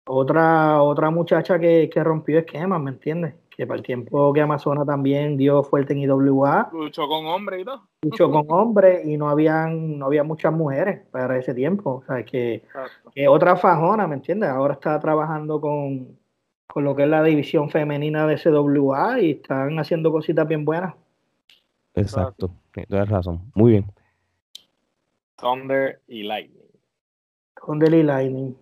otra, otra muchacha que, rompió esquemas, ¿me entiendes? Que para el tiempo que Amazona también dio fuerte en IWA. Luchó con hombres y todo. Luchó con hombres y no habían, no había muchas mujeres para ese tiempo. O sea, que, que otra fajona, ¿me entiendes? Ahora está trabajando con, con lo que es la división femenina de CWA y están haciendo cositas bien buenas. Exacto, tienes razón. Muy bien. Thunder y Lightning. Thunder y Lightning.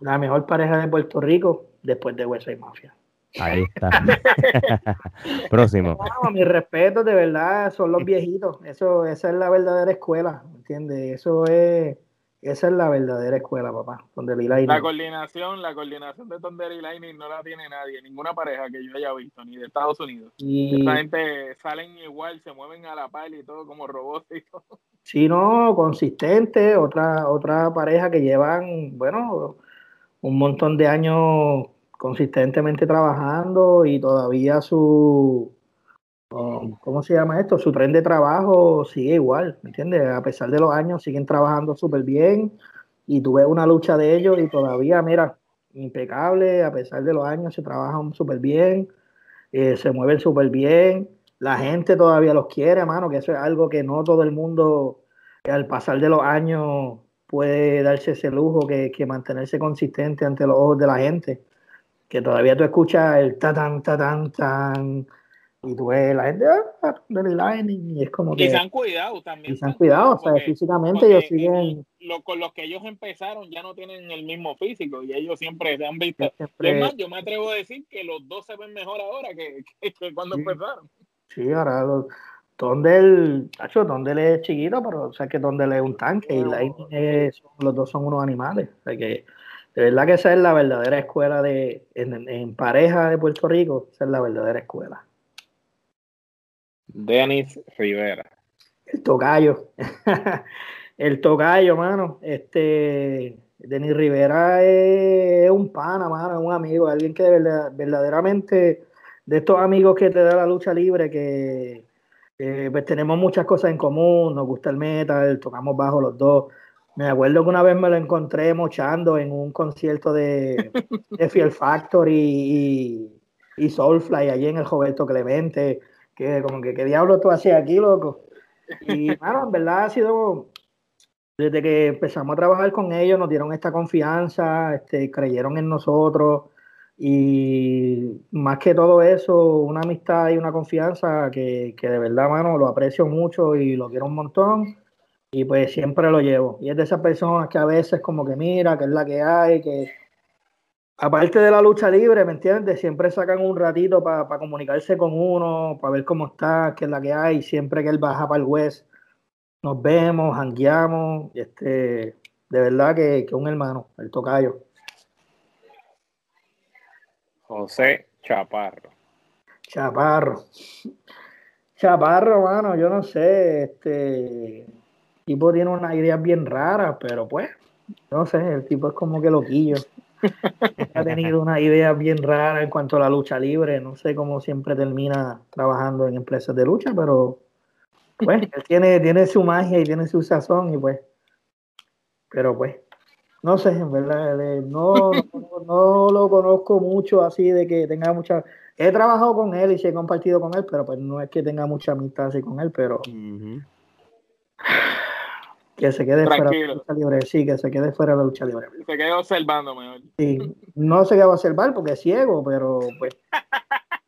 La mejor pareja de Puerto Rico después de West Mafia. Ahí está. Próximo. mi respeto, de verdad, son los viejitos. Eso, esa es la verdadera escuela, ¿entiendes? Eso es esa es la verdadera escuela, papá. Lightning. La coordinación, la coordinación de Thunder y Lightning no la tiene nadie, ninguna pareja que yo haya visto, ni de Estados Unidos. Y... Esa gente salen igual, se mueven a la par y todo como robots y todo. Sí, no, consistente. Otra, otra pareja que llevan, bueno, un montón de años consistentemente trabajando y todavía su, ¿cómo se llama esto? Su tren de trabajo sigue igual, ¿me entiendes? A pesar de los años, siguen trabajando súper bien y tuve una lucha de ellos y todavía, mira, impecable, a pesar de los años, se trabajan súper bien, eh, se mueven súper bien, la gente todavía los quiere, hermano, que eso es algo que no todo el mundo, al pasar de los años, puede darse ese lujo que, que mantenerse consistente ante los ojos de la gente. Que todavía tú escuchas el ta tan, ta tan, tan y tú ves la gente ah, y es como que. Y se han cuidado también. Y se han cuidado, o sea, físicamente ellos siguen. con los que ellos empezaron ya no tienen el mismo físico y ellos siempre se han visto. Siempre... más, yo me atrevo a decir que los dos se ven mejor ahora que, que, cuando empezaron. Sí, ahora los. Tondel, tacho, Tondel es chiquito, pero o sea que Tondel es un tanque y Lightning es, los dos son unos animales. O sea que de verdad que esa es la verdadera escuela de en, en pareja de Puerto Rico, esa es la verdadera escuela. Denis Rivera. El tocayo. el tocayo, mano. Este, Denis Rivera es, un pana, mano, es un amigo, alguien que de verdad, verdaderamente, de estos amigos que te da la lucha libre, que pues tenemos muchas cosas en común, nos gusta el metal, tocamos bajo los dos. Me acuerdo que una vez me lo encontré mochando en un concierto de, de Fear Factory y, y Soulfly allí en el Roberto Clemente que como que, ¿qué diablo tú hacías aquí, loco? Y, bueno, en verdad ha sido, desde que empezamos a trabajar con ellos, nos dieron esta confianza, este, creyeron en nosotros, y más que todo eso, una amistad y una confianza que, que de verdad, mano, lo aprecio mucho y lo quiero un montón, y pues siempre lo llevo. Y es de esas personas que a veces como que mira, que es la que hay, que aparte de la lucha libre, ¿me entiendes? Siempre sacan un ratito para comunicarse con uno, para ver cómo está, qué es la que hay. Siempre que él baja para el West, nos vemos, jangueamos. Este, de verdad que, que un hermano, el tocayo. José Chaparro. Chaparro. Chaparro, mano, yo no sé, este tipo tiene unas ideas bien raras, pero pues, no sé, el tipo es como que loquillo ha tenido una idea bien rara en cuanto a la lucha libre. No sé cómo siempre termina trabajando en empresas de lucha, pero pues él tiene, tiene su magia y tiene su sazón y pues, pero pues, no sé, en verdad, no, no, lo conozco mucho así de que tenga mucha... He trabajado con él y sí he compartido con él, pero pues no es que tenga mucha amistad así con él, pero... Que se quede fuera de la lucha libre. Sí, que se quede fuera de la lucha libre. Se quede observando mejor. Sí, no se queda a observar porque es ciego, pero pues.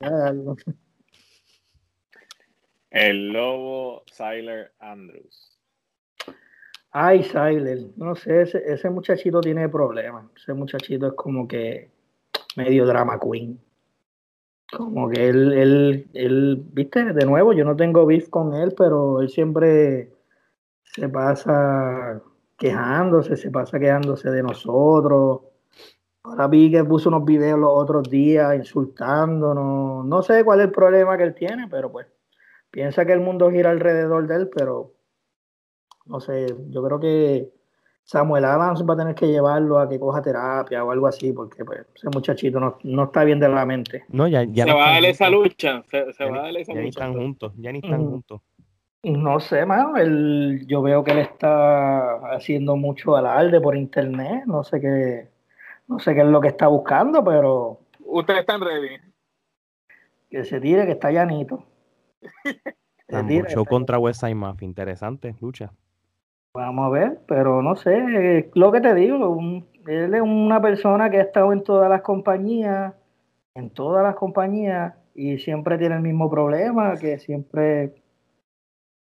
El lobo Siler Andrews. Ay, Siler, no sé, ese, ese muchachito tiene problemas. Ese muchachito es como que medio drama queen. Como que él, él, él, viste, de nuevo, yo no tengo beef con él, pero él siempre se pasa quejándose, se pasa quejándose de nosotros. Ahora vi que puso unos videos los otros días insultándonos. No sé cuál es el problema que él tiene, pero pues piensa que el mundo gira alrededor de él, pero no sé, yo creo que Samuel Adams va a tener que llevarlo a que coja terapia o algo así, porque pues, ese muchachito no, está bien de la mente. No, ya, se va a dar esa lucha, se, va a dar esa ya Ni están juntos, ya ni están juntos. No sé, mano. Él, yo veo que él está haciendo mucho alarde por internet. No sé qué, no sé qué es lo que está buscando, pero. Ustedes están ready. Que se tire, que está llanito. show contra West Side Mafia, interesante lucha. Vamos a ver, pero no sé, lo que te digo, él es una persona que ha estado en todas las compañías, en todas las compañías, y siempre tiene el mismo problema, que siempre,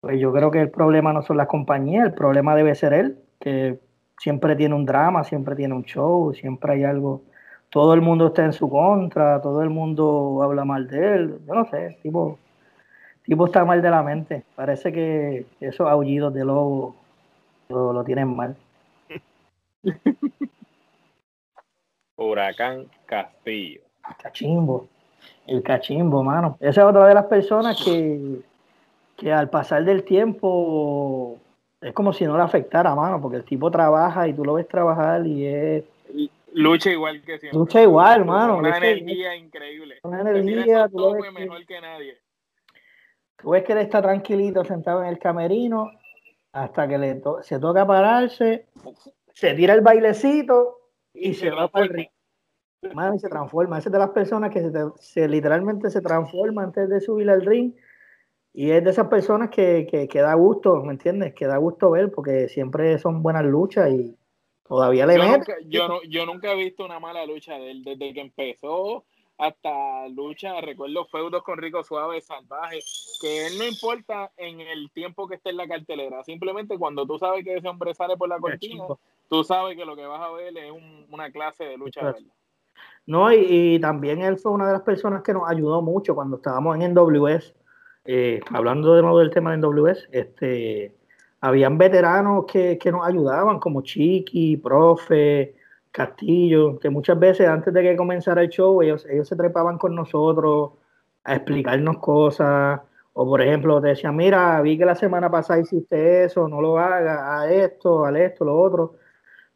pues yo creo que el problema no son las compañías, el problema debe ser él, que siempre tiene un drama, siempre tiene un show, siempre hay algo, todo el mundo está en su contra, todo el mundo habla mal de él, yo no sé, tipo, tipo está mal de la mente, parece que esos aullidos de lobo lo, tienen mal. Huracán Castillo. Cachimbo. El cachimbo, mano. Esa es otra de las personas que, que al pasar del tiempo es como si no le afectara, mano, porque el tipo trabaja y tú lo ves trabajar y es... Lucha igual que siempre. Lucha igual, mano. Una energía increíble. Una energía, tú lo ves mejor que nadie. Tú ves que él está tranquilito sentado en el camerino hasta que le se toca pararse, se tira el bailecito y, se, va para el ring. y se transforma. Esa es de las personas que se, literalmente se transforma antes de subir al ring. Y es de esas personas que, que, da gusto, ¿me entiendes? Que da gusto ver porque siempre son buenas luchas y todavía le yo Nunca, yo, no, yo nunca he visto una mala lucha de él. Desde que empezó hasta lucha, recuerdo feudos con Rico Suave, Salvaje, que él no importa en el tiempo que esté en la cartelera, simplemente cuando tú sabes que ese hombre sale por la cortina, tú sabes que lo que vas a ver es una clase de lucha verdad. No, y, también él fue una de las personas que nos ayudó mucho cuando estábamos en NWS, eh, hablando de nuevo del tema de NWS, este, habían veteranos que, que nos ayudaban, como Chiqui, Profe, Castillo, que muchas veces antes de que comenzara el show, ellos, ellos se trepaban con nosotros a explicarnos cosas. O por ejemplo, te decían, mira, vi que la semana pasada hiciste eso, no lo hagas, a esto, a esto, lo otro.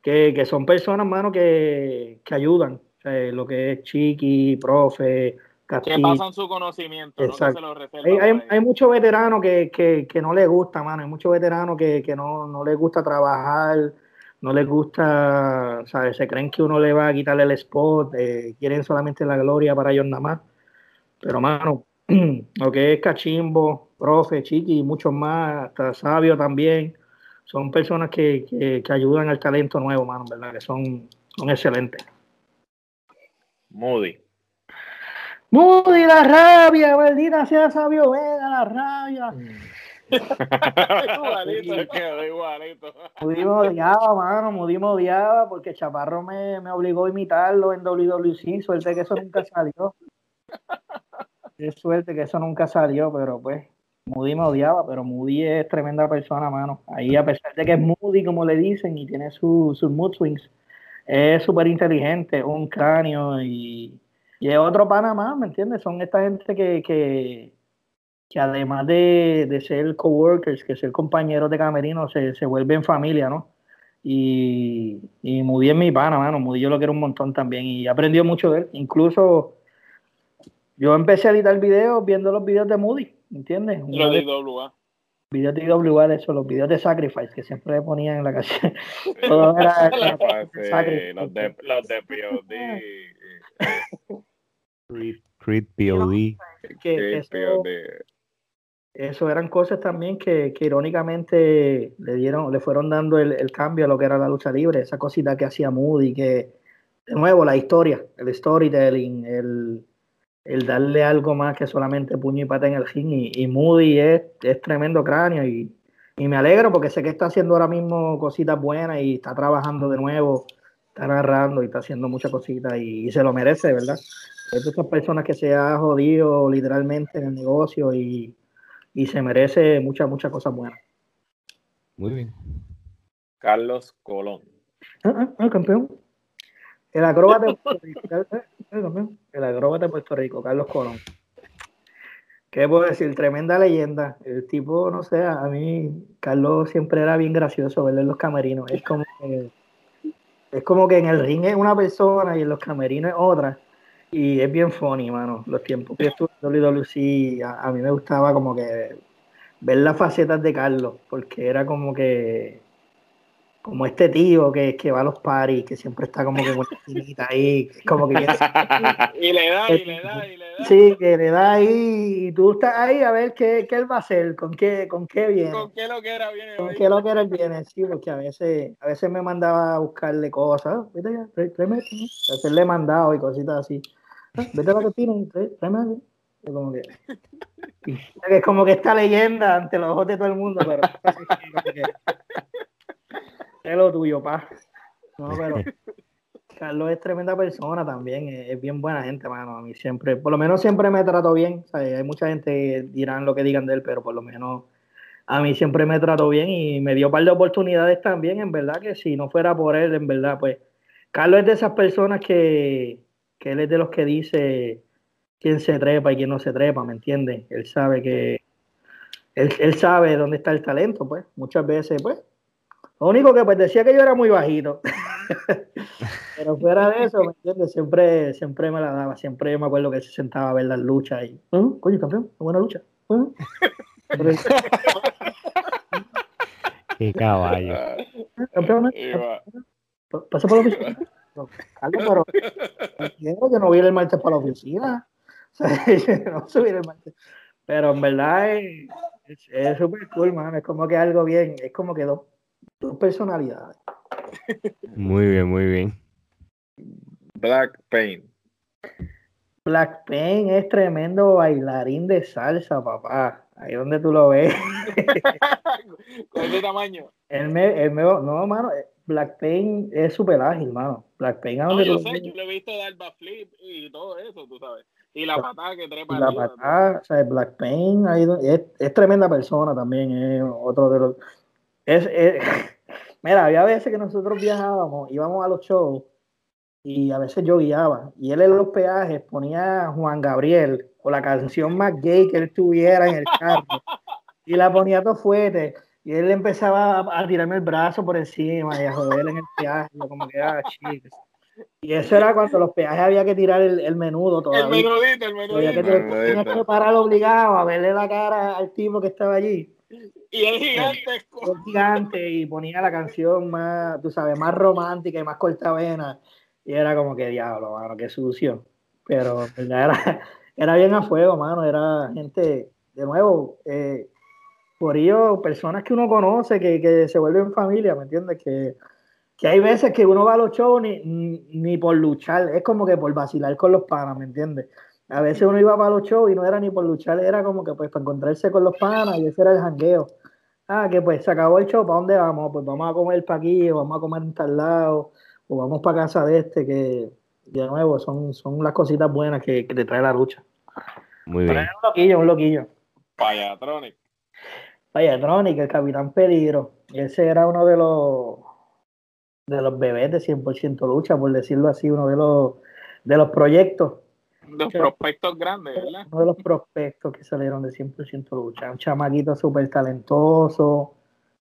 Que, que son personas, mano, que, que ayudan. lo que es Chiqui, profe. Que pasan su conocimiento, Exacto. no se lo hay, hay, hay muchos veteranos que, que, que, no les gusta, mano. Hay muchos veteranos que, que no, no les gusta trabajar no les gusta, ¿sabes? Se creen que uno le va a quitarle el spot, eh, quieren solamente la gloria para ellos nada más. Pero, mano, lo que es Cachimbo, Profe, Chiqui y muchos más, hasta Sabio también, son personas que, que, ayudan al talento nuevo, mano, ¿verdad? Que son, son excelentes. Moody. Moody, la rabia, maldita sea Sabio Vega, la rabia. Mm. igualito, quedó igualito. Mudimos odiaba, mano, Mudimos odiaba porque Chaparro me, me, obligó a imitarlo en WWC. Suerte que eso nunca salió. Qué suerte que eso nunca salió, pero pues Moody me odiaba, pero Moody es tremenda persona, mano. Ahí, a pesar de que es Moody, como le dicen, y tiene sus mood swings, es súper inteligente, un cráneo y, y es otro Panamá, ¿me entiendes? Son esta gente que, que, que además de, de ser coworkers, que ser compañeros de camerino, se, se vuelven familia, ¿no? Y, y Moody es mi pana, mano. Moody yo lo quiero un montón también y he aprendido mucho de él. Incluso yo empecé a editar videos viendo los videos de Moody, ¿entiendes? Los de IWA. Videos de IWA, eso, los videos de Sacrifice que siempre ponían en la canción. Todo era, los de, los de POD. Creed, POD. Que, eso eran cosas también que, irónicamente le dieron, le fueron dando el, cambio a lo que era la lucha libre, esa cosita que hacía Moody, que de nuevo la historia, el storytelling, el, el darle algo más que solamente puño y pata en el ring, y, Moody es, es, tremendo cráneo, y, y, me alegro porque sé que está haciendo ahora mismo cositas buenas y está trabajando de nuevo, está narrando y está haciendo muchas cositas y, se lo merece, ¿verdad? Es de esas personas que se ha jodido literalmente en el negocio y y se merece muchas, muchas cosas buenas. Muy bien. Carlos Colón. Ah, ah, ah campeón. El acróbata de Puerto Rico. El acróbata de Puerto Rico, Carlos Colón. ¿Qué puedo decir? Tremenda leyenda. El tipo, no sé, a mí, Carlos siempre era bien gracioso verlo en los camerinos. Es como que, es como que en el ring es una persona y en los camerinos es otra. Y es bien funny, mano. Los tiempos que estuve en WWC, a, a mí me gustaba como que ver las facetas de Carlos, porque era como que como este tío que, que va a los paris, que siempre está como que con la esquinita ahí, como que y le da, y le da, y le da. Sí, que le da ahí, y tú estás ahí a ver qué, qué él va a hacer, con qué, con qué viene. Con qué lo que era viene. Con qué lo que era viene, sí, porque a veces, a veces me mandaba a buscarle cosas, vete ya, tráeme esto, ¿no? a veces le he mandado y cositas así. Ah, vete a la cocina y tráeme es como que, es como que esta leyenda ante los ojos de todo el mundo, pero es lo tuyo, pa. No, pero Carlos es tremenda persona también, es, bien buena gente, mano. A mí siempre, por lo menos siempre me trato bien. hay mucha gente que dirán lo que digan de él, pero por lo menos a mí siempre me trató bien y me dio un par de oportunidades también, en verdad, que si no fuera por él, en verdad, pues Carlos es de esas personas que, que él es de los que dice quién se trepa y quién no se trepa, ¿me entiendes? Él sabe que, él, él sabe dónde está el talento, pues, muchas veces, pues, lo único que pues decía que yo era muy bajito. Pero fuera de eso, ¿me entiendes? Siempre, siempre me la daba. Siempre me acuerdo que se sentaba a ver las luchas y, ¿Ah? coño, campeón, buena lucha. ¿Ah? Qué caballo. Campeón, pasa por la oficina. No, pero yo no voy el martes para la oficina. no subir el martes. Pero en verdad es súper cool, man. Es como que algo bien, es como que dos dos personalidades. Muy bien, muy bien. Black Pain. Black Pain es tremendo bailarín de salsa, papá. Ahí donde tú lo ves. ¿Con ese tamaño? Él me, él me, no, mano, Black Pain es súper ágil, mano. Black Pain a donde no, yo sé, yo lo he visto dar backflip y todo eso, tú sabes. Y la patada que trepa. La patada, o sea, Black Pain ahí, es, es tremenda persona también, es otro de los es, mira, había veces que nosotros viajábamos, íbamos a los shows y a veces yo guiaba. Y él en los peajes ponía Juan Gabriel o la canción más gay que él tuviera en el carro y la ponía todo fuerte. Y él empezaba a, tirarme el brazo por encima y a joder en el peaje. como que, ah, chicos. Y eso era cuando los peajes había que tirar el, menudo todavía. El menudito, el menudito. Había que, que parar obligado a verle la cara al tipo que estaba allí. Y el gigante. El gigante y ponía la canción más, tú sabes, más romántica y más cortavena. Y era como que diablo, mano, qué sucio. Pero era, era bien a fuego, mano. Era gente, de nuevo, eh, por ello, personas que uno conoce, que, que se vuelven familia, ¿me entiendes? Que, que hay veces que uno va a los shows ni, ni por luchar, es como que por vacilar con los panas, ¿me entiendes? A veces uno iba para los shows y no era ni por luchar, era como que pues para encontrarse con los panas y ese era el jangueo. Ah, que pues se acabó el show, ¿para dónde vamos? Pues vamos a comer para aquí, o vamos a comer en tal lado, o vamos para casa de este, que de nuevo son, son las cositas buenas que, te trae la lucha. Muy bien. un loquillo, un loquillo. Payatronic. Payatronic, el Capitán Peligro. Ese era uno de los de los bebés de 100% lucha, por decirlo así, uno de los de los proyectos los prospectos grandes, ¿verdad? Uno de los prospectos que salieron de 100% lucha. Un chamaquito súper talentoso,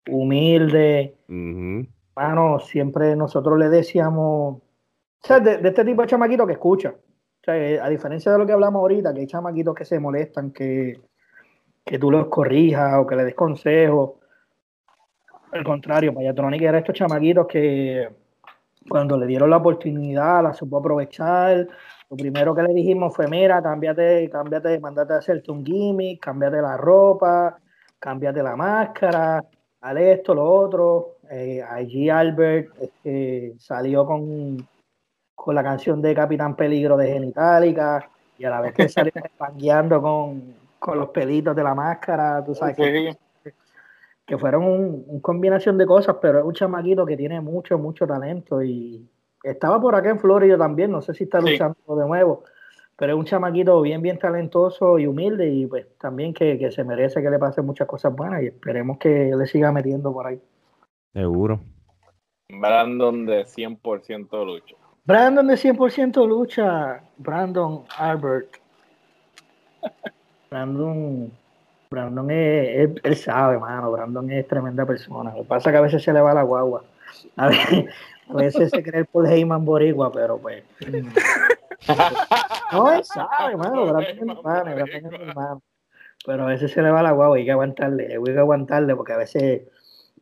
humilde. Bueno, siempre nosotros le decíamos, o sea, de, este tipo de chamaquito que escucha. O sea, a diferencia de lo que hablamos ahorita, que hay chamaquitos que se molestan, que, que tú los corrijas o que le des consejos. Al contrario, Payatronic era estos chamaquitos que cuando le dieron la oportunidad la supo aprovechar, lo primero que le dijimos fue, mira, cámbiate, cámbiate, mandate a hacerte un gimmick, cámbiate la ropa, cámbiate la máscara, al esto, lo otro. Eh, allí Albert este, salió con, con la canción de Capitán Peligro de Genitalica y a la vez que salió espangueando con, con los pelitos de la máscara, tú sabes que, que fueron un, un, combinación de cosas, pero es un chamaquito que tiene mucho, mucho talento y estaba por acá en Florida también, no sé si está luchando de nuevo, pero es un chamaquito bien, bien talentoso y humilde y pues también que, se merece que le pasen muchas cosas buenas y esperemos que le siga metiendo por ahí. Seguro. Brandon de 100% lucha. Brandon de 100% lucha, Brandon Albert. Brandon, Brandon es, él, sabe, mano, Brandon es tremenda persona. Lo que pasa es que a veces se le va la guagua. A ver, a veces se cree el Paul Heyman boricua, pero pues. no, él sabe, hermano. Pero a veces se le va la guagua hay que aguantarle, hay que aguantarle porque a veces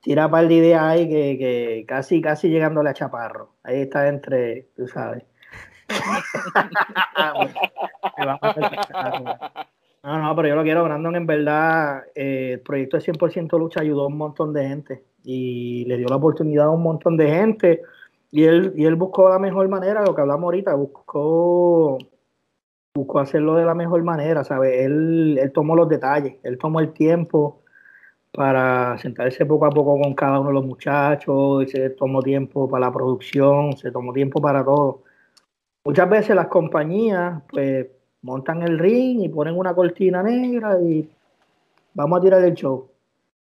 tira un par de ideas ahí que, que casi, casi llegándole a Chaparro. Ahí está entre, tú sabes. no, no, pero yo lo quiero, Brandon, en verdad, eh, el proyecto de 100% lucha ayudó a un montón de gente y le dio la oportunidad a un montón de gente y él, y él buscó la mejor manera, lo que hablamos ahorita, buscó buscó hacerlo de la mejor manera, ¿sabes? Él, él tomó los detalles, él tomó el tiempo para sentarse poco a poco con cada uno de los muchachos, se tomó tiempo para la producción, se tomó tiempo para todo. Muchas veces las compañías pues montan el ring y ponen una cortina negra y vamos a tirar el show.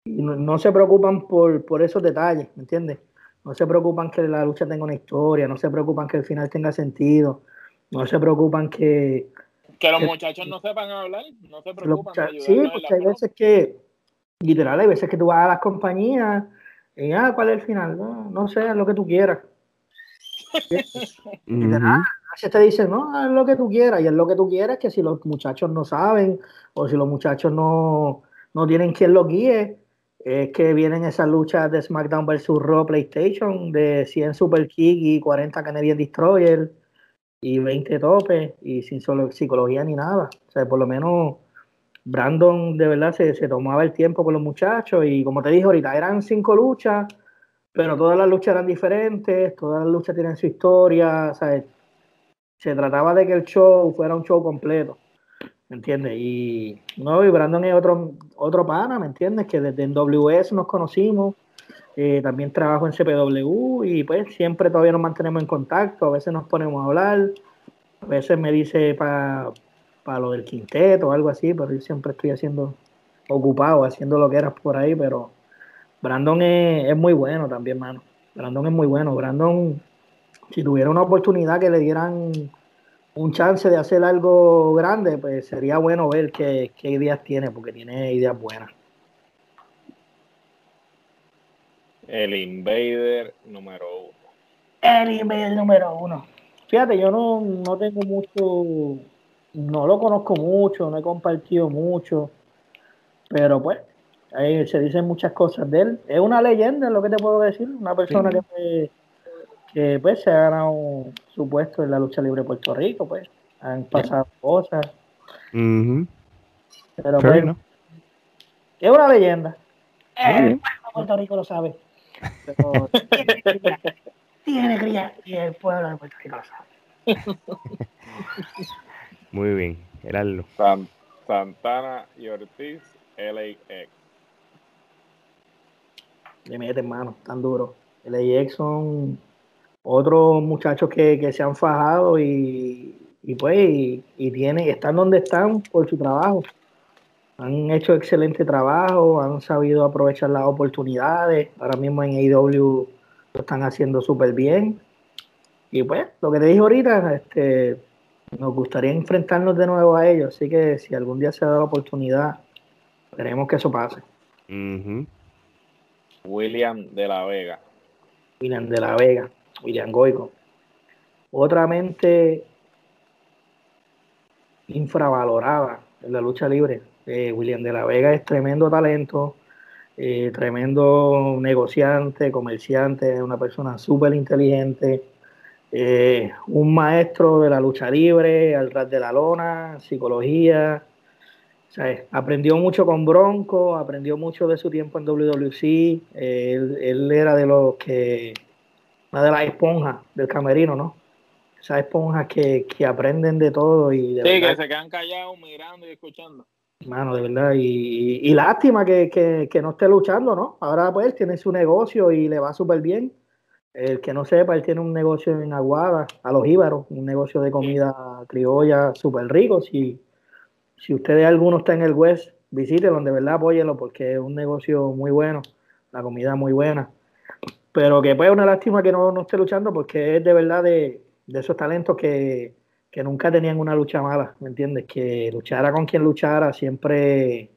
Y no, se preocupan por, por esos detalles, ¿me entiendes? No se preocupan que la lucha tenga una historia, no se preocupan que el final tenga sentido, no se preocupan que... Que los muchachos no sepan hablar, no se preocupan. sí, porque hay veces que, literal, hay veces que tú vas a las compañías y, ah, ¿cuál es el final? No, no sé, lo que tú quieras. literal, se te dice, no, es lo que tú quieras, y es lo que tú quieras, que si los muchachos no saben, o si los muchachos no, no tienen quien los guíe, es que vienen esas luchas de SmackDown vs. Raw PlayStation, de 100 Super Kick y 40 Canadian Destroyer y 20 topes y sin solo psicología ni nada. O sea, por lo menos Brandon de verdad se, tomaba el tiempo con los muchachos y como te dije ahorita, eran cinco luchas, pero todas las luchas eran diferentes, todas las luchas tienen su historia, o sea, se trataba de que el show fuera un show completo, ¿me entiendes? Y no, y Brandon es otro, otro pana, ¿me entiendes? Que desde en WS nos conocimos, eh, también trabajo en CPW y pues siempre todavía nos mantenemos en contacto, a veces nos ponemos a hablar, a veces me dice para lo del quinteto o algo así, pero yo siempre estoy haciendo, ocupado, haciendo lo que era por ahí, pero Brandon es, muy bueno también, mano. Brandon es muy bueno. Brandon, si tuviera una oportunidad que le dieran un chance de hacer algo grande, pues sería bueno ver qué, qué ideas tiene, porque tiene ideas buenas. El Invader número uno. El Invader número uno. Fíjate, yo no, no tengo mucho, no lo conozco mucho, no he compartido mucho, pero pues ahí se dicen muchas cosas de él. Es una leyenda, es lo que te puedo decir, una persona que, que pues se ha ganado su puesto en la lucha libre de Puerto Rico, pues han pasado cosas. Pero bueno, pues, es una leyenda. Eh, Puerto Rico lo sabe. Pero tiene cría, y el pueblo de Puerto Rico lo sabe. Muy bien, Gerardo. Santana y Ortiz, LAX. Le mete hermano, tan duro. LAX son otros muchachos que, que se han fajado y, y pues y, y, tienen, están donde están por su trabajo han hecho excelente trabajo, han sabido aprovechar las oportunidades. Ahora mismo en AEW lo están haciendo súper bien. Y pues, lo que te dije ahorita, este, nos gustaría enfrentarnos de nuevo a ellos. Así que si algún día se da la oportunidad, esperemos que eso pase. William de la Vega. William de la Vega, William Goico. Otra mente infravalorada en la lucha libre. Eh, William de la Vega es tremendo talento, eh, tremendo negociante, comerciante, una persona súper inteligente, eh, un maestro de la lucha libre, al ras de la lona, psicología. aprendió mucho con Bronco, aprendió mucho de su tiempo en WWC. Él, era de los que, una de las esponjas del camerino, ¿no? Esas esponjas que, aprenden de todo y Sí, que se quedan callados mirando y escuchando. Mano, de verdad, y, lástima que, no esté luchando, ¿no? Ahora pues tiene su negocio y le va súper bien. El que no sepa, él tiene un negocio en Aguada, a los Íbaros, un negocio de comida criolla súper rico. Si, si ustedes alguno está en el West, visítenlo, de verdad apóyenlo porque es un negocio muy bueno, la comida muy buena. Pero que pues una lástima que no, no esté luchando porque es de verdad de, de esos talentos que, que nunca tenían una lucha mala, ¿me entiendes? Que luchara con quien luchara, siempre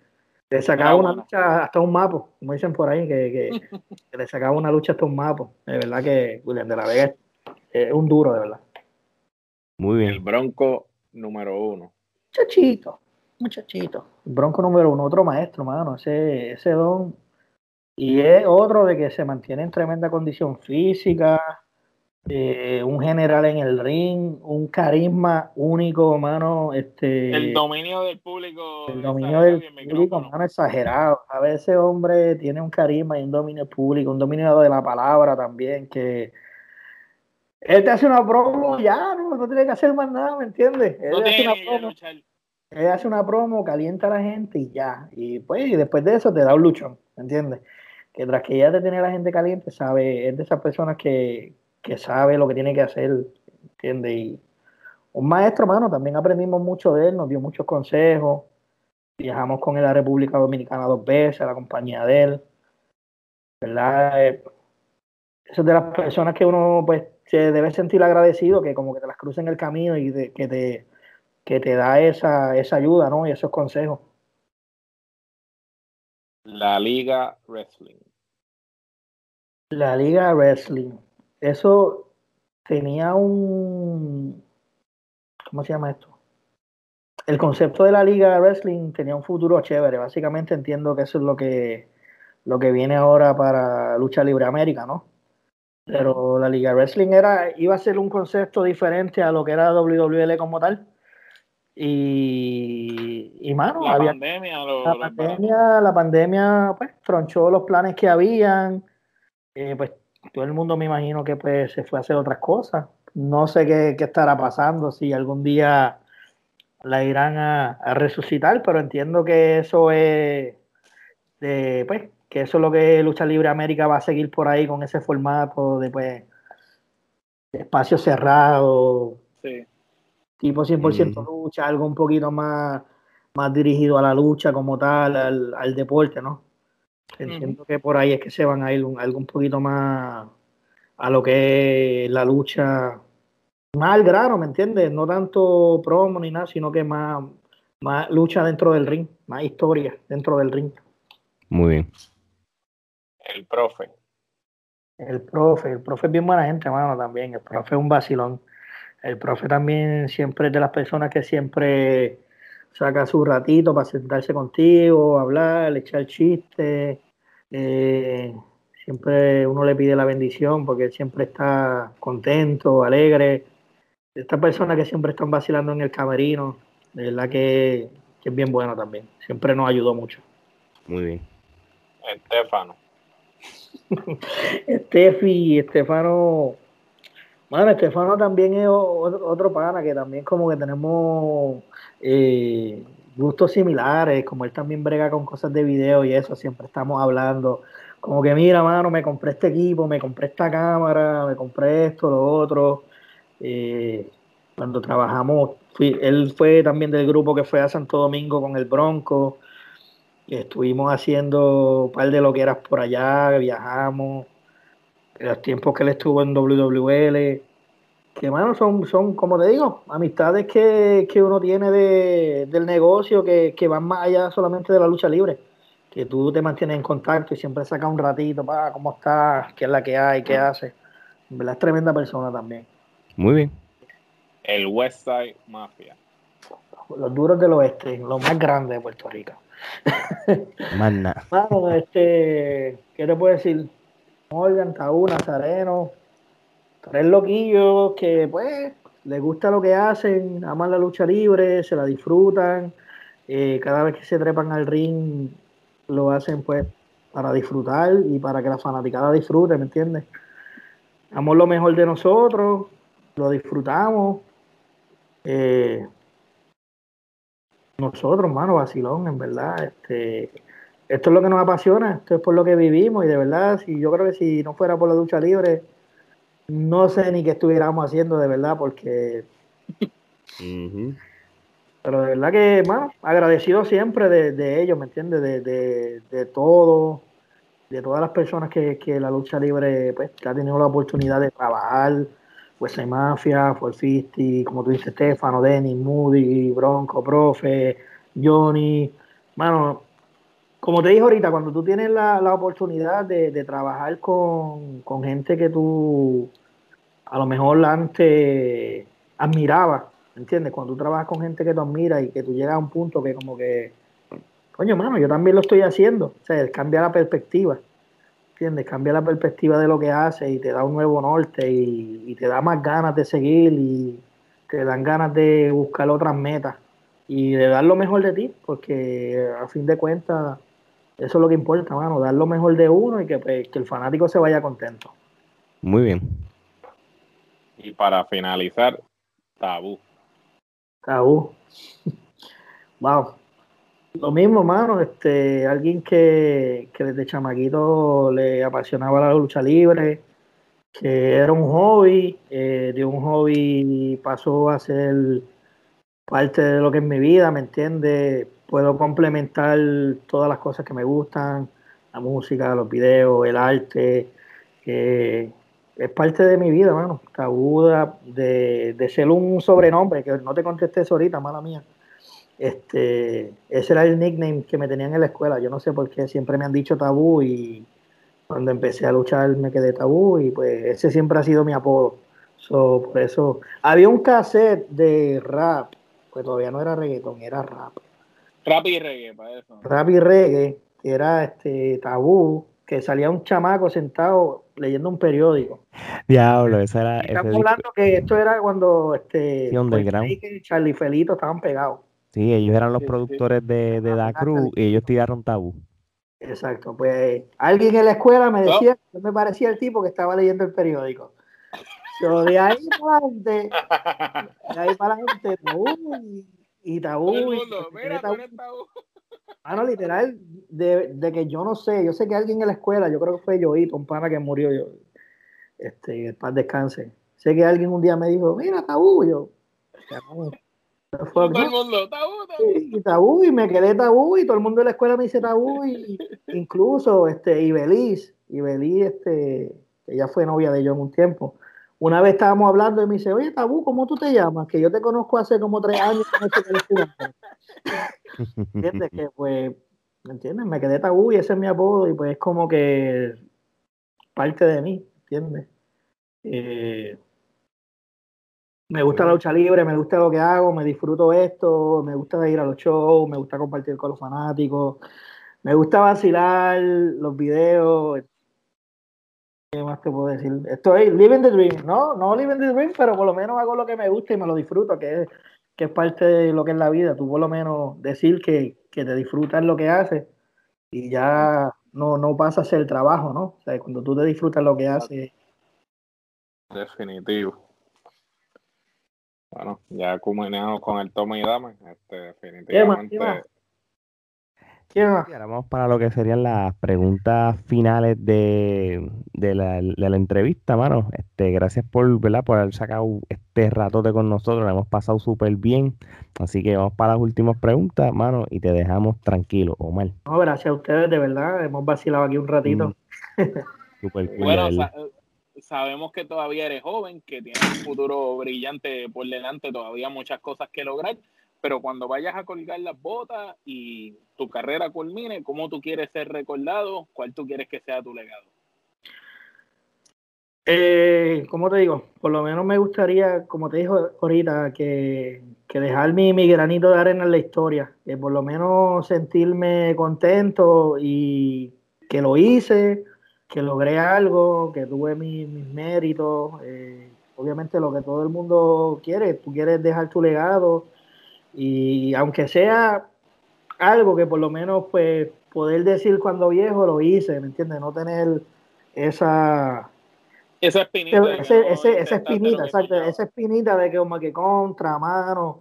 le sacaba una lucha hasta un mapa, como dicen por ahí, que, le sacaba una lucha hasta un mapa. De verdad que William de la Vega es, un duro, de verdad. Muy bien. El Bronco número uno. Muchachito, muchachito. El Bronco número uno, otro maestro, mano. Ese, ese don Y es otro de que se mantiene en tremenda condición física, eh, un general en el ring, un carisma único, mano. Este, el dominio del público. El dominio del público, mano, exagerado. A veces, hombre, tiene un carisma y un dominio público, un dominio de la palabra también, que él te hace una promo, ya, no, no tiene que hacer más nada, ¿me entiendes? Él, hace una promo, él hace una promo, calienta a la gente y ya. Y pues, y después de eso te da un luchón, ¿me entiendes? Que tras que ya te tiene la gente caliente, sabe, es de esas personas que, que sabe lo que tiene que hacer, ¿entiendes? Y un maestro, mano, también aprendimos mucho de él, nos dio muchos consejos. Viajamos con él a República Dominicana dos veces, a la compañía de él. ¿Verdad? Eh, eso es de las personas que uno, pues, se debe sentir agradecido, que como que te las crucen el camino y que, te, que te da esa, esa ayuda, ¿no? Y esos consejos. La Liga Wrestling. La Liga Wrestling. Eso tenía un... ¿Cómo se llama esto? El concepto de la Liga Wrestling tenía un futuro chévere. Básicamente entiendo que eso es lo que, lo que viene ahora para Lucha Libre América, ¿no? Pero la Liga Wrestling era, iba a ser un concepto diferente a lo que era WWL como tal. Y, y mano, la había, pandemia, la, pandemia la pandemia, pues, tronchó los planes que habían. Eh, pues todo el mundo me imagino que pues se fue a hacer otras cosas. No sé qué, qué estará pasando, si algún día la irán a, a, resucitar, pero entiendo que eso es de, pues, que eso es lo que Lucha Libre América va a seguir por ahí con ese formato de, pues, espacio cerrado, sí. Tipo 100% lucha, algo un poquito más, más dirigido a la lucha como tal, al, al deporte, ¿no? Entiendo que por ahí es que se van a ir un, algo un poquito más a lo que es la lucha, más al grano, ¿me entiendes? No tanto promo ni nada, sino que más, más lucha dentro del ring, más historia dentro del ring. Muy bien. El profe. El profe, el profe es bien buena gente, hermano, también. El profe es un vacilón. El profe también siempre es de las personas que siempre saca su ratito para sentarse contigo, hablar, echar chistes. Eh, siempre uno le pide la bendición porque él siempre está contento, alegre. Esta persona que siempre están vacilando en el camerino, de verdad que, que es bien bueno también. Siempre nos ayudó mucho. Muy bien. Estefano. Estefi, Estefano. Bueno, Estefano también es otro pana que también como que tenemos eh, gustos similares, como él también brega con cosas de video y eso, siempre estamos hablando. Como que mira, mano, me compré este equipo, me compré esta cámara, me compré esto, lo otro. Eh, cuando trabajamos, él fue también del grupo que fue a Santo Domingo con el Bronco. Estuvimos haciendo un par de lo que eras por allá, viajamos. Los tiempos que él estuvo en WWL. Que, mano, son, son, como te digo, amistades que, que uno tiene de, del negocio que, que, van más allá solamente de la lucha libre. Que tú te mantienes en contacto y siempre sacas un ratito para cómo estás, qué es la que hay, qué hace. En verdad es tremenda persona también. Muy bien. El West Side Mafia. Los duros del oeste, los más grandes de Puerto Rico. Más nada. Bueno, este, ¿qué te puedo decir? Morgan, Taú, Nazareno, tres loquillos que pues les gusta lo que hacen, aman la lucha libre, se la disfrutan, eh, cada vez que se trepan al ring lo hacen pues para disfrutar y para que la fanaticada disfrute, ¿me entiendes? Damos lo mejor de nosotros, lo disfrutamos. Eh, nosotros, mano, vacilón, en verdad. Este, esto es lo que nos apasiona, esto es por lo que vivimos y de verdad, si yo creo que si no fuera por la lucha libre, no sé ni qué estuviéramos haciendo de verdad, porque... Pero de verdad que, mano, agradecido siempre de, ellos, ¿me entiendes? De, de, de, todo, de todas las personas que, que la lucha libre pues, que ha tenido la oportunidad de trabajar, pues hay Mafia, Fisti, como tú dices, Stefano, Dennis, Moody, Bronco, Profe, Johnny. Mano, como te dije ahorita, cuando tú tienes la, la oportunidad de, de trabajar con, con, gente que tú a lo mejor antes admirabas, ¿entiendes? Cuando tú trabajas con gente que tú admiras y que tú llegas a un punto que como que, coño, mano, yo también lo estoy haciendo. O sea, cambia la perspectiva. ¿entiendes? Cambia la perspectiva de lo que hace y te da un nuevo norte y, te da más ganas de seguir y te dan ganas de buscar otras metas y de dar lo mejor de ti, porque a fin de cuentas eso es lo que importa, mano, dar lo mejor de uno y que, pues, que el fanático se vaya contento. Muy bien. Y para finalizar, tabú. Tabú. wow. Lo mismo, mano, este, alguien que, desde chamaquito le apasionaba la lucha libre, que era un hobby, eh, de un hobby pasó a ser parte de lo que es mi vida, ¿me entiendes? Puedo complementar todas las cosas que me gustan, la música, los videos, el arte, que es parte de mi vida, mano. Tabuda, de, de ser un sobrenombre, que no te contesté eso ahorita, mala mía este, ese era el nickname que me tenían en la escuela. Yo no sé por qué siempre me han dicho tabú y cuando empecé a luchar me quedé tabú y pues ese siempre ha sido mi apodo. por eso había un cassette de rap, pues todavía no era reggaeton, era rap. Rap y reggae, para eso. Rap y reggae, que era este tabú, que salía un chamaco sentado leyendo un periódico. Diablo, esa era. Estamos hablando que esto era cuando este y Charlie Felito estaban pegados. Sí, ellos eran los productores de, de Da Cruz y ellos tiraron tabú. Exacto, pues alguien en la escuela me decía que me parecía el tipo que estaba leyendo el periódico. Yo de ahí para adelante, de ahí para adelante, tabú y, tabú. tabú. literal, de, de, que yo no sé, yo sé que alguien en la escuela, yo creo que fue Yoito, un pana que murió, yo, este, paz descanse. Sé que alguien un día me dijo, mira, tabú, yo, todo el mundo, tabú, tabú. Y, tabú, y me quedé tabú, y todo el mundo en la escuela me dice tabú, y incluso este, y Belis, y Belis, este, que ella fue novia de yo en un tiempo. Una vez estábamos hablando y me dice, oye, Tabú, ¿cómo tú te llamas? Que yo te conozco hace como tres años. ¿Entiendes? Que pues, ¿me entiendes? Me quedé tabú y ese es mi apodo y pues es como que parte de mí, ¿entiendes? Eh, me gusta la lucha libre, me gusta lo que hago, me disfruto esto, me gusta ir a los shows, me gusta compartir con los fanáticos, me gusta vacilar los videos. ¿Qué más te puedo decir? Estoy living the dream, ¿no? No living the dream, pero por lo menos hago lo que me gusta y me lo disfruto, que es, que es parte de lo que es la vida. Tú por lo menos decir que, que te disfrutas lo que haces y ya no, no pasa a ser el trabajo, ¿no? O sea, cuando tú te disfrutas lo que haces. Definitivo. Bueno, ya culminamos con el toma y dame. Este, definitivamente. ¿Qué más? Ahora vamos para lo que serían las preguntas finales de, de, la, de la entrevista, mano. Este, gracias por, ¿verdad? por haber sacado este ratote con nosotros. Lo hemos pasado súper bien. Así que vamos para las últimas preguntas, mano, y te dejamos tranquilo, Omar. No, gracias a ustedes, de verdad. Hemos vacilado aquí un ratito. Mm. Super cool, bueno, sabemos que todavía eres joven, que tienes un futuro brillante por delante, todavía muchas cosas que lograr, pero cuando vayas a colgar las botas y tu carrera culmine, ¿cómo tú quieres ser recordado? ¿Cuál tú quieres que sea tu legado? Eh, como te digo, por lo menos me gustaría, como te dijo ahorita, que, que dejar mi, mi, granito de arena en la historia, que por lo menos sentirme contento y que lo hice, que logré algo, que tuve mis, méritos, eh, obviamente lo que todo el mundo quiere, tú quieres dejar tu legado y aunque sea algo que por lo menos pues poder decir cuando viejo lo hice, ¿me entiendes? No tener esa... Esa espinita. esa espinita, exacto, esa espinita de que como que contra, mano,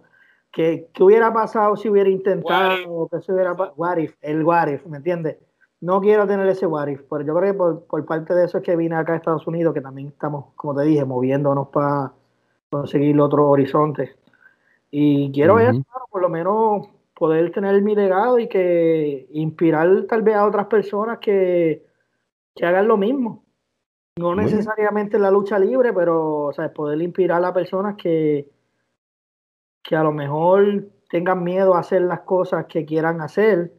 que, hubiera pasado si hubiera intentado, que se hubiera... What el what ¿me entiendes? no quiero tener ese what pero yo creo que por, parte de eso es que vine acá a Estados Unidos, que también estamos, como te dije, moviéndonos para conseguir otro horizonte. Y quiero ver, por lo menos poder tener mi legado y que inspirar tal vez a otras personas que, que hagan lo mismo. No necesariamente en la lucha libre, pero o sea, poder inspirar a personas que, que a lo mejor tengan miedo a hacer las cosas que quieran hacer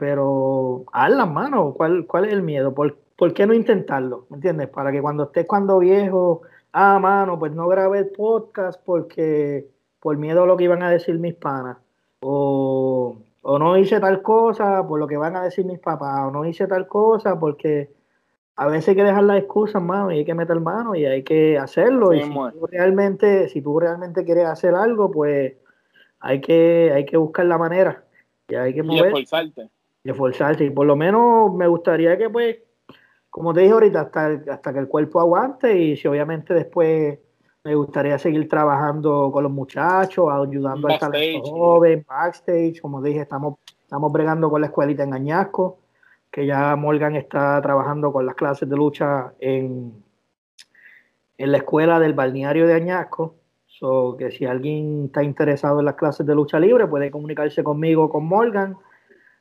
pero las mano, ¿cuál, ¿cuál es el miedo? ¿Por, ¿Por, qué no intentarlo? ¿Me entiendes? Para que cuando estés cuando viejo, ah, mano, pues no grabé el podcast porque por miedo a lo que iban a decir mis panas. O, o no hice tal cosa por lo que van a decir mis papás. O no hice tal cosa porque a veces hay que dejar las excusas, mano, y hay que meter mano y hay que hacerlo. y si tú, realmente, si tú realmente quieres hacer algo, pues hay que, hay que buscar la manera. Y hay que mover. Y esforzarte. Y esforzarte. Y por lo menos me gustaría que, pues, como te dije ahorita, hasta, hasta que el cuerpo aguante y si obviamente después me gustaría seguir trabajando con los muchachos, ayudando al talento joven, backstage, como dije, estamos, estamos bregando con la escuelita en Añasco, que ya Morgan está trabajando con las clases de lucha en, en la escuela del balneario de Añasco, so que si alguien está interesado en las clases de lucha libre puede comunicarse conmigo con Morgan.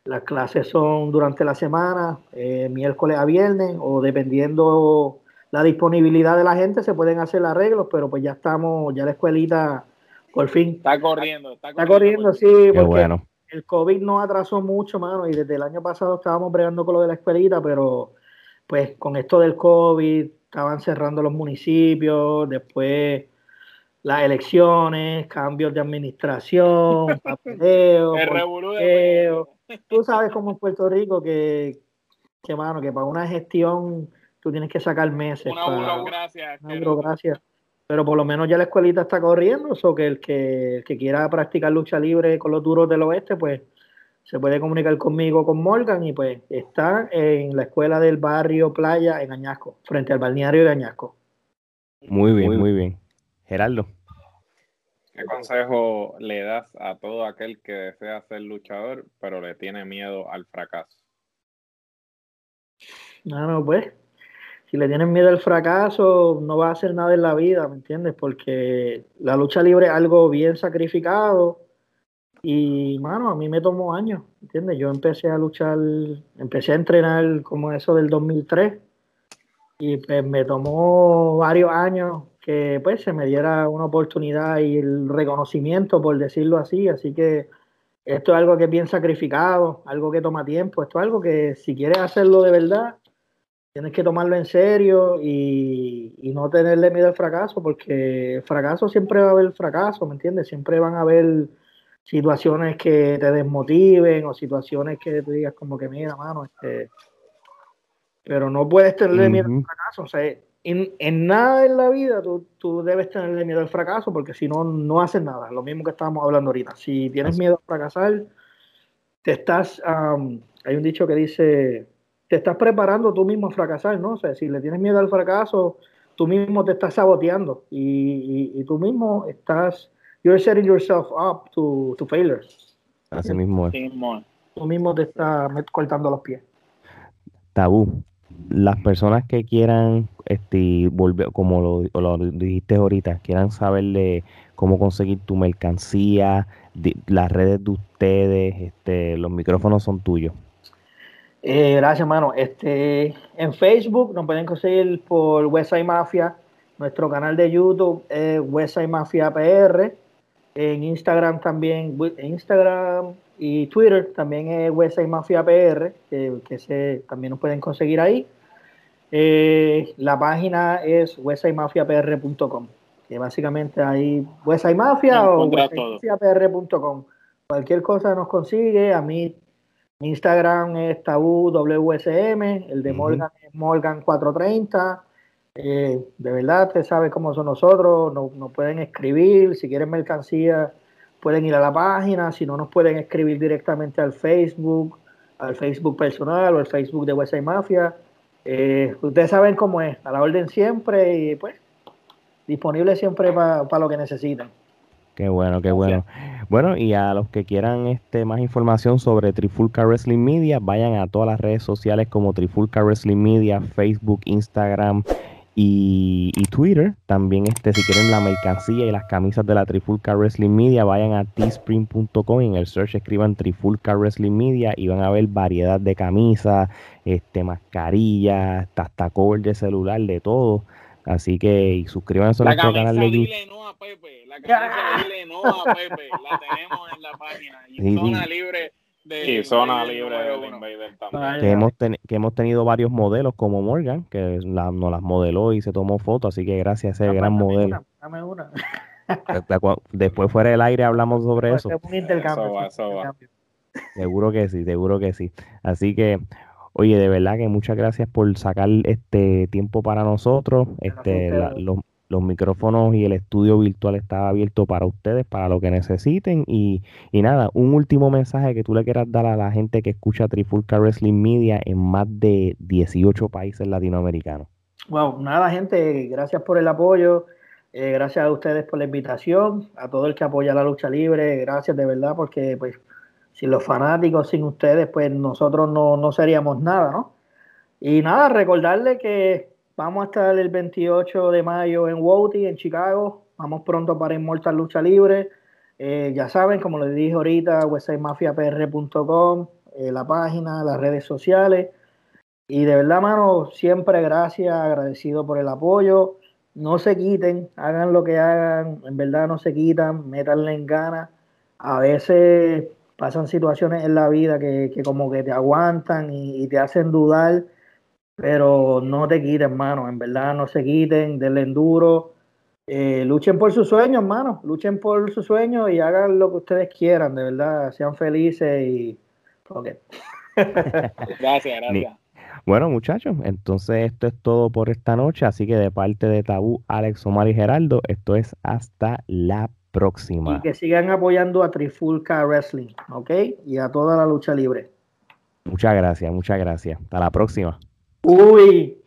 Las clases son durante la semana, eh, miércoles a viernes, o dependiendo la disponibilidad de la gente, se pueden hacer arreglos, pero pues ya estamos, ya la escuelita por fin. Está corriendo, está corriendo. Está corriendo, sí, porque el COVID no atrasó mucho, mano, y desde el año pasado estábamos bregando con lo de la escuelita, pero pues con esto del COVID estaban cerrando los municipios, después las elecciones, cambios de administración, papeleo, Tú sabes como en Puerto Rico que, que, mano, que para una gestión tú tienes que sacar meses. Una burocracia. Una burocracia. Pero por lo menos ya la escuelita está corriendo, o que el que, que quiera practicar lucha libre con los duros del oeste, pues se puede comunicar conmigo, con Morgan, y pues está en la escuela del barrio Playa en Añasco, frente al balneario de Añasco. Muy bien, muy bien. Gerardo. ¿Qué consejo le das a todo aquel que desea ser luchador, pero le tiene miedo al fracaso? No, no, pues, si le tienen miedo al fracaso, no va a hacer nada en la vida, ¿me entiendes? Porque la lucha libre es algo bien sacrificado y, mano, a mí me tomó años, ¿entiendes? Yo empecé a luchar, empecé a entrenar como eso del 2003 y pues me tomó varios años que pues se me diera una oportunidad y el reconocimiento, por decirlo así. Así que esto es algo que es bien sacrificado, algo que toma tiempo, esto es algo que si quieres hacerlo de verdad, tienes que tomarlo en serio y, no tenerle miedo al fracaso, porque el fracaso siempre va a haber fracaso, ¿me entiendes? Siempre van a haber situaciones que te desmotiven o situaciones que te digas como que mira, mano, este, pero no puedes tenerle miedo al fracaso, o sea, en, nada en la vida tú, debes tener miedo al fracaso porque si no, no haces nada. Lo mismo que estábamos hablando ahorita. Si tienes miedo a fracasar, te estás, hay un dicho que dice, te estás preparando tú mismo a fracasar, ¿no? O sea, si le tienes miedo al fracaso, tú mismo te estás saboteando y, y, tú mismo estás, you're setting yourself up to, to failure. Así mismo Tú mismo te estás cortando los pies. Tabú las personas que quieran, este, volver, como lo, dijiste ahorita, quieran saber de cómo conseguir tu mercancía, las redes de ustedes, este, los micrófonos son tuyos. Eh, gracias, hermano. Este, en Facebook nos pueden conseguir por Westside Mafia, nuestro canal de YouTube es Westside Mafia PR, en Instagram también, Instagram y Twitter también es Westside Mafia PR, que, se, también nos pueden conseguir ahí. Eh, la página es westsidemafiapr.com, que básicamente ahí Westside Mafia o westsidemafiapr.com. Cualquier cosa nos consigue. A mí, mi Instagram es tabú WSM, el de Morgan es Morgan430. Eh, de verdad, usted sabe cómo son nosotros, nos, nos pueden escribir, si quieren mercancía pueden ir a la página, si no nos pueden escribir directamente al Facebook, al Facebook personal o al Facebook de Westside Mafia. Eh, ustedes saben cómo es, a la orden siempre y pues disponible siempre para lo que necesitan. Qué bueno, qué bueno. Bueno, y a los que quieran este más información sobre Trifulca Wrestling Media, vayan a todas las redes sociales como Trifulca Wrestling Media, Facebook, Instagram, y, Twitter. También este, si quieren la mercancía y las camisas de la Trifulca Wrestling Media, vayan a teespring.com y en el search escriban Trifulca Wrestling Media y van a ver variedad de camisas, este, mascarillas, hasta cover de celular, de todo. Así que y suscríbanse a nuestro canal de YouTube. No a Pepe, la camisa dile no a Pepe, la tenemos en la página. Y zona libre y zona libre del Invader también. Que hemos, que hemos tenido varios modelos como Morgan, que nos las modeló y se tomó fotos, así que gracias a ese gran modelo. dame una. Después fuera del aire hablamos sobre eso. seguro que sí, seguro que sí. Así que, Oye, de verdad que muchas gracias por sacar este tiempo para nosotros. Este, los, los micrófonos y el estudio virtual está abierto para ustedes, para lo que necesiten. Y, y, nada, un último mensaje que tú le quieras dar a la gente que escucha Trifulca Wrestling Media en más de 18 países latinoamericanos. Wow, nada, gente, gracias por el apoyo. Eh, gracias a ustedes por la invitación, a todo el que apoya la lucha libre, gracias de verdad, porque pues sin los fanáticos, sin ustedes, pues nosotros no, no seríamos nada, ¿no? Y nada, recordarle que Vamos a estar el 28 de mayo en Wouty, en Chicago. Vamos pronto para Inmortal Lucha Libre. Eh, ya saben, como les dije ahorita, websitemafiapr.com, eh, la página, las redes sociales. Y de verdad, mano, siempre gracias, agradecido por el apoyo. No se quiten, hagan lo que hagan, en verdad no se quitan, métanle en ganas. A veces pasan situaciones en la vida que, como que te aguantan y te hacen dudar pero no te quiten, hermano, en verdad no se quiten, denle duro, eh, luchen por sus sueños, hermano, luchen por sus sueños y hagan lo que ustedes quieran, de verdad, sean felices y... Okay. gracias, gracias. Bueno, muchachos, entonces esto es todo por esta noche, así que de parte de Tabú, Alex, Omar y Geraldo, esto es hasta la próxima. Y que sigan apoyando a Trifulca Wrestling, ¿ok? Y a toda la lucha libre. Muchas gracias, muchas gracias. Hasta la próxima. Uy,